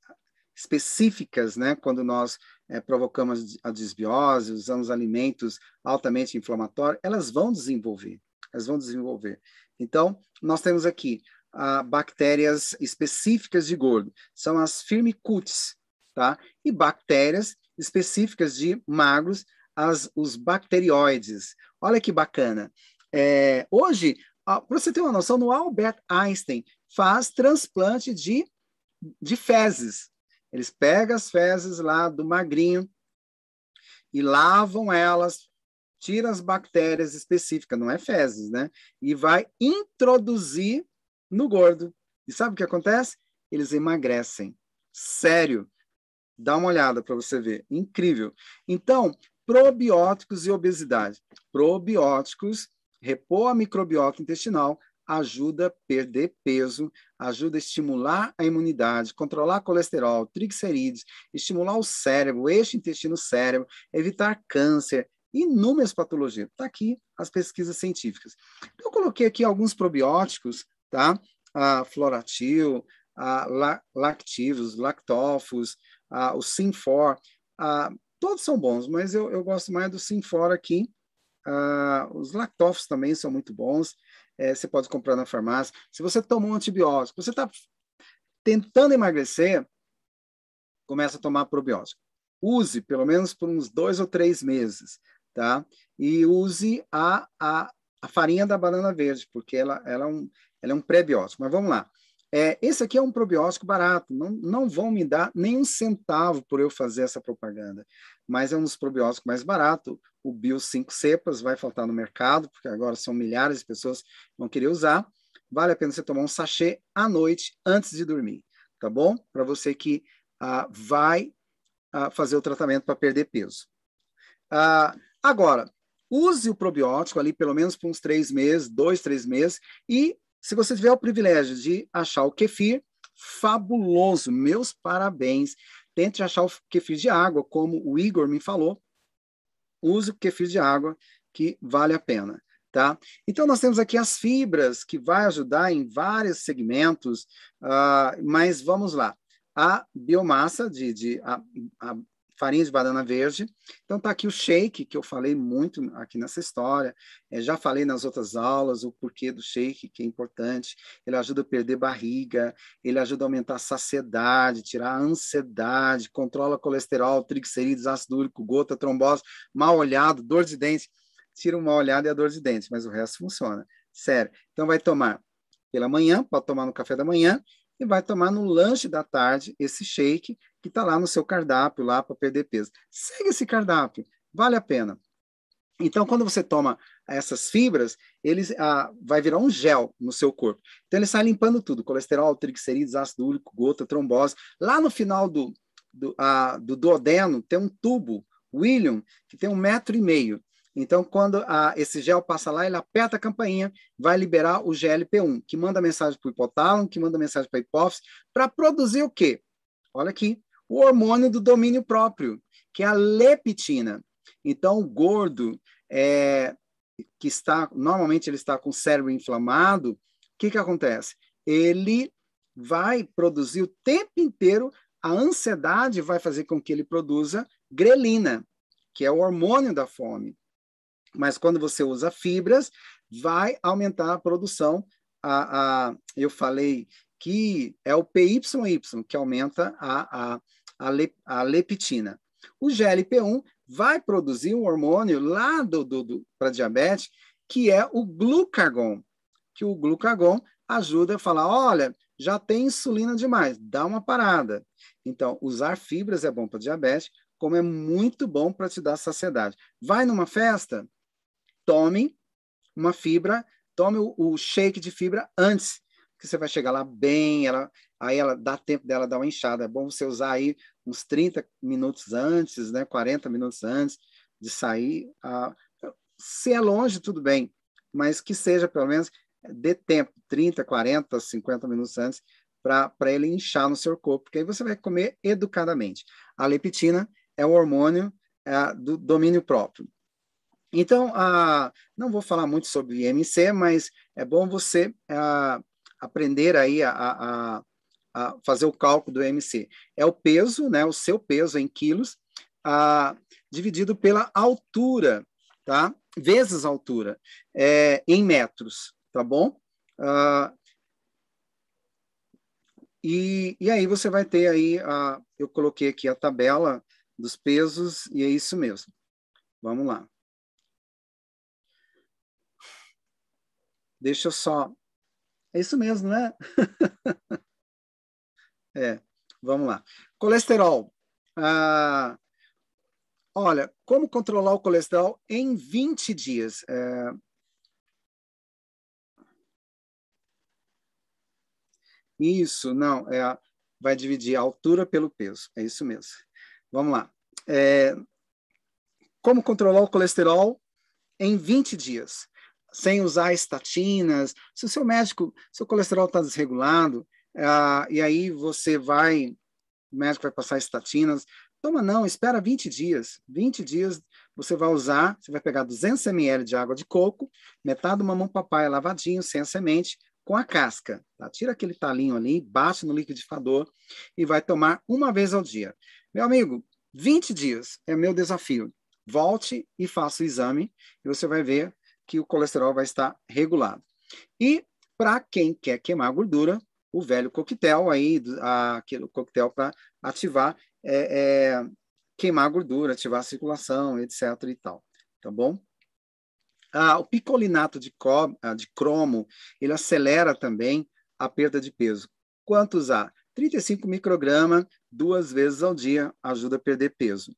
específicas, né, quando nós é, provocamos a desbiose, usamos alimentos altamente inflamatórios, elas vão desenvolver, elas vão desenvolver. Então, nós temos aqui ah, bactérias específicas de gordo, são as firmicutes, tá? E bactérias específicas de magros, as, os bacterioides. Olha que bacana. É, hoje, para você ter uma noção, no Albert Einstein faz transplante de, de fezes, eles pegam as fezes lá do magrinho e lavam elas, tira as bactérias específicas, não é fezes, né? E vai introduzir no gordo. E sabe o que acontece? Eles emagrecem. Sério. Dá uma olhada para você ver. Incrível. Então, probióticos e obesidade. Probióticos, repor a microbiota intestinal, ajuda a perder peso, ajuda a estimular a imunidade, controlar colesterol, triglicerídeos, estimular o cérebro, o eixo intestino-cérebro, evitar câncer, inúmeras patologias. Está aqui as pesquisas científicas. Eu coloquei aqui alguns probióticos, tá? A Floratil, a Lactivos, Lactofos, a, o Sinfor, a, todos são bons, mas eu, eu gosto mais do Sinfora aqui. Uh, os lactofos também são muito bons. É, você pode comprar na farmácia. Se você tomou um antibiótico, você está tentando emagrecer, começa a tomar probiótico. Use pelo menos por uns dois ou três meses, tá? E use a, a, a farinha da banana verde, porque ela, ela, é, um, ela é um pré-biótico. Mas vamos lá. É, esse aqui é um probiótico barato, não, não vão me dar nem um centavo por eu fazer essa propaganda, mas é um dos probióticos mais baratos. O Bio 5 cepas vai faltar no mercado, porque agora são milhares de pessoas que vão querer usar. Vale a pena você tomar um sachê à noite antes de dormir, tá bom? Para você que ah, vai ah, fazer o tratamento para perder peso. Ah, agora, use o probiótico ali pelo menos por uns três meses, dois, três meses, e se você tiver o privilégio de achar o kefir, fabuloso, meus parabéns. Tente achar o kefir de água, como o Igor me falou. Use o kefir de água, que vale a pena. Tá? Então, nós temos aqui as fibras, que vai ajudar em vários segmentos, uh, mas vamos lá. A biomassa de, de a, a, farinha de banana verde. Então tá aqui o shake, que eu falei muito aqui nessa história. É, já falei nas outras aulas o porquê do shake, que é importante. Ele ajuda a perder barriga, ele ajuda a aumentar a saciedade, tirar a ansiedade, controla colesterol, triglicerídeos, ácido úrico, gota, trombose, mal olhado, dor de dente. Tira o mal olhado e a dor de dente, mas o resto funciona. Sério. Então vai tomar pela manhã, pode tomar no café da manhã, e vai tomar no lanche da tarde esse shake que está lá no seu cardápio, lá para perder peso. Segue esse cardápio, vale a pena. Então, quando você toma essas fibras, ele ah, vai virar um gel no seu corpo. Então, ele sai limpando tudo: colesterol, triglicerídeos, ácido úrico, gota, trombose. Lá no final do, do, ah, do duodeno, tem um tubo, William, que tem um metro e meio. Então, quando a, esse gel passa lá, ele aperta a campainha, vai liberar o GLP-1, que manda mensagem para o hipotálamo, que manda mensagem para a hipófise, para produzir o quê? Olha aqui, o hormônio do domínio próprio, que é a leptina. Então, o gordo, é, que está, normalmente ele está com o cérebro inflamado, o que, que acontece? Ele vai produzir o tempo inteiro, a ansiedade vai fazer com que ele produza grelina, que é o hormônio da fome. Mas quando você usa fibras, vai aumentar a produção. A, a, eu falei que é o PYY que aumenta a, a, a, le, a leptina. O GLP-1 vai produzir um hormônio lá do, do, do para diabetes, que é o glucagon, que o glucagon ajuda a falar, olha, já tem insulina demais, dá uma parada. Então, usar fibras é bom para diabetes, como é muito bom para te dar saciedade. Vai numa festa, tome uma fibra, tome o, o, shake de fibra antes, que você vai chegar lá bem, ela, aí ela dá tempo dela dar uma inchada. É bom você usar aí uns 30 minutos antes, né, 40 minutos antes de sair. Ah, se é longe, tudo bem, mas que seja pelo menos dê tempo, 30, 40, 50 minutos antes, para ele inchar no seu corpo, porque aí você vai comer educadamente. A leptina é o hormônio é, do domínio próprio. Então, ah, não vou falar muito sobre IMC, mas é bom você ah, aprender aí a, a, a, fazer o cálculo do IMC. É o peso, né, o seu peso em quilos, ah, dividido pela altura, tá? Vezes a altura, é, em metros, tá bom? E, e aí você vai ter aí, a, eu coloquei aqui a tabela dos pesos, e é isso mesmo. Vamos lá. Deixa eu só. É isso mesmo, né? é, vamos lá. Colesterol. Ah, olha, como controlar o colesterol em 20 dias? É... Isso, não, é, vai dividir a altura pelo peso, é isso mesmo. Vamos lá. É, como controlar o colesterol em 20 dias? sem usar estatinas. Se o seu médico, seu colesterol está desregulado, uh, e aí você vai, o médico vai passar estatinas, toma não, espera 20 dias. 20 dias você vai usar, você vai pegar 200 ml de água de coco, metade do mamão papai lavadinho, sem a semente, com a casca. Tá? Tira aquele talinho ali, bate no liquidificador e vai tomar uma vez ao dia. Meu amigo, 20 dias é meu desafio. Volte e faça o exame e você vai ver que o colesterol vai estar regulado. E para quem quer queimar gordura, o velho coquetel aí, aquele coquetel para ativar, é, é, queimar a gordura, ativar a circulação, etc. e tal. Tá bom? Ah, o picolinato de, ah, de cromo, ele acelera também a perda de peso. Quanto usar? 35 microgramas duas vezes ao dia ajuda a perder peso.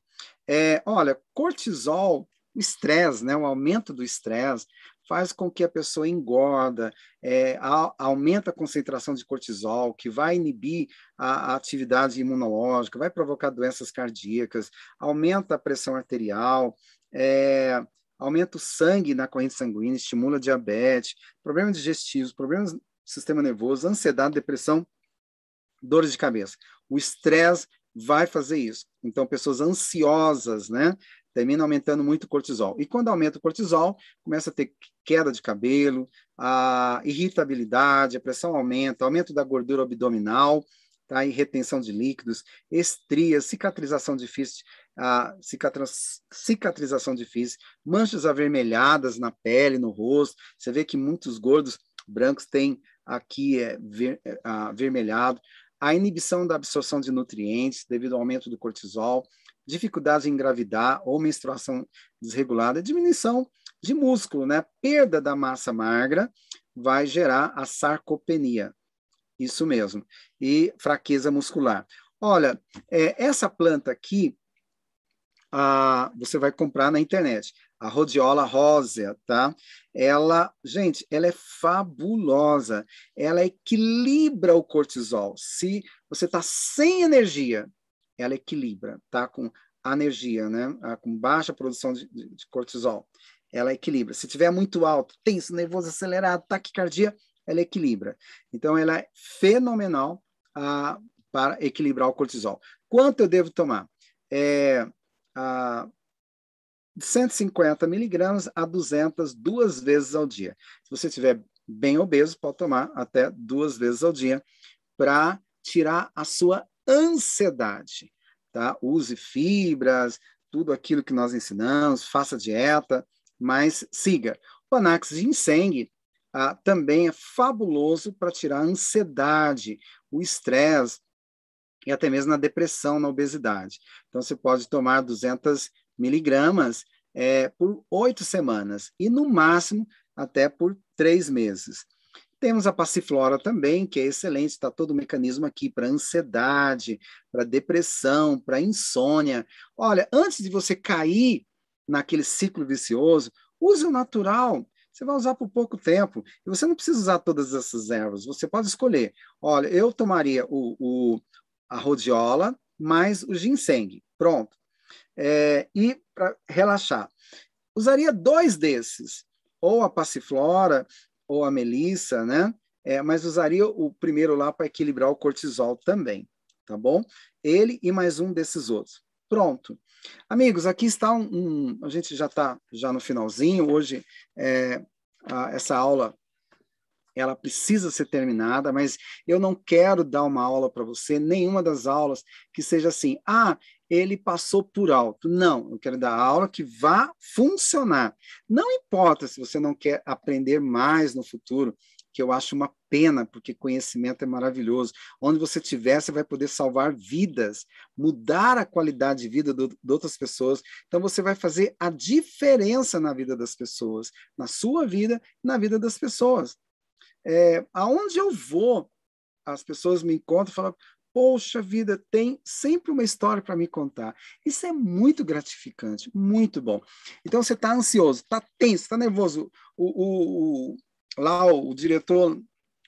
É, olha, cortisol, estresse, né, o aumento do estresse, faz com que a pessoa engorda, é, a, aumenta a concentração de cortisol, que vai inibir a, a, atividade imunológica, vai provocar doenças cardíacas, aumenta a pressão arterial, é, aumenta o sangue na corrente sanguínea, estimula diabetes, problemas digestivos, problemas do sistema nervoso, ansiedade, depressão, dores de cabeça. O estresse vai fazer isso. Então, pessoas ansiosas, né? Termina aumentando muito o cortisol. E quando aumenta o cortisol, começa a ter queda de cabelo, a irritabilidade, a pressão aumenta, aumento da gordura abdominal, tá? e retenção de líquidos, estrias, cicatrização difícil, a cicatrização difícil, manchas avermelhadas na pele, no rosto. Você vê que muitos gordos brancos têm aqui é, ver, é, avermelhado. A inibição da absorção de nutrientes devido ao aumento do cortisol, dificuldade em engravidar ou menstruação desregulada, diminuição de músculo, né? Perda da massa magra vai gerar a sarcopenia. Isso mesmo. E fraqueza muscular. Olha, é, essa planta aqui, ah, você vai comprar na internet. A rhodiola rósea, tá? Ela, gente, ela é fabulosa. Ela equilibra o cortisol. Se você está sem energia, ela equilibra, tá? Com energia, né? Ah, com baixa produção de, de cortisol, ela equilibra. Se tiver muito alto, tenso, nervoso, acelerado, taquicardia, ela equilibra. Então, ela é fenomenal ah, para equilibrar o cortisol. Quanto eu devo tomar? É, ah, 150 miligramas a 200 duas vezes ao dia. Se você estiver bem obeso, pode tomar até duas vezes ao dia para tirar a sua ansiedade. Tá? Use fibras, tudo aquilo que nós ensinamos, faça dieta, mas siga. O Panax Ginseng ah, também é fabuloso para tirar a ansiedade, o estresse e até mesmo na depressão, na obesidade. Então, você pode tomar 200 miligramas é, por oito semanas e, no máximo, até por três meses. Temos a passiflora também, que é excelente, está todo o mecanismo aqui para ansiedade, para depressão, para insônia. Olha, antes de você cair naquele ciclo vicioso, use o natural. Você vai usar por pouco tempo. E você não precisa usar todas essas ervas. Você pode escolher. Olha, eu tomaria o, o a rhodiola mais o ginseng. Pronto. É, e para relaxar, usaria dois desses, ou a passiflora ou a melissa, né? É, mas usaria o primeiro lá para equilibrar o cortisol também, tá bom? Ele e mais um desses outros. Pronto. Amigos, aqui está um, um a gente já está já no finalzinho. Hoje é, a, essa aula ela precisa ser terminada, mas eu não quero dar uma aula para você, nenhuma das aulas que seja assim, ah, ele passou por alto. Não, eu quero dar aula que vá funcionar. Não importa se você não quer aprender mais no futuro, que eu acho uma pena, porque conhecimento é maravilhoso. Onde você estiver, você vai poder salvar vidas, mudar a qualidade de vida de outras pessoas. Então, você vai fazer a diferença na vida das pessoas, na sua vida, na vida das pessoas. É, aonde eu vou, as pessoas me encontram e falam: Poxa vida, tem sempre uma história para me contar. Isso é muito gratificante, muito bom. Então você está ansioso, está tenso, está nervoso. O, o, o, lá o diretor,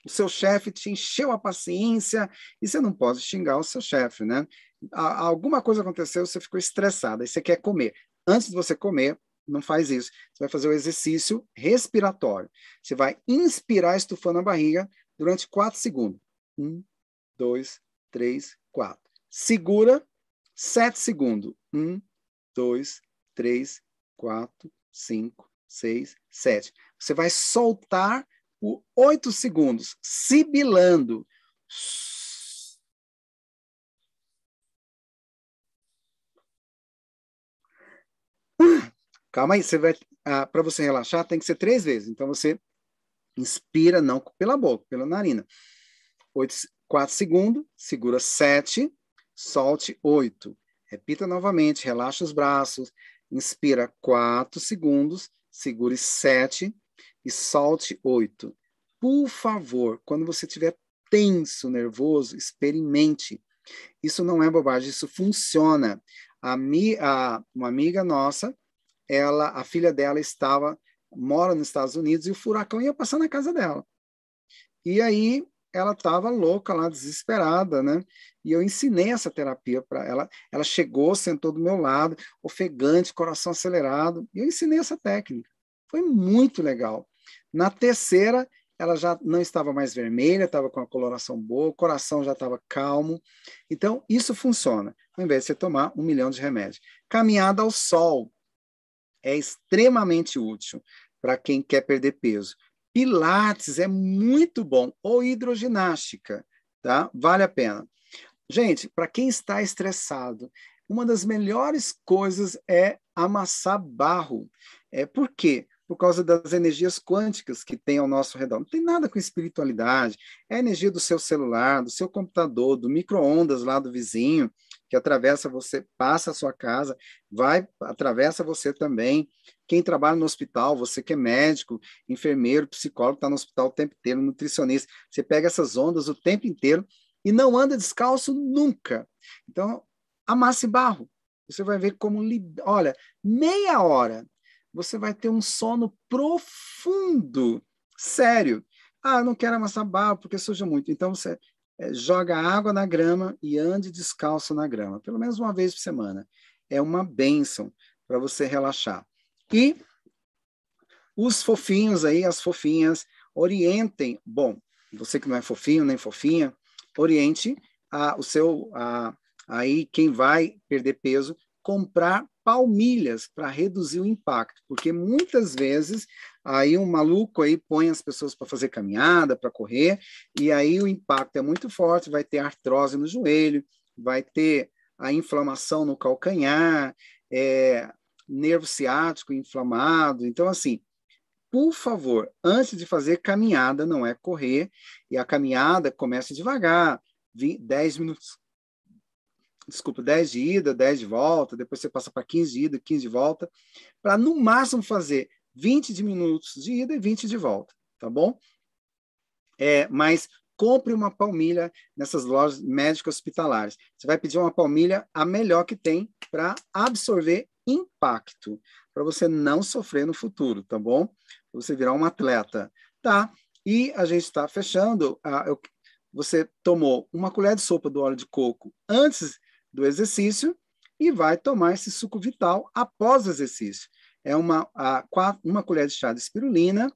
o seu chefe te encheu a paciência e você não pode xingar o seu chefe, né? Alguma coisa aconteceu, você ficou estressado, aí você quer comer. Antes de você comer, não faz isso. Você vai fazer o exercício respiratório. Você vai inspirar estufando a barriga durante quatro segundos. Um, dois, três, quatro. Segura sete segundos. Um, dois, três, quatro, cinco, seis, sete. Você vai soltar por oito segundos, sibilando. Calma aí, você vai ah, para você relaxar tem que ser três vezes. Então você inspira não pela boca, pela narina. Oito, quatro segundos, segura sete, solte oito. Repita novamente, relaxa os braços, inspira quatro segundos, segure sete e solte oito. Por favor, quando você estiver tenso, nervoso, experimente. Isso não é bobagem, isso funciona. A, mi, a, uma amiga nossa, ela, a filha dela estava mora nos Estados Unidos e o furacão ia passar na casa dela. E aí ela estava louca lá, desesperada, né? E eu ensinei essa terapia para ela. Ela chegou, sentou do meu lado, ofegante, coração acelerado, e eu ensinei essa técnica. Foi muito legal. Na terceira, ela já não estava mais vermelha, estava com a coloração boa, o coração já estava calmo. Então, isso funciona, ao invés de você tomar um milhão de remédios. Caminhada ao sol é extremamente útil para quem quer perder peso. Pilates é muito bom, ou hidroginástica, tá? Vale a pena. Gente, para quem está estressado, uma das melhores coisas é amassar barro. É por quê? Por causa das energias quânticas que tem ao nosso redor. Não tem nada com espiritualidade. É a energia do seu celular, do seu computador, do micro-ondas lá do vizinho, que atravessa você, passa a sua casa, vai, atravessa você também. Quem trabalha no hospital, você que é médico, enfermeiro, psicólogo, está no hospital o tempo inteiro, nutricionista, você pega essas ondas o tempo inteiro e não anda descalço nunca. Então, amasse barro. Você vai ver como, olha, meia hora, você vai ter um sono profundo, sério. Ah, não quero amassar barro porque suja muito. Então, você é, joga água na grama e ande descalço na grama, pelo menos uma vez por semana. É uma bênção para você relaxar. E os fofinhos aí, as fofinhas, orientem. Bom, você que não é fofinho nem fofinha, oriente a, o seu a, aí quem vai perder peso comprar palmilhas para reduzir o impacto, porque muitas vezes aí um maluco aí põe as pessoas para fazer caminhada, para correr, e aí o impacto é muito forte, vai ter artrose no joelho, vai ter a inflamação no calcanhar, é, nervo ciático inflamado. Então, assim, por favor, antes de fazer caminhada, não é correr, e a caminhada começa devagar, 20, 10 minutos. Desculpa, 10 de ida, 10 de volta, depois você passa para 15 de ida, 15 de volta, para no máximo fazer 20 de minutos de ida e 20 de volta, tá bom? É, mas compre uma palmilha nessas lojas médicas hospitalares. Você vai pedir uma palmilha a melhor que tem para absorver impacto, para você não sofrer no futuro, tá bom? Pra você virar um atleta, tá? E a gente está fechando. Eu, você tomou uma colher de sopa do óleo de coco antes do exercício e vai tomar esse suco vital após o exercício. É uma, a, uma colher de chá de espirulina.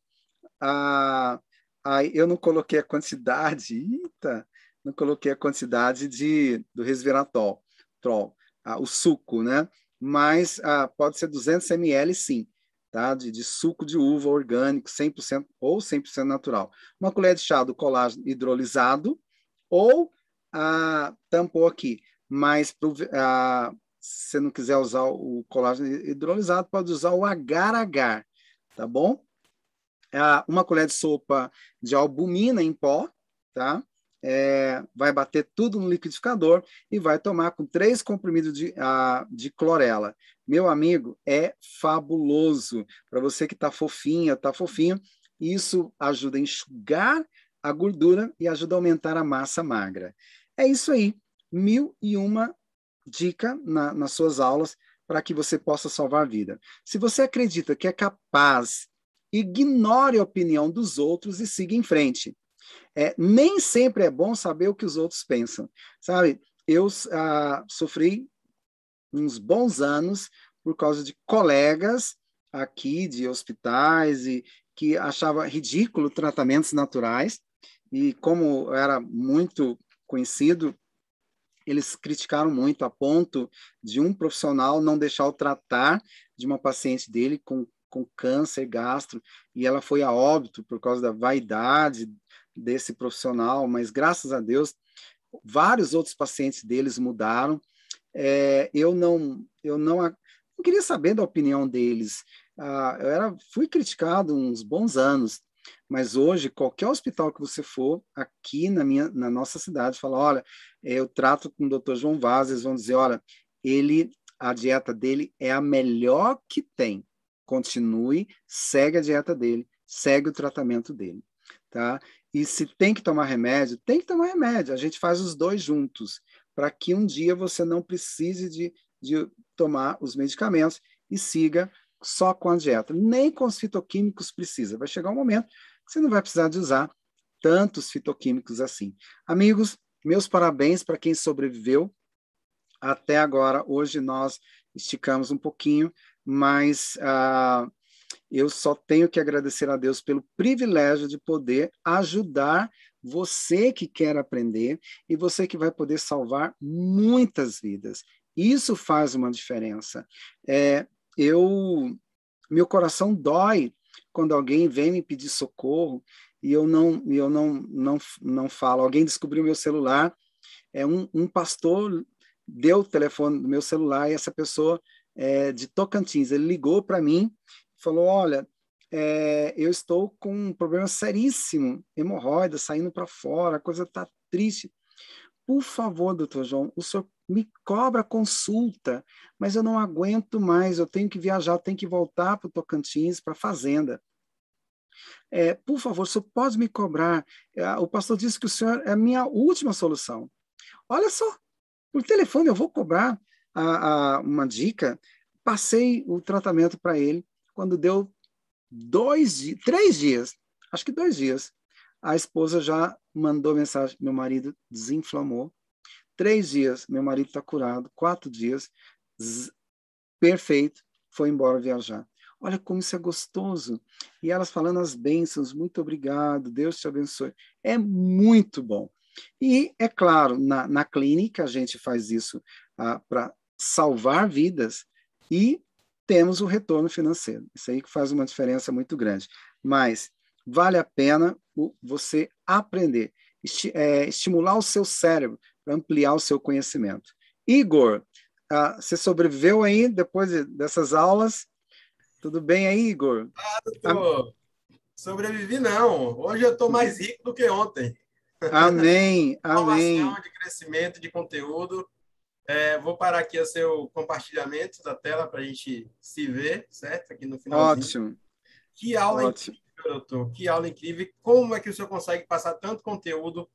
A, a, eu não coloquei a quantidade, eita, não coloquei a quantidade de, do resveratrol, trol, o suco, né? mas ah, pode ser 200 ml sim, tá? De, de, suco de uva orgânico, 100% ou 100% natural. Uma colher de chá do colágeno hidrolisado ou ah, tampou aqui, mas se você não quiser usar o colágeno hidrolisado, pode usar o agar-agar, tá bom? Ah, uma colher de sopa de albumina em pó, tá? é, vai bater tudo no liquidificador e vai tomar com três comprimidos de, uh, de clorela. Meu amigo, é fabuloso. Para você que está fofinha, está fofinho, isso ajuda a enxugar a gordura e ajuda a aumentar a massa magra. É isso aí. Mil e uma dica na, nas suas aulas para que você possa salvar a vida. Se você acredita que é capaz, ignore a opinião dos outros e siga em frente. É, nem sempre é bom saber o que os outros pensam, sabe? Eu ah, sofri uns bons anos por causa de colegas aqui de hospitais e que achava ridículo tratamentos naturais e como era muito conhecido eles criticaram muito a ponto de um profissional não deixar o tratar de uma paciente dele com, com câncer gastro e ela foi a óbito por causa da vaidade desse profissional, mas graças a Deus, vários outros pacientes deles mudaram. É, eu não, eu não, não queria saber da opinião deles. Ah, eu era, fui criticado uns bons anos, mas hoje, qualquer hospital que você for, aqui na, minha, na nossa cidade, fala, olha, eu trato com o doutor João Vaz, eles vão dizer, olha, ele, a dieta dele é a melhor que tem. Continue, segue a dieta dele, segue o tratamento dele, tá? E se tem que tomar remédio, tem que tomar remédio. A gente faz os dois juntos, para que um dia você não precise de, de tomar os medicamentos e siga só com a dieta. Nem com os fitoquímicos precisa. Vai chegar um momento que você não vai precisar de usar tantos fitoquímicos assim. Amigos, meus parabéns para quem sobreviveu até agora. Hoje nós esticamos um pouquinho, mas uh, eu só tenho que agradecer a Deus pelo privilégio de poder ajudar você que quer aprender e você que vai poder salvar muitas vidas. Isso faz uma diferença. É, eu, meu coração dói quando alguém vem me pedir socorro e eu não, eu não, não, não falo. Alguém descobriu meu celular, é um, um pastor deu o telefone do meu celular e essa pessoa é, de Tocantins, ele ligou para mim falou: Olha, é, eu estou com um problema seríssimo, hemorroida saindo para fora, a coisa está triste. Por favor, doutor João, o senhor me cobra consulta, mas eu não aguento mais, eu tenho que viajar, tenho que voltar para o Tocantins, para a fazenda. É, por favor, o senhor pode me cobrar? É, o pastor disse que o senhor é a minha última solução. Olha só, por telefone eu vou cobrar a, a, uma dica. Passei o tratamento para ele, quando deu dois, três dias, acho que dois dias, a esposa já mandou mensagem: meu marido desinflamou. Três dias, meu marido está curado. Quatro dias, zzz, perfeito, foi embora viajar. Olha como isso é gostoso. E elas falando as bênçãos, muito obrigado, Deus te abençoe. É muito bom. E, é claro, na, na clínica a gente faz isso ah, para salvar vidas e temos o retorno financeiro. Isso aí que faz uma diferença muito grande. Mas vale a pena você aprender, esti é, estimular o seu cérebro ampliar o seu conhecimento. Igor, uh, você sobreviveu aí depois de, dessas aulas? Tudo bem aí, Igor? Ah, doutor. Sobrevivi não. Hoje eu estou mais rico do que ontem. Amém, amém. de crescimento de conteúdo é, vou parar aqui o seu compartilhamento da tela para a gente se ver, certo? Aqui no final. Ótimo. Que aula Ótimo. incrível, doutor. Que aula incrível. Como é que o senhor consegue passar tanto conteúdo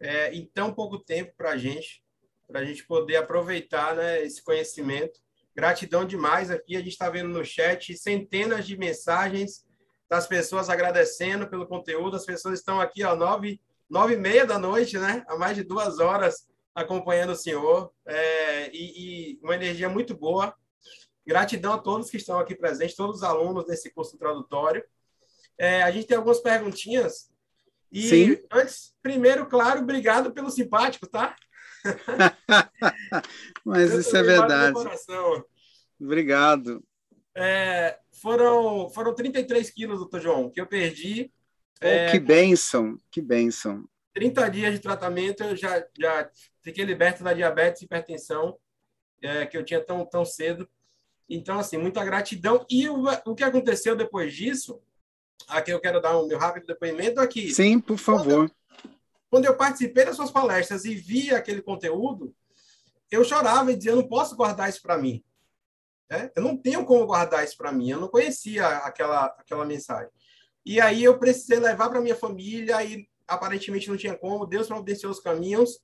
é, em tão pouco tempo para a gente, para a gente poder aproveitar né, esse conhecimento. Gratidão demais aqui. A gente está vendo no chat centenas de mensagens das pessoas agradecendo pelo conteúdo. As pessoas estão aqui, ó, nove, nove e meia da noite, né? Há mais de duas horas acompanhando o senhor é, e, e, uma energia muito boa. Gratidão a todos que estão aqui presentes, todos os alunos desse curso introdutório. É, a gente tem algumas perguntinhas. E Sim. antes, primeiro, claro, obrigado pelo simpático, tá? Mas isso é verdade. Obrigado. É, foram, foram 33 quilos, doutor João, que eu perdi. Oh, é, que bênção, que bênção. 30 dias de tratamento, eu já, já fiquei liberto da diabetes e hipertensão é, que eu tinha tão, tão cedo. Então, assim, muita gratidão. E o, o que aconteceu depois disso, aqui eu quero dar o um meu rápido depoimento aqui. Sim, por favor. Quando eu, quando eu participei das suas palestras e vi aquele conteúdo, eu chorava e dizia, eu não posso guardar isso para mim. É? Eu não tenho como guardar isso para mim. Eu não conhecia aquela, aquela mensagem. E aí eu precisei levar para minha família e aparentemente não tinha como. Deus providenciou os caminhos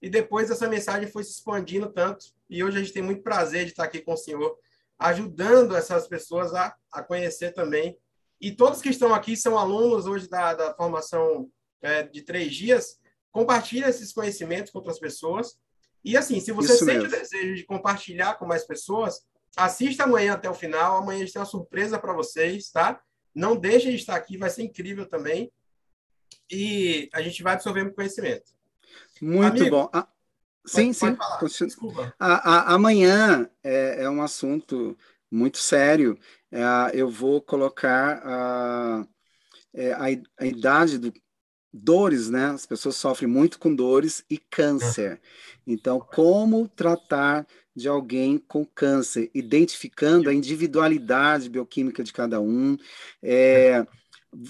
e depois essa mensagem foi se expandindo tanto. E hoje a gente tem muito prazer de estar aqui com o senhor, ajudando essas pessoas a, a conhecer também. E todos que estão aqui são alunos hoje da, da formação é, de três dias. Compartilhe esses conhecimentos com outras pessoas. E assim, se você Isso sente mesmo. o desejo de compartilhar com mais pessoas, assista amanhã até o final. Amanhã a gente tem uma surpresa para vocês, tá? Não deixe de estar aqui, vai ser incrível também. E a gente vai absorver conhecimento. Muito Amigo, bom. Ah, sim, pode, pode sim. Desculpa. A, a, amanhã é, é, um assunto muito sério. É, eu vou colocar a, é, a, a idade do, dores, né? As pessoas sofrem muito com dores e câncer. Então, como tratar de alguém com câncer, identificando a individualidade bioquímica de cada um. É,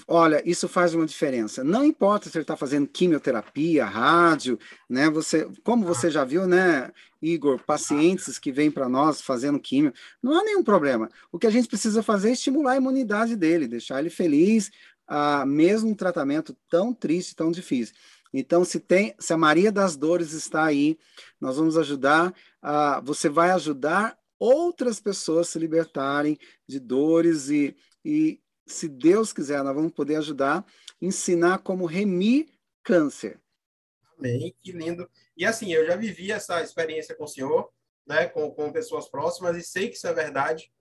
olha, isso faz uma diferença. Não importa se ele está fazendo quimioterapia, rádio, né? Você, como você já viu, né, Igor, pacientes que vêm para nós fazendo químio, não há nenhum problema. O que a gente precisa fazer é estimular a imunidade dele, deixar ele feliz, a mesmo um tratamento tão triste, tão difícil. Então, se tem, se a Maria das Dores está aí, nós vamos ajudar. A, você vai ajudar outras pessoas se libertarem de dores e, e, se Deus quiser, nós vamos poder ajudar, ensinar como remir câncer. Amém, que lindo. E assim, eu já vivi essa experiência com o senhor, né, com, com pessoas próximas, e sei que isso é verdade,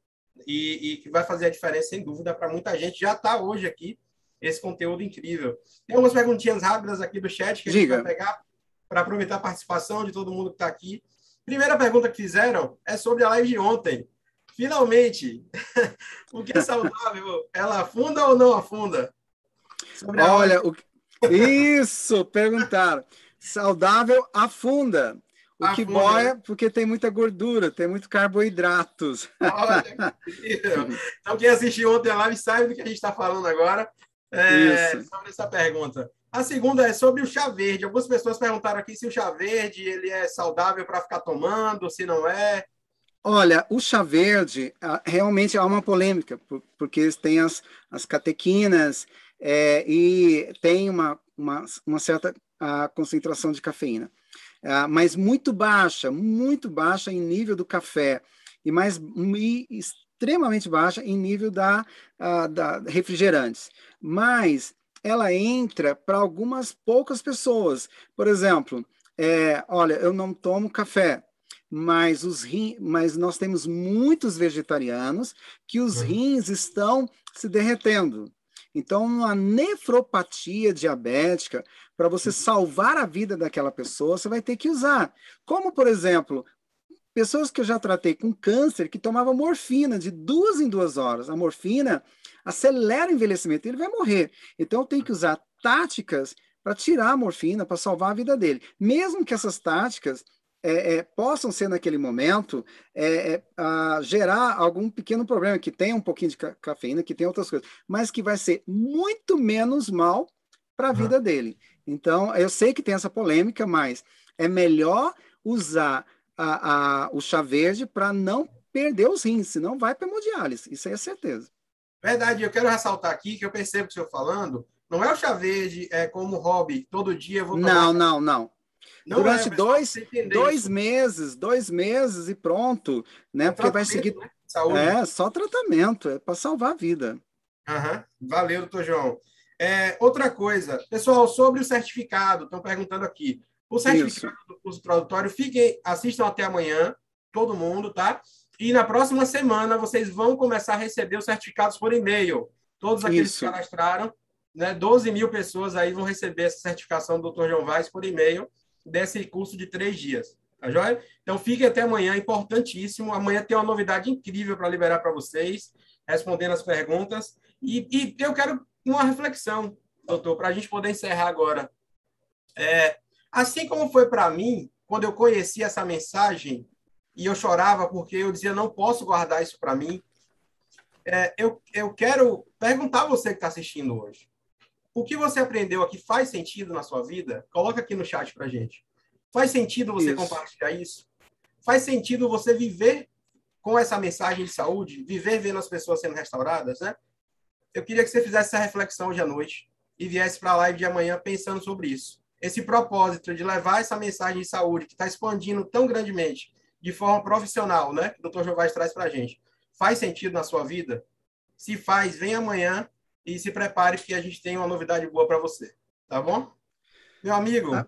e, e que vai fazer a diferença, sem dúvida, para muita gente. Já está hoje aqui esse conteúdo incrível. Tem algumas perguntinhas rápidas aqui do chat que a gente vai pegar para aproveitar a participação de todo mundo que está aqui. Primeira pergunta que fizeram é sobre a live de ontem. Finalmente, o que é saudável? Ela afunda ou não afunda? Olha, o... isso, perguntaram. Saudável afunda. O afunda. que boia, porque tem muita gordura, tem muito carboidratos. Olha, então, quem assistiu ontem a live sabe do que a gente está falando agora é, sobre essa pergunta. A segunda é sobre o chá verde. Algumas pessoas perguntaram aqui se o chá verde ele é saudável para ficar tomando, se não é. Olha, o chá verde realmente há uma polêmica, porque tem as, as catequinas é, e tem uma, uma, uma certa a concentração de cafeína, é, mas muito baixa, muito baixa em nível do café e mais e extremamente baixa em nível da, uh, da refrigerantes mas ela entra para algumas poucas pessoas. Por exemplo, é, olha, eu não tomo café, mas os rim, mas nós temos muitos vegetarianos que os uhum. rins estão se derretendo. Então, a nefropatia diabética, para você uhum. salvar a vida daquela pessoa, você vai ter que usar. Como, por exemplo, pessoas que eu já tratei com câncer que tomavam morfina de duas em duas horas. A morfina acelera o envelhecimento, ele vai morrer. Então, eu tenho que usar táticas para tirar a morfina, para salvar a vida dele. Mesmo que essas táticas é, é, possam ser, naquele momento, é, é a, gerar algum pequeno problema, que tenha um pouquinho de ca cafeína, que tenha outras coisas, mas que vai ser muito menos mal para a uhum. vida dele. Então, eu sei que tem essa polêmica, mas é melhor usar a, a, o chá verde para não perder os rins, senão vai para hemodiálise. Isso aí é certeza. Verdade, eu quero ressaltar aqui que eu percebo o senhor falando, não é o chá verde é como hobby, todo dia eu vou tomar. Não, não, não. Não Durante é, dois, dois meses, dois meses e pronto, né? É Porque vai seguir. Né? Saúde. É, só tratamento, é para salvar a vida. Uhum. Valeu, doutor João. É, outra coisa, pessoal, sobre o certificado, estão perguntando aqui. O certificado Isso. do curso introdutório, fiquem, assistam até amanhã, todo mundo, tá? E na próxima semana vocês vão começar a receber os certificados por e-mail. Todos aqueles Isso. que cadastraram, né? 12 mil pessoas aí vão receber essa certificação do Dr. João Vaz por e-mail desse curso de três dias. Tá joia? Então fiquem até amanhã, importantíssimo. Amanhã tem uma novidade incrível para liberar para vocês, respondendo as perguntas. E, e, eu quero uma reflexão, doutor, para a gente poder encerrar agora. É, assim como foi para mim, quando eu conheci essa mensagem e eu chorava porque eu dizia, não posso guardar isso para mim. É, eu, eu quero perguntar a você que está assistindo hoje. O que você aprendeu aqui faz sentido na sua vida? Coloca aqui no chat para gente. Faz sentido você isso. compartilhar isso? Faz sentido você viver com essa mensagem de saúde? Viver vendo as pessoas sendo restauradas, né? Eu queria que você fizesse essa reflexão hoje à noite e viesse para a live de amanhã pensando sobre isso. Esse propósito de levar essa mensagem de saúde que está expandindo tão grandemente de forma profissional, né? Que o Dr. Jovais traz para a gente. Faz sentido na sua vida? Se faz, vem amanhã e se prepare porque a gente tem uma novidade boa para você. Tá bom? Meu amigo. Ah,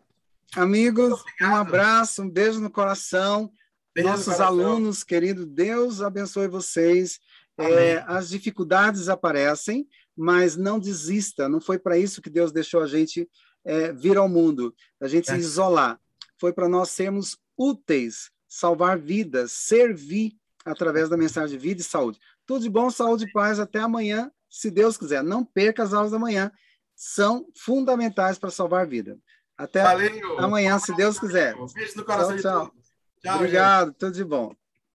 amigos, um abraço, um beijo no coração. Beijo Nossos no coração. alunos, querido, Deus abençoe vocês. É, as dificuldades aparecem, mas não desista. Não foi para isso que Deus deixou a gente é, vir ao mundo, a gente é. se isolar. Foi para nós sermos úteis salvar vidas, servir através da mensagem de vida e saúde. Tudo de bom, saúde e paz. Até amanhã, se Deus quiser. Não perca as aulas da manhã. são fundamentais para salvar vida. Até Valeu. amanhã, se Deus quiser. Um beijo no coração tchau, tchau. tchau Obrigado, gente. tudo de bom.